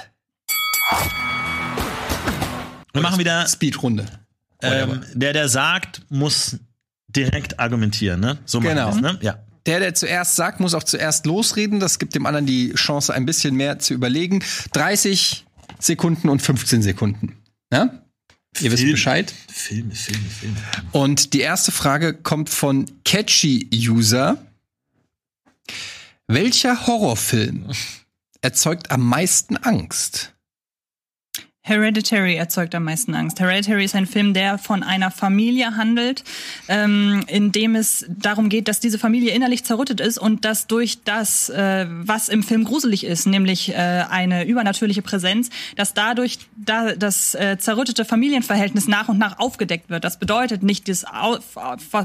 Wir machen wieder, Speedrunde. ähm, der, der sagt, muss direkt argumentieren, ne? So Genau. wir's, ne? Ja. Der, der zuerst sagt, muss auch zuerst losreden. Das gibt dem anderen die Chance, ein bisschen mehr zu überlegen. 30 Sekunden und 15 Sekunden. Ja? Ihr wisst Film. Bescheid. Filme, Filme, Filme. Und die erste Frage kommt von Catchy User. Welcher Horrorfilm erzeugt am meisten Angst? Hereditary erzeugt am meisten Angst. Hereditary ist ein Film, der von einer Familie handelt, ähm, in dem es darum geht, dass diese Familie innerlich zerrüttet ist und dass durch das, äh, was im Film gruselig ist, nämlich äh, eine übernatürliche Präsenz, dass dadurch da, das äh, zerrüttete Familienverhältnis nach und nach aufgedeckt wird. Das bedeutet nicht das,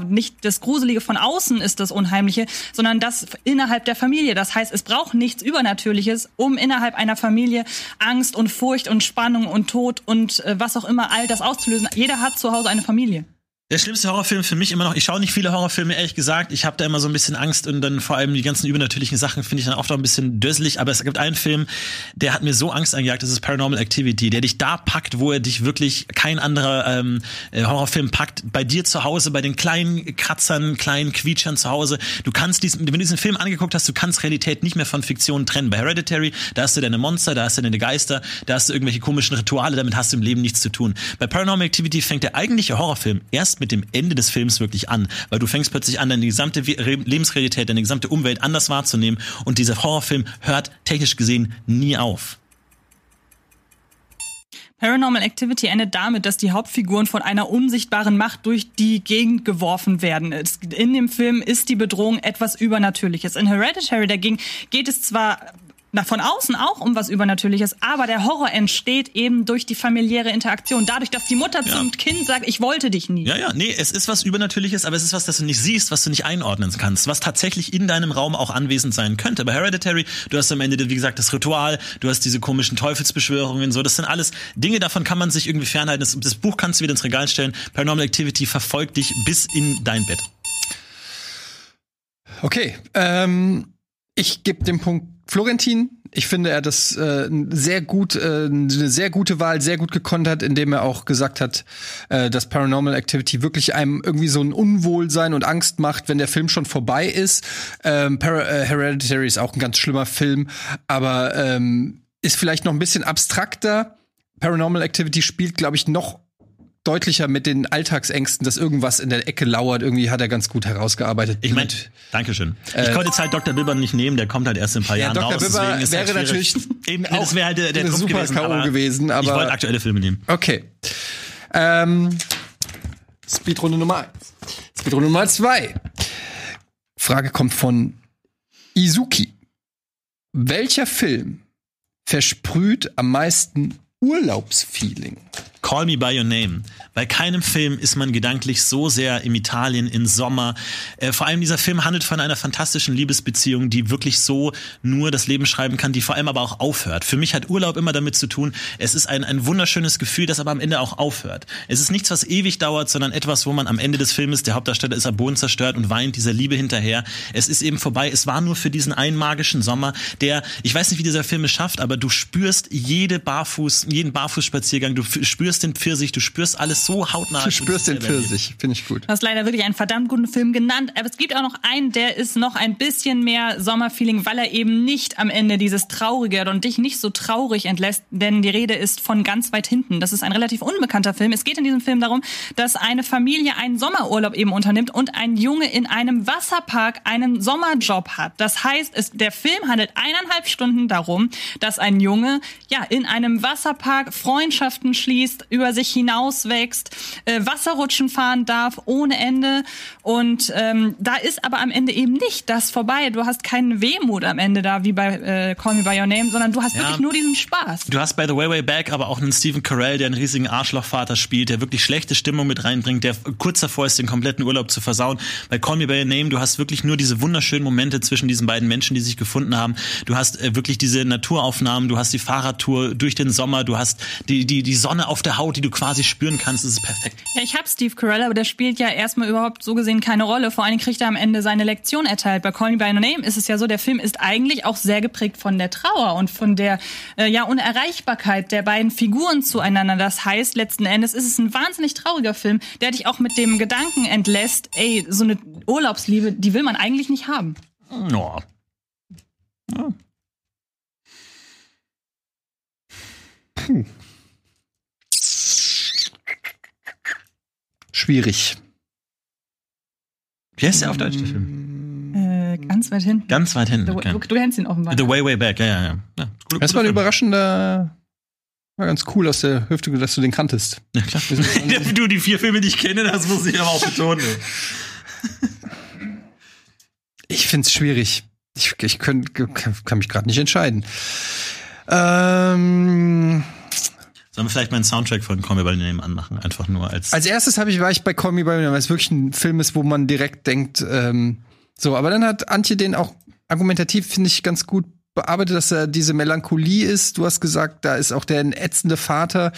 nicht das Gruselige von außen ist das Unheimliche, sondern das innerhalb der Familie. Das heißt, es braucht nichts Übernatürliches, um innerhalb einer Familie Angst und Furcht und Spannung und Tod und äh, was auch immer all das auszulösen. Jeder hat zu Hause eine Familie. Der schlimmste Horrorfilm für mich immer noch, ich schaue nicht viele Horrorfilme, ehrlich gesagt. Ich habe da immer so ein bisschen Angst und dann vor allem die ganzen übernatürlichen Sachen finde ich dann oft auch ein bisschen döselig. Aber es gibt einen Film, der hat mir so Angst eingejagt, das ist Paranormal Activity, der dich da packt, wo er dich wirklich kein anderer ähm, äh, Horrorfilm packt. Bei dir zu Hause, bei den kleinen Kratzern, kleinen Quietschern zu Hause. Du kannst diesen, wenn du diesen Film angeguckt hast, du kannst Realität nicht mehr von Fiktion trennen. Bei Hereditary, da hast du deine Monster, da hast du deine Geister, da hast du irgendwelche komischen Rituale, damit hast du im Leben nichts zu tun. Bei Paranormal Activity fängt der eigentliche Horrorfilm erst mit dem Ende des Films wirklich an, weil du fängst plötzlich an, deine gesamte Lebensrealität, deine gesamte Umwelt anders wahrzunehmen und dieser Horrorfilm hört technisch gesehen nie auf. Paranormal Activity endet damit, dass die Hauptfiguren von einer unsichtbaren Macht durch die Gegend geworfen werden. In dem Film ist die Bedrohung etwas Übernatürliches. In Hereditary dagegen geht es zwar na, von außen auch um was Übernatürliches, aber der Horror entsteht eben durch die familiäre Interaktion. Dadurch, dass die Mutter Ja. zum Kind sagt, ich wollte dich nie. Ja, ja, nee, es ist was Übernatürliches, aber es ist was, das du nicht siehst, was du nicht einordnen kannst, was tatsächlich in deinem Raum auch anwesend sein könnte. Bei Hereditary, du hast am Ende, wie gesagt, das Ritual, du hast diese komischen Teufelsbeschwörungen, so, das sind alles Dinge, davon kann man sich irgendwie fernhalten. Das, das Buch kannst du wieder ins Regal stellen. Paranormal Activity verfolgt dich bis in dein Bett. Okay, ähm, ich gebe den Punkt Florentin. Ich finde, er hat das äh, sehr gut, äh, eine sehr gute Wahl, sehr gut gekontert, indem er auch gesagt hat, äh, dass Paranormal Activity wirklich einem irgendwie so ein Unwohlsein und Angst macht, wenn der Film schon vorbei ist. Ähm, Para äh, Hereditary ist auch ein ganz schlimmer Film, aber ähm, ist vielleicht noch ein bisschen abstrakter. Paranormal Activity spielt, glaube ich, noch deutlicher mit den Alltagsängsten, dass irgendwas in der Ecke lauert. Irgendwie hat er ganz gut herausgearbeitet. Ich meine, Dankeschön. ich konnte jetzt halt Dr. Bibber nicht nehmen, der kommt halt erst in ein paar Ja, Jahren Dr. raus. Bibber ist wäre halt natürlich Eben, auch das wäre halt der, der eine Trumpf super gewesen, K.O. aber gewesen, ich aber- wollte aktuelle Filme nehmen. Okay. Ähm, Speedrunde Nummer eins. Speedrunde Nummer zwei. Frage kommt von Izuki. Welcher Film versprüht am meisten Urlaubsfeeling? Call Me By Your Name. Bei keinem Film ist man gedanklich so sehr im Italien im Sommer. Äh, vor allem dieser Film handelt von einer fantastischen Liebesbeziehung, die wirklich so nur das Leben schreiben kann, die vor allem aber auch aufhört. Für mich hat Urlaub immer damit zu tun, es ist ein, ein wunderschönes Gefühl, das aber am Ende auch aufhört. Es ist nichts, was ewig dauert, sondern etwas, wo man am Ende des Filmes, der Hauptdarsteller ist am Boden zerstört und weint dieser Liebe hinterher. Es ist eben vorbei. Es war nur für diesen einen magischen Sommer, der, ich weiß nicht, wie dieser Film es schafft, aber du spürst jede Barfuß, jeden Barfußspaziergang, du spürst den Pfirsich, du spürst alles so hautnah. Du spürst den Pfirsich, finde ich gut. Du hast leider wirklich einen verdammt guten Film genannt, aber es gibt auch noch einen, der ist noch ein bisschen mehr Sommerfeeling, weil er eben nicht am Ende dieses Traurige hat und dich nicht so traurig entlässt, denn die Rede ist von ganz weit hinten. Das ist ein relativ unbekannter Film. Es geht in diesem Film darum, dass eine Familie einen Sommerurlaub eben unternimmt und ein Junge in einem Wasserpark einen Sommerjob hat. Das heißt, es, der Film handelt eineinhalb Stunden darum, dass ein Junge ja in einem Wasserpark Freundschaften schließt, über sich hinauswächst, äh, Wasserrutschen fahren darf ohne Ende und ähm, da ist aber am Ende eben nicht das vorbei. Du hast keinen Wehmut am Ende da wie bei äh, Call Me by Your Name, sondern du hast Ja. wirklich nur diesen Spaß. Du hast bei The Way Way Back aber auch einen Stephen Carell, der einen riesigen Arschlochvater spielt, der wirklich schlechte Stimmung mit reinbringt, der kurz davor ist, den kompletten Urlaub zu versauen. Bei Call Me By Your Name, du hast wirklich nur diese wunderschönen Momente zwischen diesen beiden Menschen, die sich gefunden haben. Du hast äh, wirklich diese Naturaufnahmen, du hast die Fahrradtour durch den Sommer, du hast die, die, die Sonne auf der Haut, die du quasi spüren kannst. Das ist perfekt. Ja, ich hab Steve Carell, aber der spielt ja erstmal überhaupt so gesehen keine Rolle. Vor allem kriegt er am Ende seine Lektion erteilt. Bei Call Me By Your Name ist es ja so, der Film ist eigentlich auch sehr geprägt von der Trauer und von der äh, ja Unerreichbarkeit der beiden Figuren zueinander. Das heißt, letzten Endes ist es ein wahnsinnig trauriger Film, der dich auch mit dem Gedanken entlässt, ey, so eine Urlaubsliebe, die will man eigentlich nicht haben. Ja. Schwierig. Wie heißt der auf Deutsch, der Film? Äh, ganz weit hinten. Ganz weit hinten. Du, Okay. du, du kennst ihn offenbar. The Way Way Back, ja, ja, ja. ja gut- Das war ein überraschender, war ganz cool aus der Hüfte, dass du den kanntest. Ja, klar. du, die vier Filme, die ich kenne, das muss ich aber auch betonen. Ich find's schwierig. Ich, ich könnt, kann, kann mich gerade nicht entscheiden. Ähm, Sollen wir vielleicht mal einen Soundtrack von Call Me By Your Name anmachen? Einfach nur als. als erstes habe ich, war ich bei Call Me By Your Name, weil es wirklich ein Film ist, wo man direkt denkt, ähm, so, aber dann hat Antje den auch argumentativ, finde ich, ganz gut bearbeitet, dass er diese Melancholie ist. Du hast gesagt, da ist auch der ätzende Vater.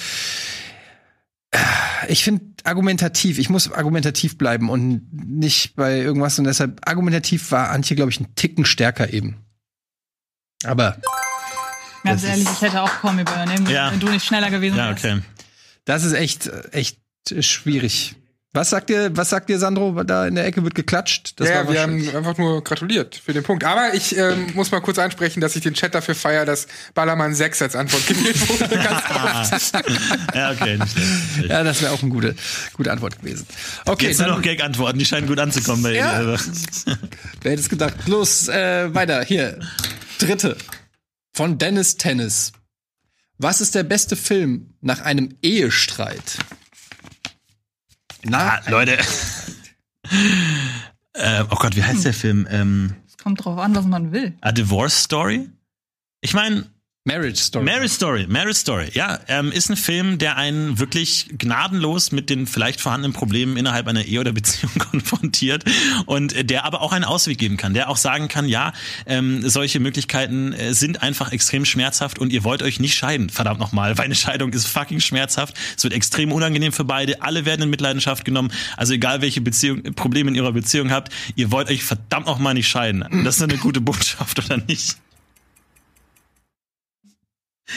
Ich finde argumentativ, ich muss argumentativ bleiben und nicht bei irgendwas und deshalb argumentativ war Antje, glaube ich, ein Ticken stärker eben. Aber Ganz das ehrlich, ist- ich hätte auch Call Me By Your Name, Ja. wenn du nicht schneller gewesen ja, wärst. okay. das ist echt, echt schwierig. Was sagt ihr, was sagt ihr, Sandro? Da in der Ecke wird geklatscht. Das ja, war wir haben einfach nur gratuliert für den Punkt. Aber ich ähm, muss mal kurz ansprechen, dass ich den Chat dafür feiere, dass Ballermann 6 als Antwort gewählt wurde. Ganz. Ja, okay. Nicht schlecht. Ja, das wäre auch eine gute, gute Antwort gewesen. Okay, Jetzt nur noch Gag-Antworten, die scheinen gut anzukommen bei Ja. ihr. wer hätte es gedacht? Los, äh, weiter. Hier. Dritte. Von Dennis Tennis. Was ist der beste Film nach einem Ehestreit? Na, Ah, Leute. äh, oh Gott, wie heißt der Film? Ähm, Kommt drauf an, was man will. A Divorce Story? Ich meine, Marriage Story. Marriage Story, Marriage Story, ja, ähm, ist ein Film, der einen wirklich gnadenlos mit den vielleicht vorhandenen Problemen innerhalb einer Ehe oder Beziehung konfrontiert und der aber auch einen Ausweg geben kann, der auch sagen kann, ja, ähm, solche Möglichkeiten äh, sind einfach extrem schmerzhaft und ihr wollt euch nicht scheiden, verdammt nochmal, weil eine Scheidung ist fucking schmerzhaft, es wird extrem unangenehm für beide, alle werden in Mitleidenschaft genommen, also egal welche Beziehung, Probleme in ihrer Beziehung habt, ihr wollt euch verdammt nochmal nicht scheiden. Das ist eine gute Botschaft, oder nicht?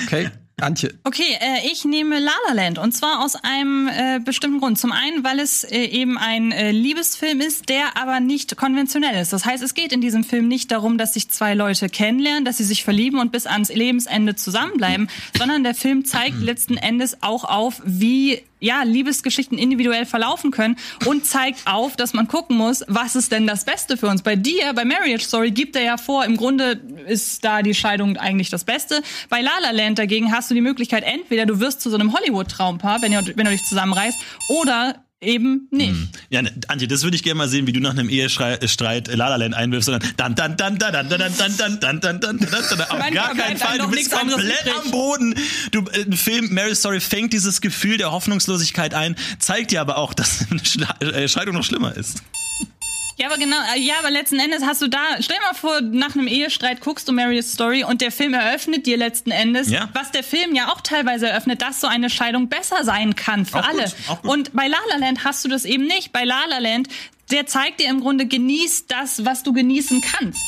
Okay, Antje. Okay, äh, ich nehme La La Land und zwar aus einem äh, bestimmten Grund. Zum einen, weil es äh, eben ein äh, Liebesfilm ist, der aber nicht konventionell ist. Das heißt, es geht in diesem Film nicht darum, dass sich zwei Leute kennenlernen, dass sie sich verlieben und bis ans Lebensende zusammenbleiben, sondern der Film zeigt letzten Endes auch auf, wie ja, Liebesgeschichten individuell verlaufen können und zeigt auf, dass man gucken muss, was ist denn das Beste für uns. Bei dir, bei Marriage Story gibt er ja vor, im Grunde ist da die Scheidung eigentlich das Beste. Bei La La Land dagegen hast du die Möglichkeit, entweder du wirst zu so einem Hollywood-Traumpaar, wenn, wenn du dich zusammenreißt, oder eben nicht. Ja, ne, Antje, das würde ich gerne mal sehen, wie du nach einem Ehestreit äh, La La Land einwirfst, sondern dann, dann, dann, dann, dann, dann, dann, dann, dann, dann, dann, dann, auf gar keinen Fall. Du bist komplett am Boden. Du, äh, ein Film, Mary Story fängt dieses Gefühl der Hoffnungslosigkeit ein, zeigt dir aber auch, dass eine äh, Scheidung noch schlimmer ist. Ja, aber genau, äh, ja, aber letzten Endes hast du da, stell dir mal vor, nach einem Ehestreit guckst du Marriage Story und der Film eröffnet dir letzten Endes, Ja. was der Film ja auch teilweise eröffnet, dass so eine Scheidung besser sein kann für Auch gut, alle. auch gut. Und bei La La Land hast du das eben nicht. Bei La La Land, der zeigt dir im Grunde, genieß das, was du genießen kannst.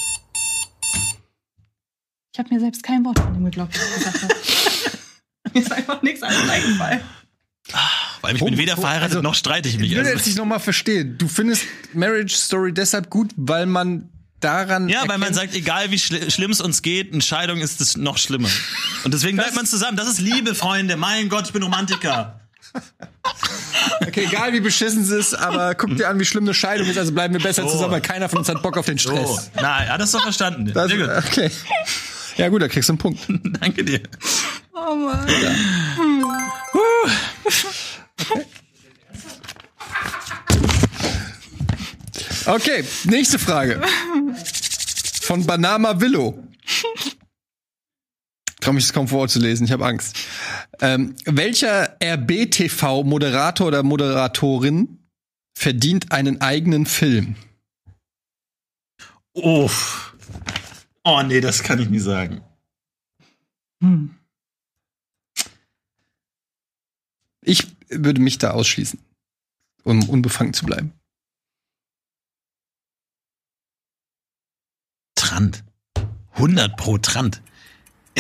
Ich habe mir selbst kein Wort von dem geglaubt, was ich gesagt habe. mir ist einfach nichts anderes eingefallen. Vor allem, ich bin weder verheiratet noch streite ich mich. Ich will Also, jetzt nicht nochmal verstehen. Du findest Marriage Story deshalb gut, weil man daran. ja, weil man sagt, egal wie schli schlimm es uns geht, eine Scheidung ist es noch schlimmer. Und deswegen bleibt man zusammen. Das ist Liebe, Freunde. Mein Gott, ich bin Romantiker. Okay, egal wie beschissen es ist, aber guck dir an, wie schlimm eine Scheidung ist, also bleiben wir besser So. zusammen, weil keiner von uns hat Bock auf den Oh, Stress. na, ja, das ist doch verstanden. Das, Sehr gut. okay. Ja gut, da kriegst du einen Punkt. Danke dir. Oh Mann. Okay, nächste Frage. Von Banama Willow. Trau mich das kaum vorzulesen, ich habe Angst. Ähm, welcher RBTV-Moderator oder Moderatorin verdient einen eigenen Film? Oh. Oh nee, das kann ich nie sagen. Ich würde mich da ausschließen, um unbefangen zu bleiben. Trant. 100 pro Trant.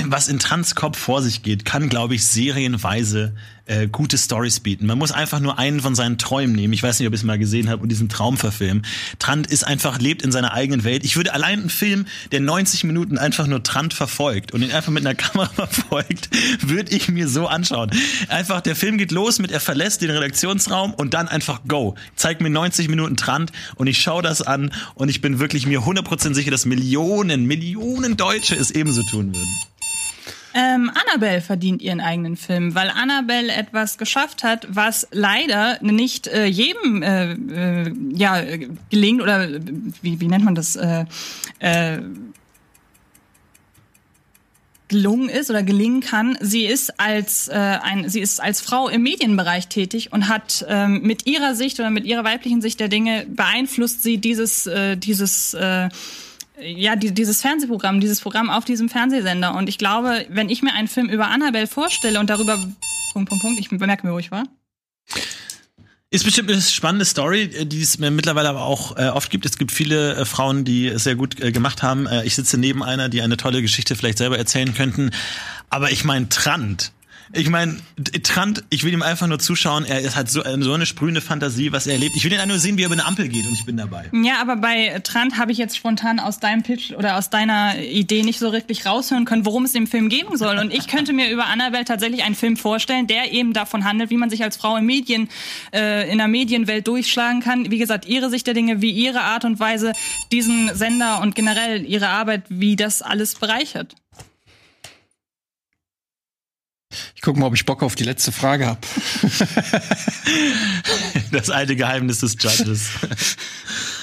Was in Trants Kopf vor sich geht, kann, glaube ich, serienweise äh, gute Stories bieten. Man muss einfach nur einen von seinen Träumen nehmen. Ich weiß nicht, ob ich es mal gesehen habe und diesen Traum verfilmen. Trant ist einfach, lebt in seiner eigenen Welt. Ich würde allein einen Film, der 90 Minuten einfach nur Trant verfolgt und ihn einfach mit einer Kamera verfolgt, würde ich mir so anschauen. Einfach, der Film geht los mit, er verlässt den Redaktionsraum und dann einfach go. Zeig mir 90 Minuten Trant und ich schaue das an und ich bin wirklich mir 100% sicher, dass Millionen, Millionen Deutsche es ebenso tun würden. Ähm, Annabelle verdient ihren eigenen Film, weil Annabelle etwas geschafft hat, was leider nicht äh, jedem äh, äh, ja gelingt oder äh, wie, wie nennt man das äh, äh, gelungen ist oder gelingen kann. Sie ist als äh, ein, sie ist als Frau im Medienbereich tätig und hat ähm, mit ihrer Sicht oder mit ihrer weiblichen Sicht der Dinge beeinflusst sie dieses äh, dieses äh, ja, die, dieses Fernsehprogramm, dieses Programm auf diesem Fernsehsender. Und ich glaube, wenn ich mir einen Film über Annabelle vorstelle und darüber, Punkt, Punkt, Punkt, ich bemerke mir, wo ich war. Ist bestimmt eine spannende Story, äh, die es mittlerweile aber auch äh, oft gibt. Es gibt viele äh, Frauen, die es sehr gut äh, gemacht haben. Äh, ich sitze neben einer, die eine tolle Geschichte vielleicht selber erzählen könnten. Aber ich meine, Trant. Ich meine, Trant, ich will ihm einfach nur zuschauen. Er hat so, äh, so eine sprühende Fantasie, was er erlebt. Ich will ihn einfach nur sehen, wie er über eine Ampel geht und ich bin dabei. Ja, aber bei Trant habe ich jetzt spontan aus deinem Pitch oder aus deiner Idee nicht so richtig raushören können, worum es im Film geben soll. Und ich könnte mir über Annabelle tatsächlich einen Film vorstellen, der eben davon handelt, wie man sich als Frau in Medien, äh, in der Medienwelt durchschlagen kann. Wie gesagt, ihre Sicht der Dinge, wie ihre Art und Weise diesen Sender und generell ihre Arbeit, wie das alles bereichert. Ich gucke mal, ob ich Bock auf die letzte Frage habe. Das alte Geheimnis des Judges.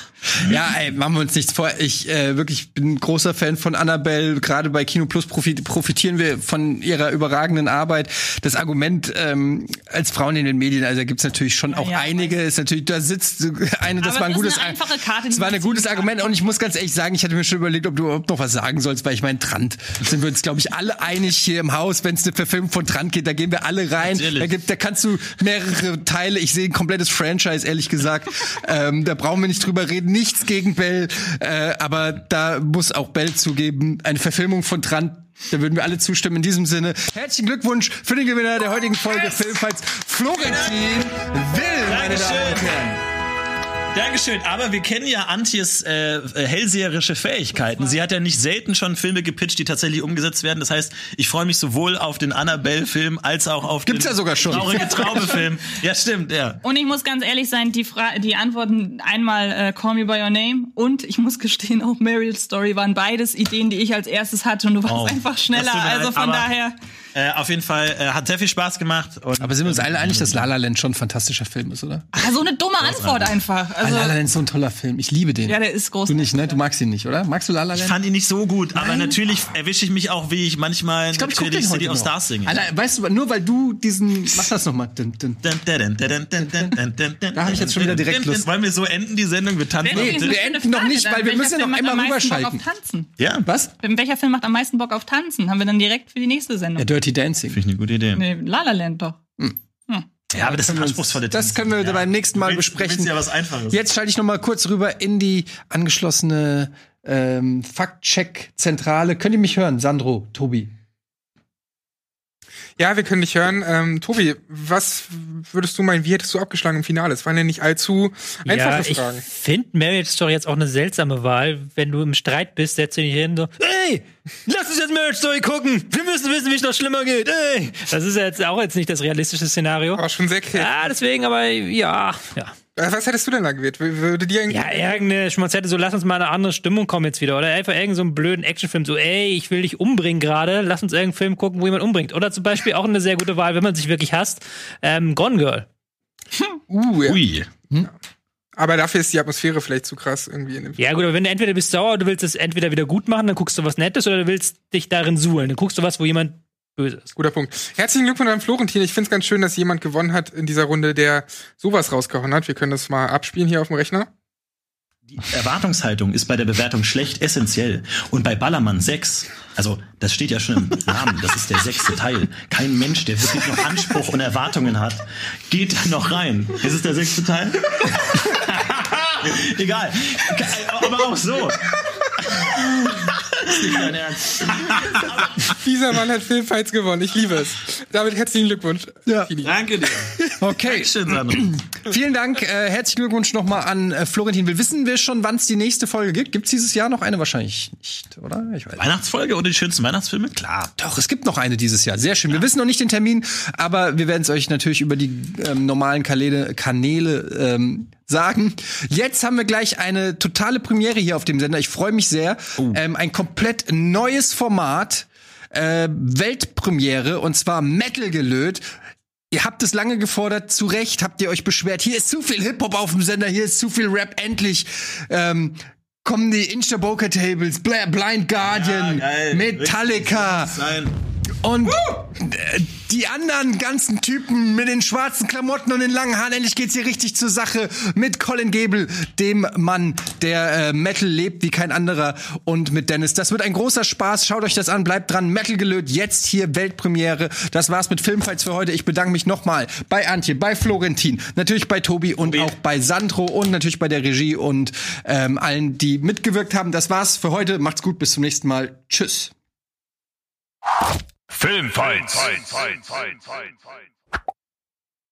Ja, ey, machen wir uns nichts vor. Ich äh, wirklich bin ein großer Fan von Annabelle. Gerade bei Kino Plus profit profitieren wir von ihrer überragenden Arbeit. Das Argument ähm, als Frauen in den Medien, also da gibt's natürlich schon auch ja, einige. Ist natürlich, da sitzt eine, das Aber war ein ist gutes, eine einfache Karte, die das war ein man gutes. Argument. Und ich muss ganz ehrlich sagen, ich hatte mir schon überlegt, ob du überhaupt noch was sagen sollst, weil ich meine, Trant sind wir uns, glaube ich, alle einig hier im Haus, wenn es eine Verfilmung von Trant geht, da gehen wir alle rein. Natürlich. Da gibt, da kannst du mehrere Teile. Ich sehe ein komplettes Franchise, ehrlich gesagt. ähm, da brauchen wir nicht drüber reden. Nichts gegen Bell, äh, aber da muss auch Bell zugeben, eine Verfilmung von Trant. Da würden wir alle zustimmen. In diesem Sinne, herzlichen Glückwunsch für den Gewinner der heutigen Folge Filmfights, Florentin Will, meine Damen und Herren. Dankeschön, aber wir kennen ja Antjes äh, äh, hellseherische Fähigkeiten. Sie hat ja nicht selten schon Filme gepitcht, die tatsächlich umgesetzt werden. Das heißt, ich freue mich sowohl auf den Annabelle-Film als auch auf Gibt's den ja sogar schon. traurige Traube-Film. Ja, stimmt, ja. Und ich muss ganz ehrlich sein, die, Fra die Antworten einmal äh, Call Me By Your Name und ich muss gestehen, auch Marriage Story waren beides Ideen, die ich als erstes hatte und du warst Oh, einfach schneller. Also von daher. Äh, auf jeden Fall äh, hat sehr viel Spaß gemacht. Und, Aber sind wir uns alle einig, dass La La Land schon ein fantastischer Film ist, oder? Ah, so eine dumme Antwort einfach. Also, La La Land ist so ein toller Film. Ich liebe den. ja, der ist groß. du nicht, ne? Du magst ihn nicht, oder? Magst du La La ich Land? fand ihn nicht so gut, aber natürlich erwische ich mich auch, wie ich manchmal Ich glaube, ich natürlich City of. Stars singe. Alter, weißt du, nur weil du diesen, mach das nochmal. Da hab ich jetzt schon wieder direkt Lust. Wollen wir so enden, die Sendung? Wir tanzen Nee, wir enden noch nicht, weil wir müssen ja noch meisten rüberschalten. Bock auf Tanzen? Ja, Was? Welcher Film macht am meisten Bock auf Tanzen? Haben wir dann direkt für die nächste Sendung? Dirty Dancing. Finde ich eine gute Idee. Nee, La La Land doch. Ja, aber das sind anspruchsvolle Das können wir ja. beim nächsten Mal Du willst- besprechen. Ja was Einfaches. Jetzt schalte ich noch mal kurz rüber in die angeschlossene ähm, Faktcheck-Zentrale. Könnt ihr mich hören, Sandro, Tobi? Ja, wir können dich hören. Ähm, Tobi, was würdest du meinen, wie hättest du abgeschlagen im Finale? Es waren ja nicht allzu einfache ja, ich Fragen. finde Marriage Story jetzt auch eine seltsame Wahl. Wenn du im Streit bist, setzt du dich hin so, ey, lass uns jetzt Marriage Story gucken. Wir müssen wissen, wie es noch schlimmer geht. Ey. Das ist ja jetzt auch jetzt nicht das realistische Szenario. Aber schon sehr kreativ. Ja, deswegen, aber ja, ja. Äh, Was hättest du denn da gewählt? Würde dir irgendwie. Ja, irgendeine Schmonzette, so lass uns mal eine andere Stimmung kommen jetzt wieder. Oder einfach irgendeinen so einen blöden Actionfilm, so, ey, ich will dich umbringen gerade, lass uns irgendeinen Film gucken, wo jemand umbringt. Oder zum Beispiel auch eine sehr gute Wahl, wenn man sich wirklich hasst, ähm, Gone Girl. Uh, ja. Ui. Aber dafür ist die Atmosphäre vielleicht zu krass irgendwie in dem Film. Ja gut, aber wenn du entweder bist sauer, du willst es entweder wieder gut machen, dann guckst du was Nettes, oder du willst dich darin suhlen. Dann guckst du was, wo jemand böse ist. Guter Punkt. Herzlichen Glückwunsch an Florentin. Ich finde es ganz schön, dass jemand gewonnen hat in dieser Runde, der sowas rausgehauen hat. Wir können das mal abspielen hier auf dem Rechner. Die Erwartungshaltung ist bei der Bewertung schlecht essentiell. Und bei Ballermann 6, also das steht ja schon im Namen, das ist der sechste Teil. Kein Mensch, der wirklich noch Anspruch und Erwartungen hat, geht da noch rein. Ist es der sechste Teil? Egal. Aber auch so. Ist nicht dein Ernst. Dieser Mann hat Filmfights gewonnen. Ich liebe es. Damit herzlichen Glückwunsch. Ja. Danke dir. Okay. Schön, Sandro. Vielen Dank. Äh, herzlichen Glückwunsch nochmal an äh, Florentin. Wir wissen wir schon, wann es die nächste Folge gibt. Gibt es dieses Jahr noch eine? Wahrscheinlich nicht, oder? Ich weiß. Weihnachtsfolge oder die schönsten Weihnachtsfilme? Klar. Doch, es gibt noch eine dieses Jahr. Sehr schön. Wir wissen noch nicht den Termin, aber wir werden es euch natürlich über die ähm, normalen Kanäle, Kanäle ähm, sagen. Jetzt haben wir gleich eine totale Premiere hier auf dem Sender. Ich freue mich sehr. Ähm, ein komplett neues Format. Äh, Weltpremiere und zwar Metal gelöt. Ihr habt es lange gefordert, zu Recht habt ihr euch beschwert. Hier ist zu viel Hip-Hop auf dem Sender, hier ist zu viel Rap. Endlich ähm, kommen die Instaboker Tables, Bla- Blind Guardian, Metallica. Sein. Und äh, die anderen ganzen Typen mit den schwarzen Klamotten und den langen Haaren, endlich geht's hier richtig zur Sache mit Colin Gable, dem Mann, der äh, Metal lebt wie kein anderer und mit Dennis. Das wird ein großer Spaß. Schaut euch das an, bleibt dran. Metal gelöt, jetzt hier Weltpremiere. Das war's mit Filmfights für heute. Ich bedanke mich nochmal bei Antje, bei Florentin, natürlich bei Tobi und auch bei Sandro und natürlich bei der Regie und ähm, allen, die mitgewirkt haben. Das war's für heute. Macht's gut, bis zum nächsten Mal. Tschüss. Filmfights.